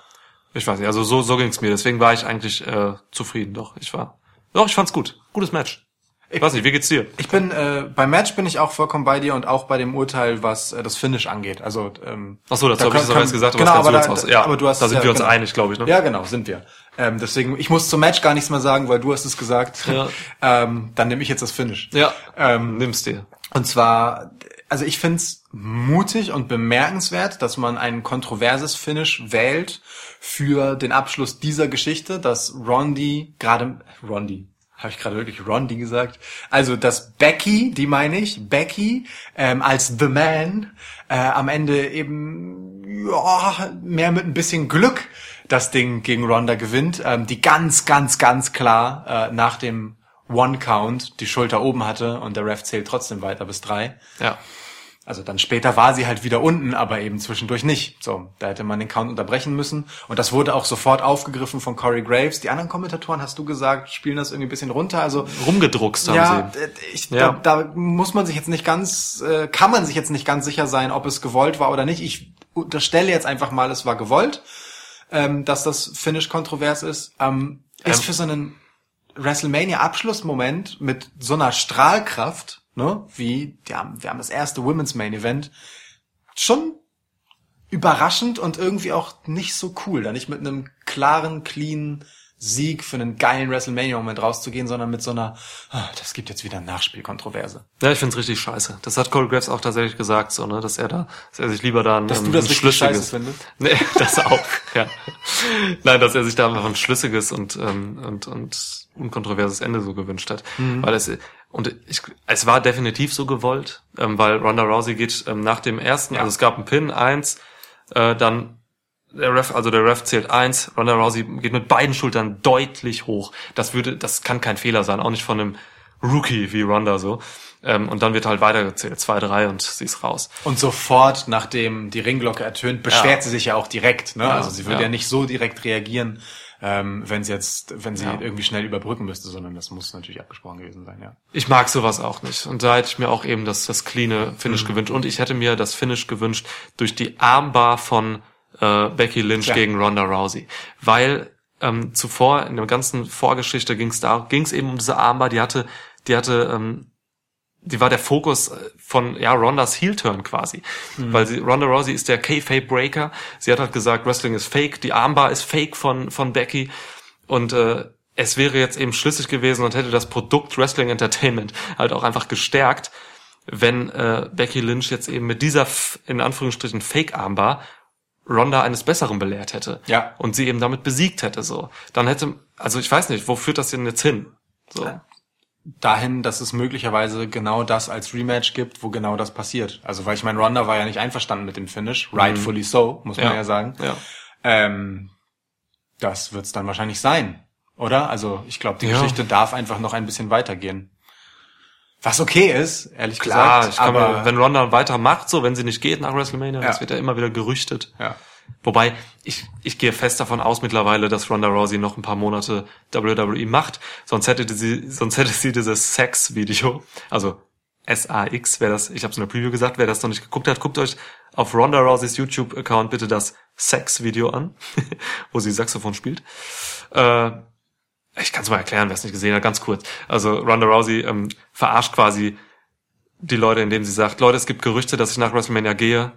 Ich weiß nicht, also so, so ging's mir. Deswegen war ich eigentlich äh, zufrieden. Doch, ich war. Doch, ich fand's gut. Gutes Match. Ich weiß nicht, wie geht's dir? Ich bin äh, beim Match bin ich auch vollkommen bei dir und auch bei dem Urteil, was äh, das Finish angeht. Also ähm, Ach so, dazu da habe ich das aber gesagt, aber genau, das aber, kannst du da, jetzt aus. Ja, aber du hast da sind ja, wir uns genau. einig, glaube ich. Ne? Ja, genau, sind wir. Ähm, deswegen, ich muss zum Match gar nichts mehr sagen, weil du hast es gesagt. Ja. ähm, dann nehme ich jetzt das Finish. Ja. Ähm, Nimm's dir. und zwar, also ich find's mutig und bemerkenswert, dass man ein kontroverses Finish wählt für den Abschluss dieser Geschichte, dass Rondi gerade Rondi habe ich gerade wirklich Rondi gesagt? Also, dass Becky, die meine ich, Becky ähm, als The Man äh, am Ende eben ja, mehr mit ein bisschen Glück das Ding gegen Ronda gewinnt, ähm, die ganz, ganz, ganz klar äh, nach dem One Count die Schulter oben hatte und der Ref zählt trotzdem weiter bis drei. Ja. Also dann später war sie halt wieder unten, aber eben zwischendurch nicht. So, da hätte man den Count unterbrechen müssen. Und das wurde auch sofort aufgegriffen von Corey Graves. Die anderen Kommentatoren, hast du gesagt, spielen das irgendwie ein bisschen runter. Also Rumgedruckst haben ja, sie. äh, ich, Ja. Da, da muss man sich jetzt nicht ganz, äh, kann man sich jetzt nicht ganz sicher sein, ob es gewollt war oder nicht. Ich unterstelle jetzt einfach mal, es war gewollt, ähm, dass das Finish kontrovers ist. Ähm, ist Ähm. für so einen WrestleMania-Abschlussmoment mit so einer Strahlkraft, ne, wie, die haben, wir haben das erste Women's Main Event, schon überraschend und irgendwie auch nicht so cool, da nicht mit einem klaren, clean Sieg für einen geilen WrestleMania-Moment rauszugehen, sondern mit so einer, ah, das gibt jetzt wieder Nachspielkontroverse. Ja, ich find's richtig scheiße. Das hat Corey Graves auch tatsächlich gesagt, so, ne, dass er da, dass er sich lieber da ein, Dass ähm, du das ein schlüssiges, findest? Nee, das auch, ja. Nein, dass er sich da einfach ein schlüssiges und, ähm, und, und unkontroverses Ende so gewünscht hat. Mhm. Weil es, und ich, es war definitiv so gewollt, ähm, weil Ronda Rousey geht ähm, nach dem ersten, Ja. also es gab einen Pin, eins, äh, dann der Ref, also der Ref zählt eins, Ronda Rousey geht mit beiden Schultern deutlich hoch. Das würde, das kann kein Fehler sein, auch nicht von einem Rookie wie Ronda so. Ähm, und dann wird halt weitergezählt, zwei, drei und sie ist raus. Und sofort, nachdem die Ringglocke ertönt, beschwert Ja. sie sich ja auch direkt. Ne? also sie würde ja. ja. nicht so direkt reagieren, ähm, wenn sie jetzt, wenn sie Ja. irgendwie schnell überbrücken müsste, sondern das muss natürlich abgesprochen gewesen sein, ja. Ich mag sowas auch nicht. Und da hätte ich mir auch eben das, das cleane Finish gewünscht. Und ich hätte mir das Finish gewünscht durch die Armbar von äh, Becky Lynch Ja. gegen Ronda Rousey. Weil ähm, zuvor in der ganzen Vorgeschichte ging es da ging's eben um diese Armbar, die hatte, die hatte, ähm, die war der Fokus äh, von ja Rondas Heel-Turn quasi, weil sie Ronda Rousey ist der K-Fape Breaker. Sie hat halt gesagt, Wrestling ist Fake, die Armbar ist Fake von von Becky und äh, es wäre jetzt eben schlüssig gewesen und hätte das Produkt Wrestling Entertainment halt auch einfach gestärkt, wenn äh, Becky Lynch jetzt eben mit dieser in Anführungsstrichen Fake-Armbar Ronda eines Besseren belehrt hätte. Ja. Und sie eben damit besiegt hätte, so. Dann hätte, also ich weiß nicht, wo führt das denn jetzt hin? So. Dahin, dass es möglicherweise genau das als Rematch gibt, wo genau das passiert. Also, weil ich meine, Ronda war ja nicht einverstanden mit dem Finish, rightfully so, muss man Mhm. Ja. ja, sagen. Ja. Ähm, das wird's dann wahrscheinlich sein, oder? Also, ich glaube, die Ja. Geschichte darf einfach noch ein bisschen weitergehen. Was okay ist, ehrlich Klar, gesagt. ich kann aber, mir, wenn Ronda weitermacht, so, wenn sie nicht geht nach WrestleMania, Ja. das wird ja immer wieder gerüchtet. ja. Wobei, ich, ich gehe fest davon aus mittlerweile, dass Ronda Rousey noch ein paar Monate WWE macht. Sonst hätte sie, sonst hätte sie dieses Sex-Video, also S-A-X, wer das, ich habe es in der Preview gesagt, wer das noch nicht geguckt hat, guckt euch auf Ronda Rouseys YouTube-Account bitte das Sex-Video an, wo sie Saxophon spielt. Äh, ich kann es mal erklären, wer es nicht gesehen hat, ganz kurz. Also Ronda Rousey ähm, verarscht quasi die Leute, indem sie sagt, Leute, es gibt Gerüchte, dass ich nach WrestleMania gehe.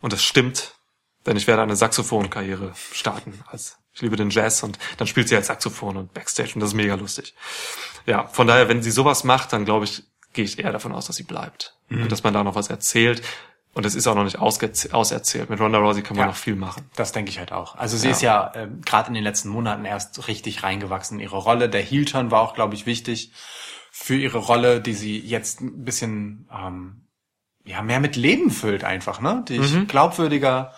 Und es stimmt, denn ich werde eine Saxophonkarriere starten. Als ich liebe den Jazz und dann spielt sie als Saxophon und Backstage und das ist mega lustig. Ja, von daher, wenn sie sowas macht, dann glaube ich, gehe ich eher davon aus, dass sie bleibt. Und dass man da noch was erzählt. Und es ist auch noch nicht auserzählt. Mit Ronda Rousey kann man Ja. noch viel machen. Das denke ich halt auch. Also sie Ja. ist ja ähm, gerade in den letzten Monaten erst richtig reingewachsen in ihre Rolle. Der Heel-Turn war auch, glaube ich, wichtig für ihre Rolle, die sie jetzt ein bisschen ähm, ja mehr mit Leben füllt einfach, ne? Die ich glaubwürdiger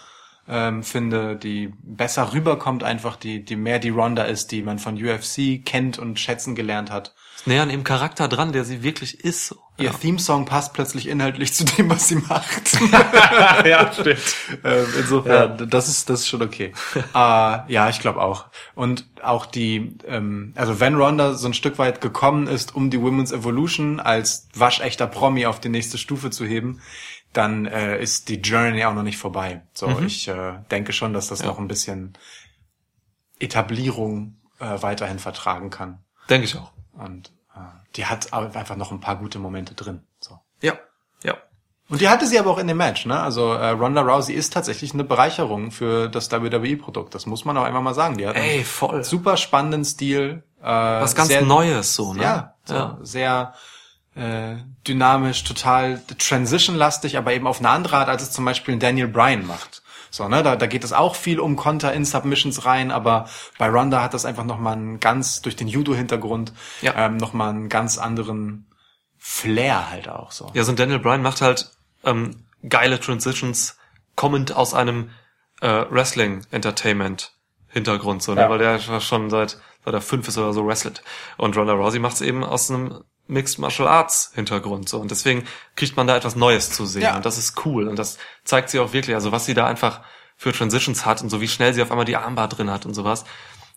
ähm, finde, die besser rüberkommt einfach, die, die mehr die Ronda ist, die man von UFC kennt und schätzen gelernt hat. Näher an ihrem Charakter dran, der sie wirklich ist. Ihr Theme-Song passt plötzlich inhaltlich zu dem, was sie macht. ja, stimmt. ähm, insofern, das ist das ist schon okay. äh, ja, ich glaube auch. Und auch die, ähm, also wenn Ronda so ein Stück weit gekommen ist, um die Women's Evolution als waschechter Promi auf die nächste Stufe zu heben, dann äh, ist die Journey auch noch nicht vorbei. So, ich äh, denke schon, dass das noch ein bisschen Etablierung äh, weiterhin vertragen kann. Denke ich auch. Und äh, die hat einfach noch ein paar gute Momente drin. So. Ja. Ja. Und die hatte sie aber auch in dem Match, ne? Also äh, Ronda Rousey ist tatsächlich eine Bereicherung für das WWE-Produkt. Das muss man auch einfach mal sagen. Die hat einen Ey, voll. super spannenden Stil. Äh, Was ganz sehr, Neues so, ne? Ja, so, ja. sehr äh, dynamisch, total transition-lastig, aber eben auf eine andere Art, als es zum Beispiel Daniel Bryan macht. So, ne, da, da geht es auch viel um Konter in Submissions rein, aber bei Ronda hat das einfach nochmal einen ganz, durch den Judo-Hintergrund, Ja. ähm, nochmal einen ganz anderen Flair halt auch so. Ja, so ein Daniel Bryan macht halt ähm, geile Transitions, kommend aus einem äh, Wrestling-Entertainment-Hintergrund, so, ne? Ja. weil der schon seit, seit er fünf ist oder so wrestelt. Und Ronda Rousey macht es eben aus einem Mixed Martial Arts Hintergrund so und deswegen kriegt man da etwas Neues zu sehen Ja. und das ist cool und das zeigt sie auch wirklich, also was sie da einfach für Transitions hat und so wie schnell sie auf einmal die Armbar drin hat und sowas.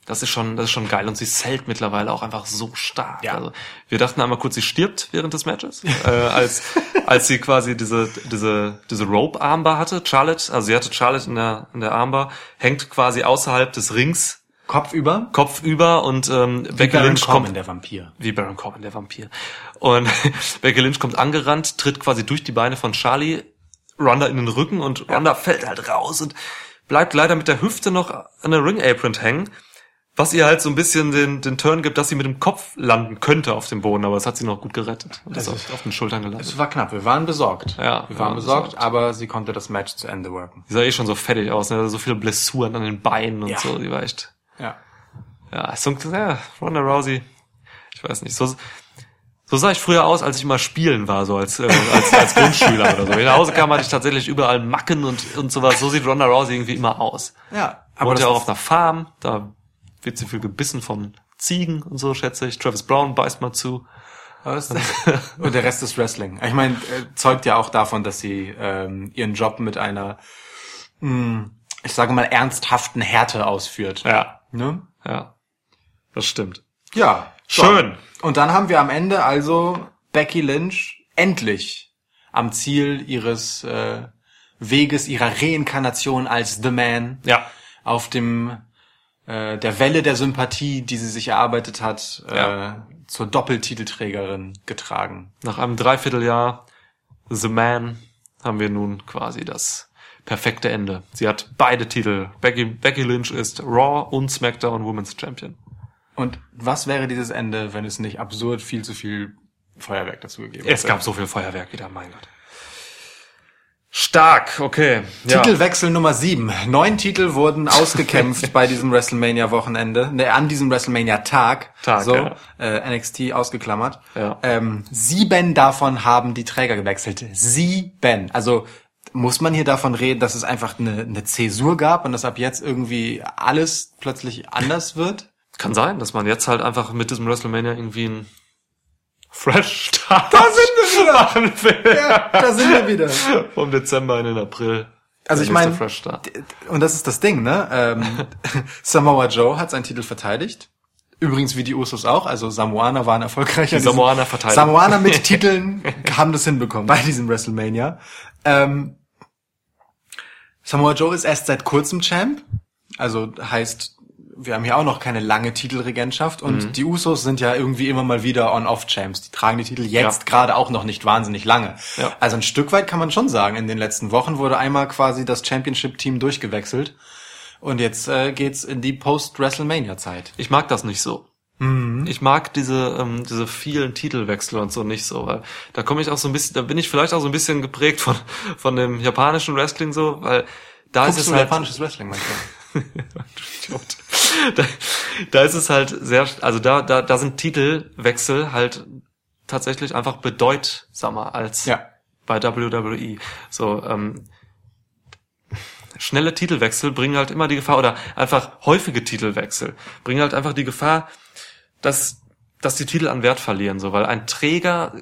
Das ist schon, das ist schon geil und sie zählt mittlerweile auch einfach so stark. Ja. Also wir dachten einmal kurz, sie stirbt während des Matches, äh, als als sie quasi diese diese diese Rope Armbar hatte. Charlotte, also sie hatte Charlotte in der in der Armbar, hängt quasi außerhalb des Rings, Kopf über. Kopf über und ähm, Becky Baron Lynch Corbin, kommt der Vampir. wie Baron Corbin, der Vampir. Und Becky Lynch kommt angerannt, tritt quasi durch die Beine von Charlie, Ronda in den Rücken und Ronda fällt halt raus und bleibt leider mit der Hüfte noch an der Ring Apron hängen, was ihr halt so ein bisschen den, den Turn gibt, dass sie mit dem Kopf landen könnte auf dem Boden, aber das hat sie noch gut gerettet. Und ist Das auf, auf den Schultern gelandet. Es war knapp, wir waren besorgt. Ja, wir waren besorgt, aber sie konnte das Match zu Ende worken. Die sah eh schon so fettig aus, ne? so viele Blessuren an den Beinen und Ja. so, die war echt Ja. Ja, so, ja, Ronda Rousey, ich weiß nicht, so, so sah ich früher aus, als ich mal spielen war, so als, äh, als, als Grundschüler oder so. Wenn ich nach Hause kam, hatte ich tatsächlich überall Macken und, und sowas. So sieht Ronda Rousey irgendwie immer aus. Ja, Aber Wohnt ja auch auf einer Farm, da wird sie viel gebissen von Ziegen und so, schätze ich. Travis Brown beißt mal zu. Und der Rest ist Wrestling. Ich meine, äh, zeugt ja auch davon, dass sie ähm, ihren Job mit einer, mh, ich sage mal, ernsthaften Härte ausführt. Ja, Ne? ja, das stimmt. Ja. Schön. Und dann haben wir am Ende also Becky Lynch endlich am Ziel ihres äh, Weges, ihrer Reinkarnation als The Man Ja, auf dem äh, der Welle der Sympathie, die sie sich erarbeitet hat, Ja. äh, zur Doppeltitelträgerin getragen. nach einem Dreivierteljahr The Man haben wir nun quasi das perfekte Ende. Sie hat beide Titel. Becky, Becky Lynch ist Raw und SmackDown Women's Champion. Und was wäre dieses Ende, wenn es nicht absurd viel zu viel Feuerwerk dazu gegeben Es hätte? gab so viel Feuerwerk wieder, mein Gott. Stark, okay. Ja. Titelwechsel Nummer sieben. Neun Titel wurden ausgekämpft bei diesem WrestleMania-Wochenende, ne, an diesem WrestleMania-Tag. Tag, so, ja. äh, NXT ausgeklammert. Ja. Ähm, sieben davon haben die Träger gewechselt. Sieben. Also muss man hier davon reden, dass es einfach eine, eine Zäsur gab und dass ab jetzt irgendwie alles plötzlich anders wird? Kann sein, dass man jetzt halt einfach mit diesem WrestleMania irgendwie ein Fresh Start Da sind wir wieder. Ja, da sind wir wieder. Vom Dezember in den April. Also ich meine, und das ist das Ding, ne? Ähm, Samoa Joe hat seinen Titel verteidigt. Übrigens wie die Usos auch, also Samoaner waren erfolgreicher. Die Samoaner verteidigen. Samoaner mit Titeln haben das hinbekommen bei diesem WrestleMania. Ähm, Samoa Joe ist erst seit kurzem Champ, also heißt, wir haben hier auch noch keine lange Titelregentschaft und Mhm. die Usos sind ja irgendwie immer mal wieder On-Off-Champs. Die tragen die Titel jetzt Ja. gerade auch noch nicht wahnsinnig lange. Ja. Also ein Stück weit kann man schon sagen, in den letzten Wochen wurde einmal quasi das Championship-Team durchgewechselt und jetzt äh, geht's in die Post-WrestleMania-Zeit. Ich mag das nicht so. Mhm. Ich mag diese ähm, diese vielen Titelwechsel und so nicht so, weil da komme ich auch so ein bisschen, da bin ich vielleicht auch so ein bisschen geprägt von von dem japanischen Wrestling so, weil da Guckst ist es halt japanisches Wrestling manchmal? Da, da ist es halt sehr, also da da da sind Titelwechsel halt tatsächlich einfach bedeutsamer als Ja. bei WWE. So, ähm, schnelle Titelwechsel bringen halt immer die Gefahr, oder einfach häufige Titelwechsel bringen halt einfach die Gefahr, dass, dass die Titel an Wert verlieren, so, weil ein Träger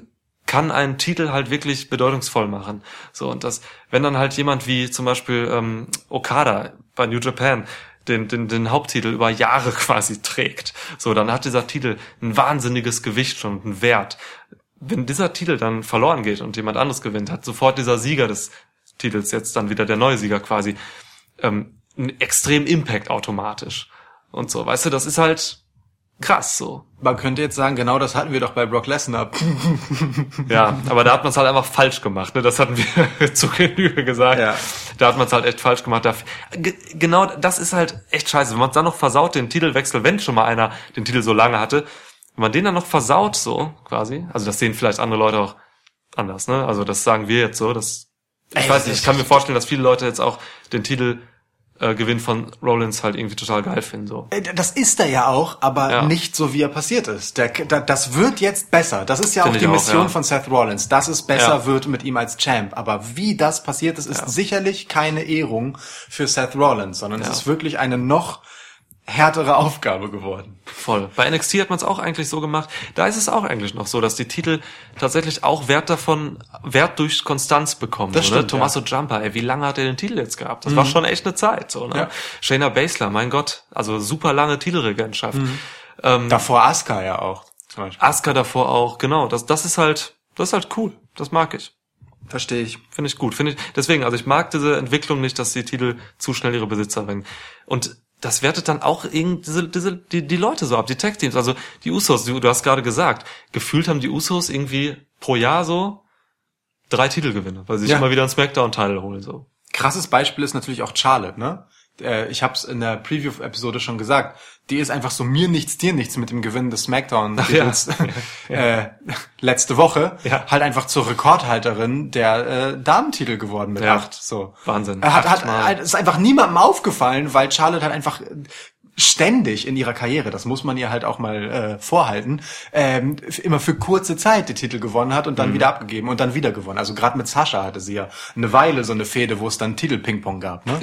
kann einen Titel halt wirklich bedeutungsvoll machen. So, und das, wenn dann halt jemand wie zum Beispiel ähm, Okada bei New Japan den, den, den Haupttitel über Jahre quasi trägt, so, dann hat dieser Titel ein wahnsinniges Gewicht schon, einen Wert. Wenn dieser Titel dann verloren geht und jemand anderes gewinnt, hat sofort dieser Sieger des Titels, jetzt dann wieder der neue Sieger quasi, ähm, einen extrem Impact automatisch. Und so, weißt du, das ist halt krass so. Man könnte jetzt sagen, genau das hatten wir doch bei Brock Lesnar. Ja, aber da hat man es halt einfach falsch gemacht. Ne? Das hatten wir zu Genüge gesagt. Ja. Da hat man es halt echt falsch gemacht. Genau, das ist halt echt scheiße. Wenn man es dann noch versaut, den Titelwechsel, wenn schon mal einer den Titel so lange hatte, wenn man den dann noch versaut, so quasi, also das sehen vielleicht andere Leute auch anders, ne? Also das sagen wir jetzt so, das ich Ey, weiß nicht, ich kann mir vorstellen, dass viele Leute jetzt auch den Titel äh, Gewinn von Rollins halt irgendwie total geil finden. So. Das ist er ja auch, aber Ja. nicht so, wie er passiert ist. Der, da, das wird jetzt besser. Das ist ja Finde auch die ich auch, Mission ja. von Seth Rollins, dass es besser Ja. wird mit ihm als Champ. Aber wie das passiert ist, ist sicherlich keine Ehrung für Seth Rollins, sondern es ist wirklich eine noch härtere Aufgabe geworden. Voll. Bei NXT hat man es auch eigentlich so gemacht. Da ist es auch eigentlich noch so, dass die Titel tatsächlich auch Wert davon, Wert durch Konstanz bekommen. Das so, ne? stimmt, Tommaso Jumper, ey, wie lange hat er den Titel jetzt gehabt? Das war schon echt eine Zeit. So, ne? Ja. Shayna Baszler, mein Gott, also super lange Titelregentschaft. Davor Asuka ja auch. Zum Beispiel. Asuka davor auch, genau. Das, das ist halt, das ist halt cool. Das mag ich. Verstehe ich. Finde ich gut. Finde ich, deswegen, also ich mag diese Entwicklung nicht, dass die Titel zu schnell ihre Besitzer wenden. Und das wertet dann auch irgendwie diese, diese, die, die Leute so ab, die Tech-Teams. Also die Usos, du, du hast gerade gesagt, gefühlt haben die Usos irgendwie pro Jahr so drei Titelgewinne, weil sie sich Ja. immer wieder einen Smackdown-Titel holen. so. Krasses Beispiel ist natürlich auch Charlotte, ne? Äh, Ich habe es in der Preview-Episode schon gesagt. Die ist einfach so mir nichts, dir nichts mit dem Gewinn des Smackdown-Titels äh, letzte Woche Ja. halt einfach zur Rekordhalterin der äh, Damentitel geworden mit Ja. acht. So. Wahnsinn. Hat, hat, halt, ist einfach niemandem aufgefallen, weil Charlotte halt einfach ständig in ihrer Karriere, das muss man ihr halt auch mal äh, vorhalten, ähm, immer für kurze Zeit die Titel gewonnen hat und dann Mhm. wieder abgegeben und dann wieder gewonnen. Also gerade mit Sascha hatte sie ja eine Weile so eine Fehde, wo es dann Titel-Ping-Pong gab. Ne?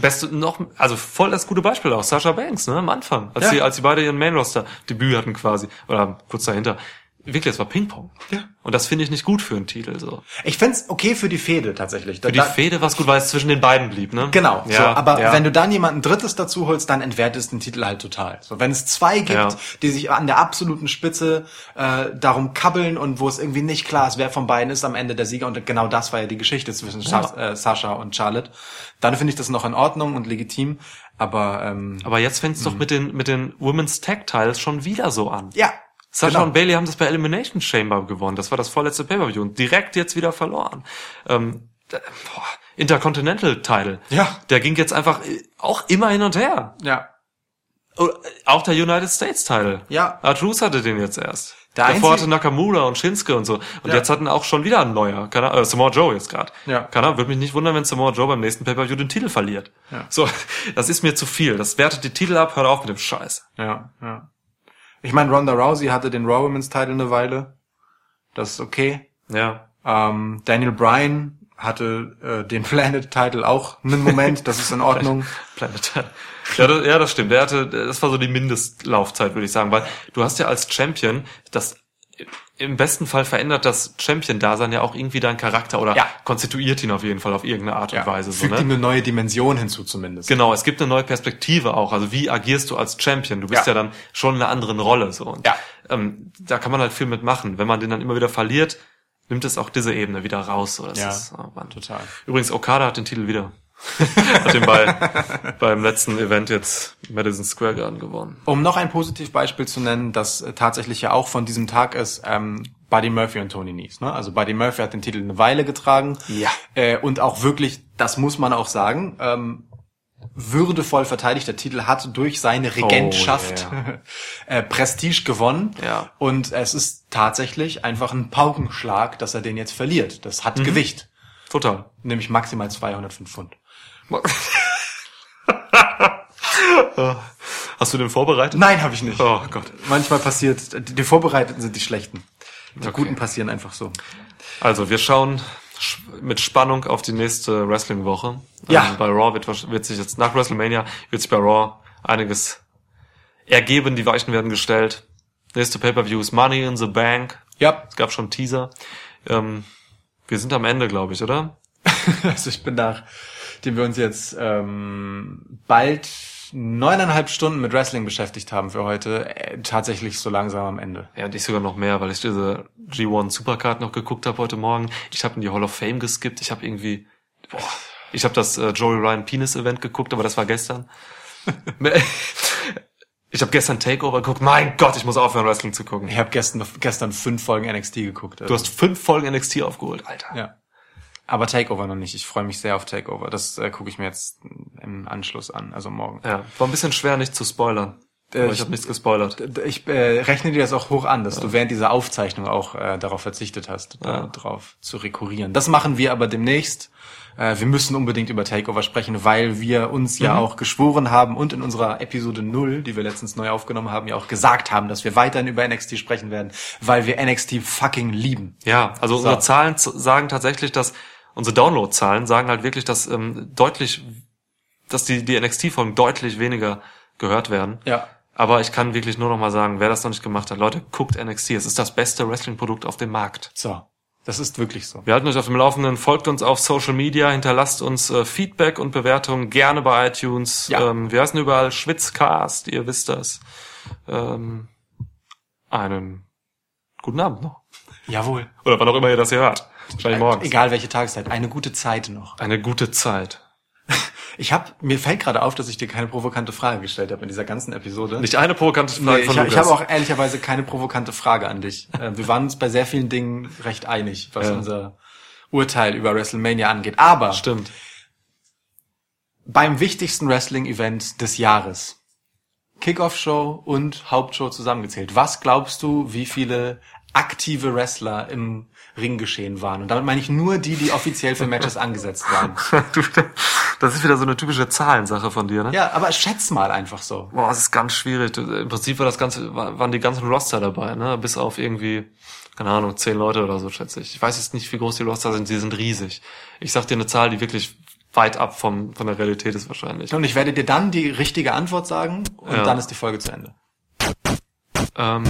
Beste noch, also voll das gute Beispiel auch. Sasha Banks, ne, am Anfang. Als Ja. sie, als sie beide ihren Main-Roster-Debüt hatten quasi. Oder kurz dahinter. Wirklich, es war Ping-Pong. Ja. Und das finde ich nicht gut für einen Titel, so. Ich find's okay für die Fehde tatsächlich. Für die Fehde war es gut, weil es zwischen den beiden blieb, ne? Genau, Ja, so, aber ja. wenn du dann jemanden Drittes dazu holst, dann entwertet es den Titel halt total. So, wenn es zwei gibt, Ja. die sich an der absoluten Spitze äh, darum kabbeln und wo es irgendwie nicht klar ist, wer von beiden ist am Ende der Sieger und genau das war ja die Geschichte zwischen Sa äh, Sascha und Charlotte, dann finde ich das noch in Ordnung und legitim, aber ähm, Aber jetzt fängt's doch mit den, mit den Women's Tag Tiles schon wieder so an. ja, Sasha genau. und Bailey haben das bei Elimination Chamber gewonnen. Das war das vorletzte Pay-Per-View und direkt jetzt wieder verloren. Ähm, boah, Intercontinental Title. Ja. Der ging jetzt einfach äh, auch immer hin und her. ja, Oh, Auch der United States Title. Ja. Artrus hatte den jetzt erst. Der Davor hatte Nakamura und Shinsuke und so. Und Ja. jetzt hatten auch schon wieder ein neuer. Keine, äh, Samoa Joe jetzt gerade. Ja. Keiner würde mich nicht wundern, wenn Samoa Joe beim nächsten Pay-Per-View den Titel verliert. Ja. So, das ist mir zu viel. Das wertet die Titel ab. Hört auf mit dem Scheiß. ja, ja. Ich meine, Ronda Rousey hatte den Raw Women's Title eine Weile. Das ist okay. Ja. Ähm, Daniel Bryan hatte äh, den Planet Title auch einen Moment, das ist in Ordnung. Planet. Ja das, ja, das stimmt. Der hatte, das war so die Mindestlaufzeit, würde ich sagen, weil du hast ja als Champion das im besten Fall verändert das Champion-Dasein ja auch irgendwie deinen Charakter oder Ja. konstituiert ihn auf jeden Fall auf irgendeine Art und Weise. So, Fügt ne? ihm eine neue Dimension hinzu zumindest. Genau, es gibt eine neue Perspektive auch. Also wie agierst du als Champion? Du bist ja, Ja. dann schon in einer anderen Rolle. So. Und, Ja. ähm, da kann man halt viel mitmachen. Wenn man den dann immer wieder verliert, nimmt es auch diese Ebene wieder raus. So. Das Ja, ist, oh total. Übrigens, Okada hat den Titel wieder. Hat den bei, beim letzten Event jetzt Madison Square Garden gewonnen. Um noch ein Positivbeispiel zu nennen, das äh, tatsächlich ja auch von diesem Tag ist, ähm, Buddy Murphy und Tony Nese. Ne? Also Buddy Murphy hat den Titel eine Weile getragen. Ja. Äh, und auch wirklich, das muss man auch sagen, ähm, würdevoll verteidigt. Der Titel hat durch seine Regentschaft äh, Prestige gewonnen. Ja. Und es ist tatsächlich einfach ein Paukenschlag, dass er den jetzt verliert. Das hat Gewicht. Total. Nämlich maximal 205 Pfund. Hast du den vorbereitet? Nein, habe ich nicht. Oh Gott. Manchmal passiert, die die Vorbereiteten sind die Schlechten. Die Okay. Guten passieren einfach so. Also, wir schauen sch- mit Spannung auf die nächste Wrestling-Woche. Ja. Ähm, bei Raw wird, wird sich jetzt nach WrestleMania wird sich bei Raw einiges ergeben. Die Weichen werden gestellt. Nächste Pay-per-View ist Money in the Bank. Ja, Es gab schon Teaser. Ähm, wir sind am Ende, glaube ich, oder? also ich bin nach, dem wir uns jetzt ähm, bald neuneinhalb Stunden mit Wrestling beschäftigt haben für heute, äh, tatsächlich so langsam am Ende. Ja, und ich sogar noch mehr, weil ich diese G1 Supercard noch geguckt habe heute Morgen. Ich habe in die Hall of Fame geskippt. Ich habe irgendwie, boah, ich habe das äh, Joey Ryan Penis Event geguckt, aber das war gestern. ich habe gestern Takeover geguckt. Mein Gott, ich muss aufhören, Wrestling zu gucken. Ich habe gestern, gestern fünf Folgen NXT geguckt. Du hast fünf Folgen NXT aufgeholt, Alter. ja. Aber Takeover noch nicht. Ich freue mich sehr auf Takeover. Das äh, gucke ich mir jetzt im Anschluss an, also morgen. Ja, war ein bisschen schwer, nicht zu spoilern. Äh, ich habe nichts gespoilert. Ich äh, rechne dir das auch hoch an, dass du während dieser Aufzeichnung auch äh, darauf verzichtet hast, Ja. darauf zu rekurrieren. Das machen wir aber demnächst. Äh, wir müssen unbedingt über Takeover sprechen, weil wir uns ja auch geschworen haben und in unserer Episode 0, die wir letztens neu aufgenommen haben, ja auch gesagt haben, dass wir weiterhin über NXT sprechen werden, weil wir NXT fucking lieben. Ja, also So. unsere Zahlen sagen tatsächlich, dass unsere Download-Zahlen sagen halt wirklich, dass ähm, deutlich, dass die, die NXT-Folgen deutlich weniger gehört werden. Ja. Aber ich kann wirklich nur noch mal sagen, wer das noch nicht gemacht hat, Leute, guckt NXT. Es ist das beste Wrestling-Produkt auf dem Markt. So. Das ist wirklich so. Wir halten euch auf dem Laufenden, folgt uns auf Social Media, hinterlasst uns äh, Feedback und Bewertungen gerne bei iTunes. Ja. Ähm, wir heißen überall Schwitzcast, ihr wisst das. Ähm, einen guten Abend noch. Jawohl. Oder wann auch immer ihr das hier hört. Wahrscheinlich morgens. Egal welche Tageszeit. Eine gute Zeit noch. Eine gute Zeit. Ich hab, mir fällt gerade auf, dass ich dir keine provokante Frage gestellt habe in dieser ganzen Episode. Nicht eine provokante Frage Nee, von ich, hab- ich Lukas. habe auch ehrlicherweise keine provokante Frage an dich. Äh, Wir waren uns bei sehr vielen Dingen recht einig, was Ja. unser Urteil über WrestleMania angeht. Aber Stimmt. beim wichtigsten Wrestling-Event des Jahres, Kickoff-Show und Hauptshow zusammengezählt, was glaubst du, wie viele aktive Wrestler im Ringgeschehen waren? Und damit meine ich nur die, die offiziell für Matches angesetzt waren. Das ist wieder so eine typische Zahlensache von dir, ne? Ja, aber schätz mal einfach so. Boah, das ist ganz schwierig. Im Prinzip war das Ganze, war- waren die ganzen Roster dabei, ne? Bis auf irgendwie, keine Ahnung, zehn Leute oder so, schätze ich. Ich weiß jetzt nicht, wie groß die Roster sind, sie sind riesig. Ich sag dir eine Zahl, die wirklich weit ab vom, von der Realität ist wahrscheinlich. Und ich werde dir dann die richtige Antwort sagen und Ja. dann ist die Folge zu Ende. Ähm,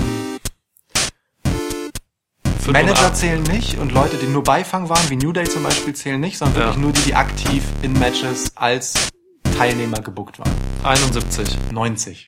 Manager zählen nicht und Leute, die nur Beifang waren, wie New Day zum Beispiel, zählen nicht, sondern Ja. wirklich nur die, die aktiv in Matches als Teilnehmer gebuckt waren. 71. 90.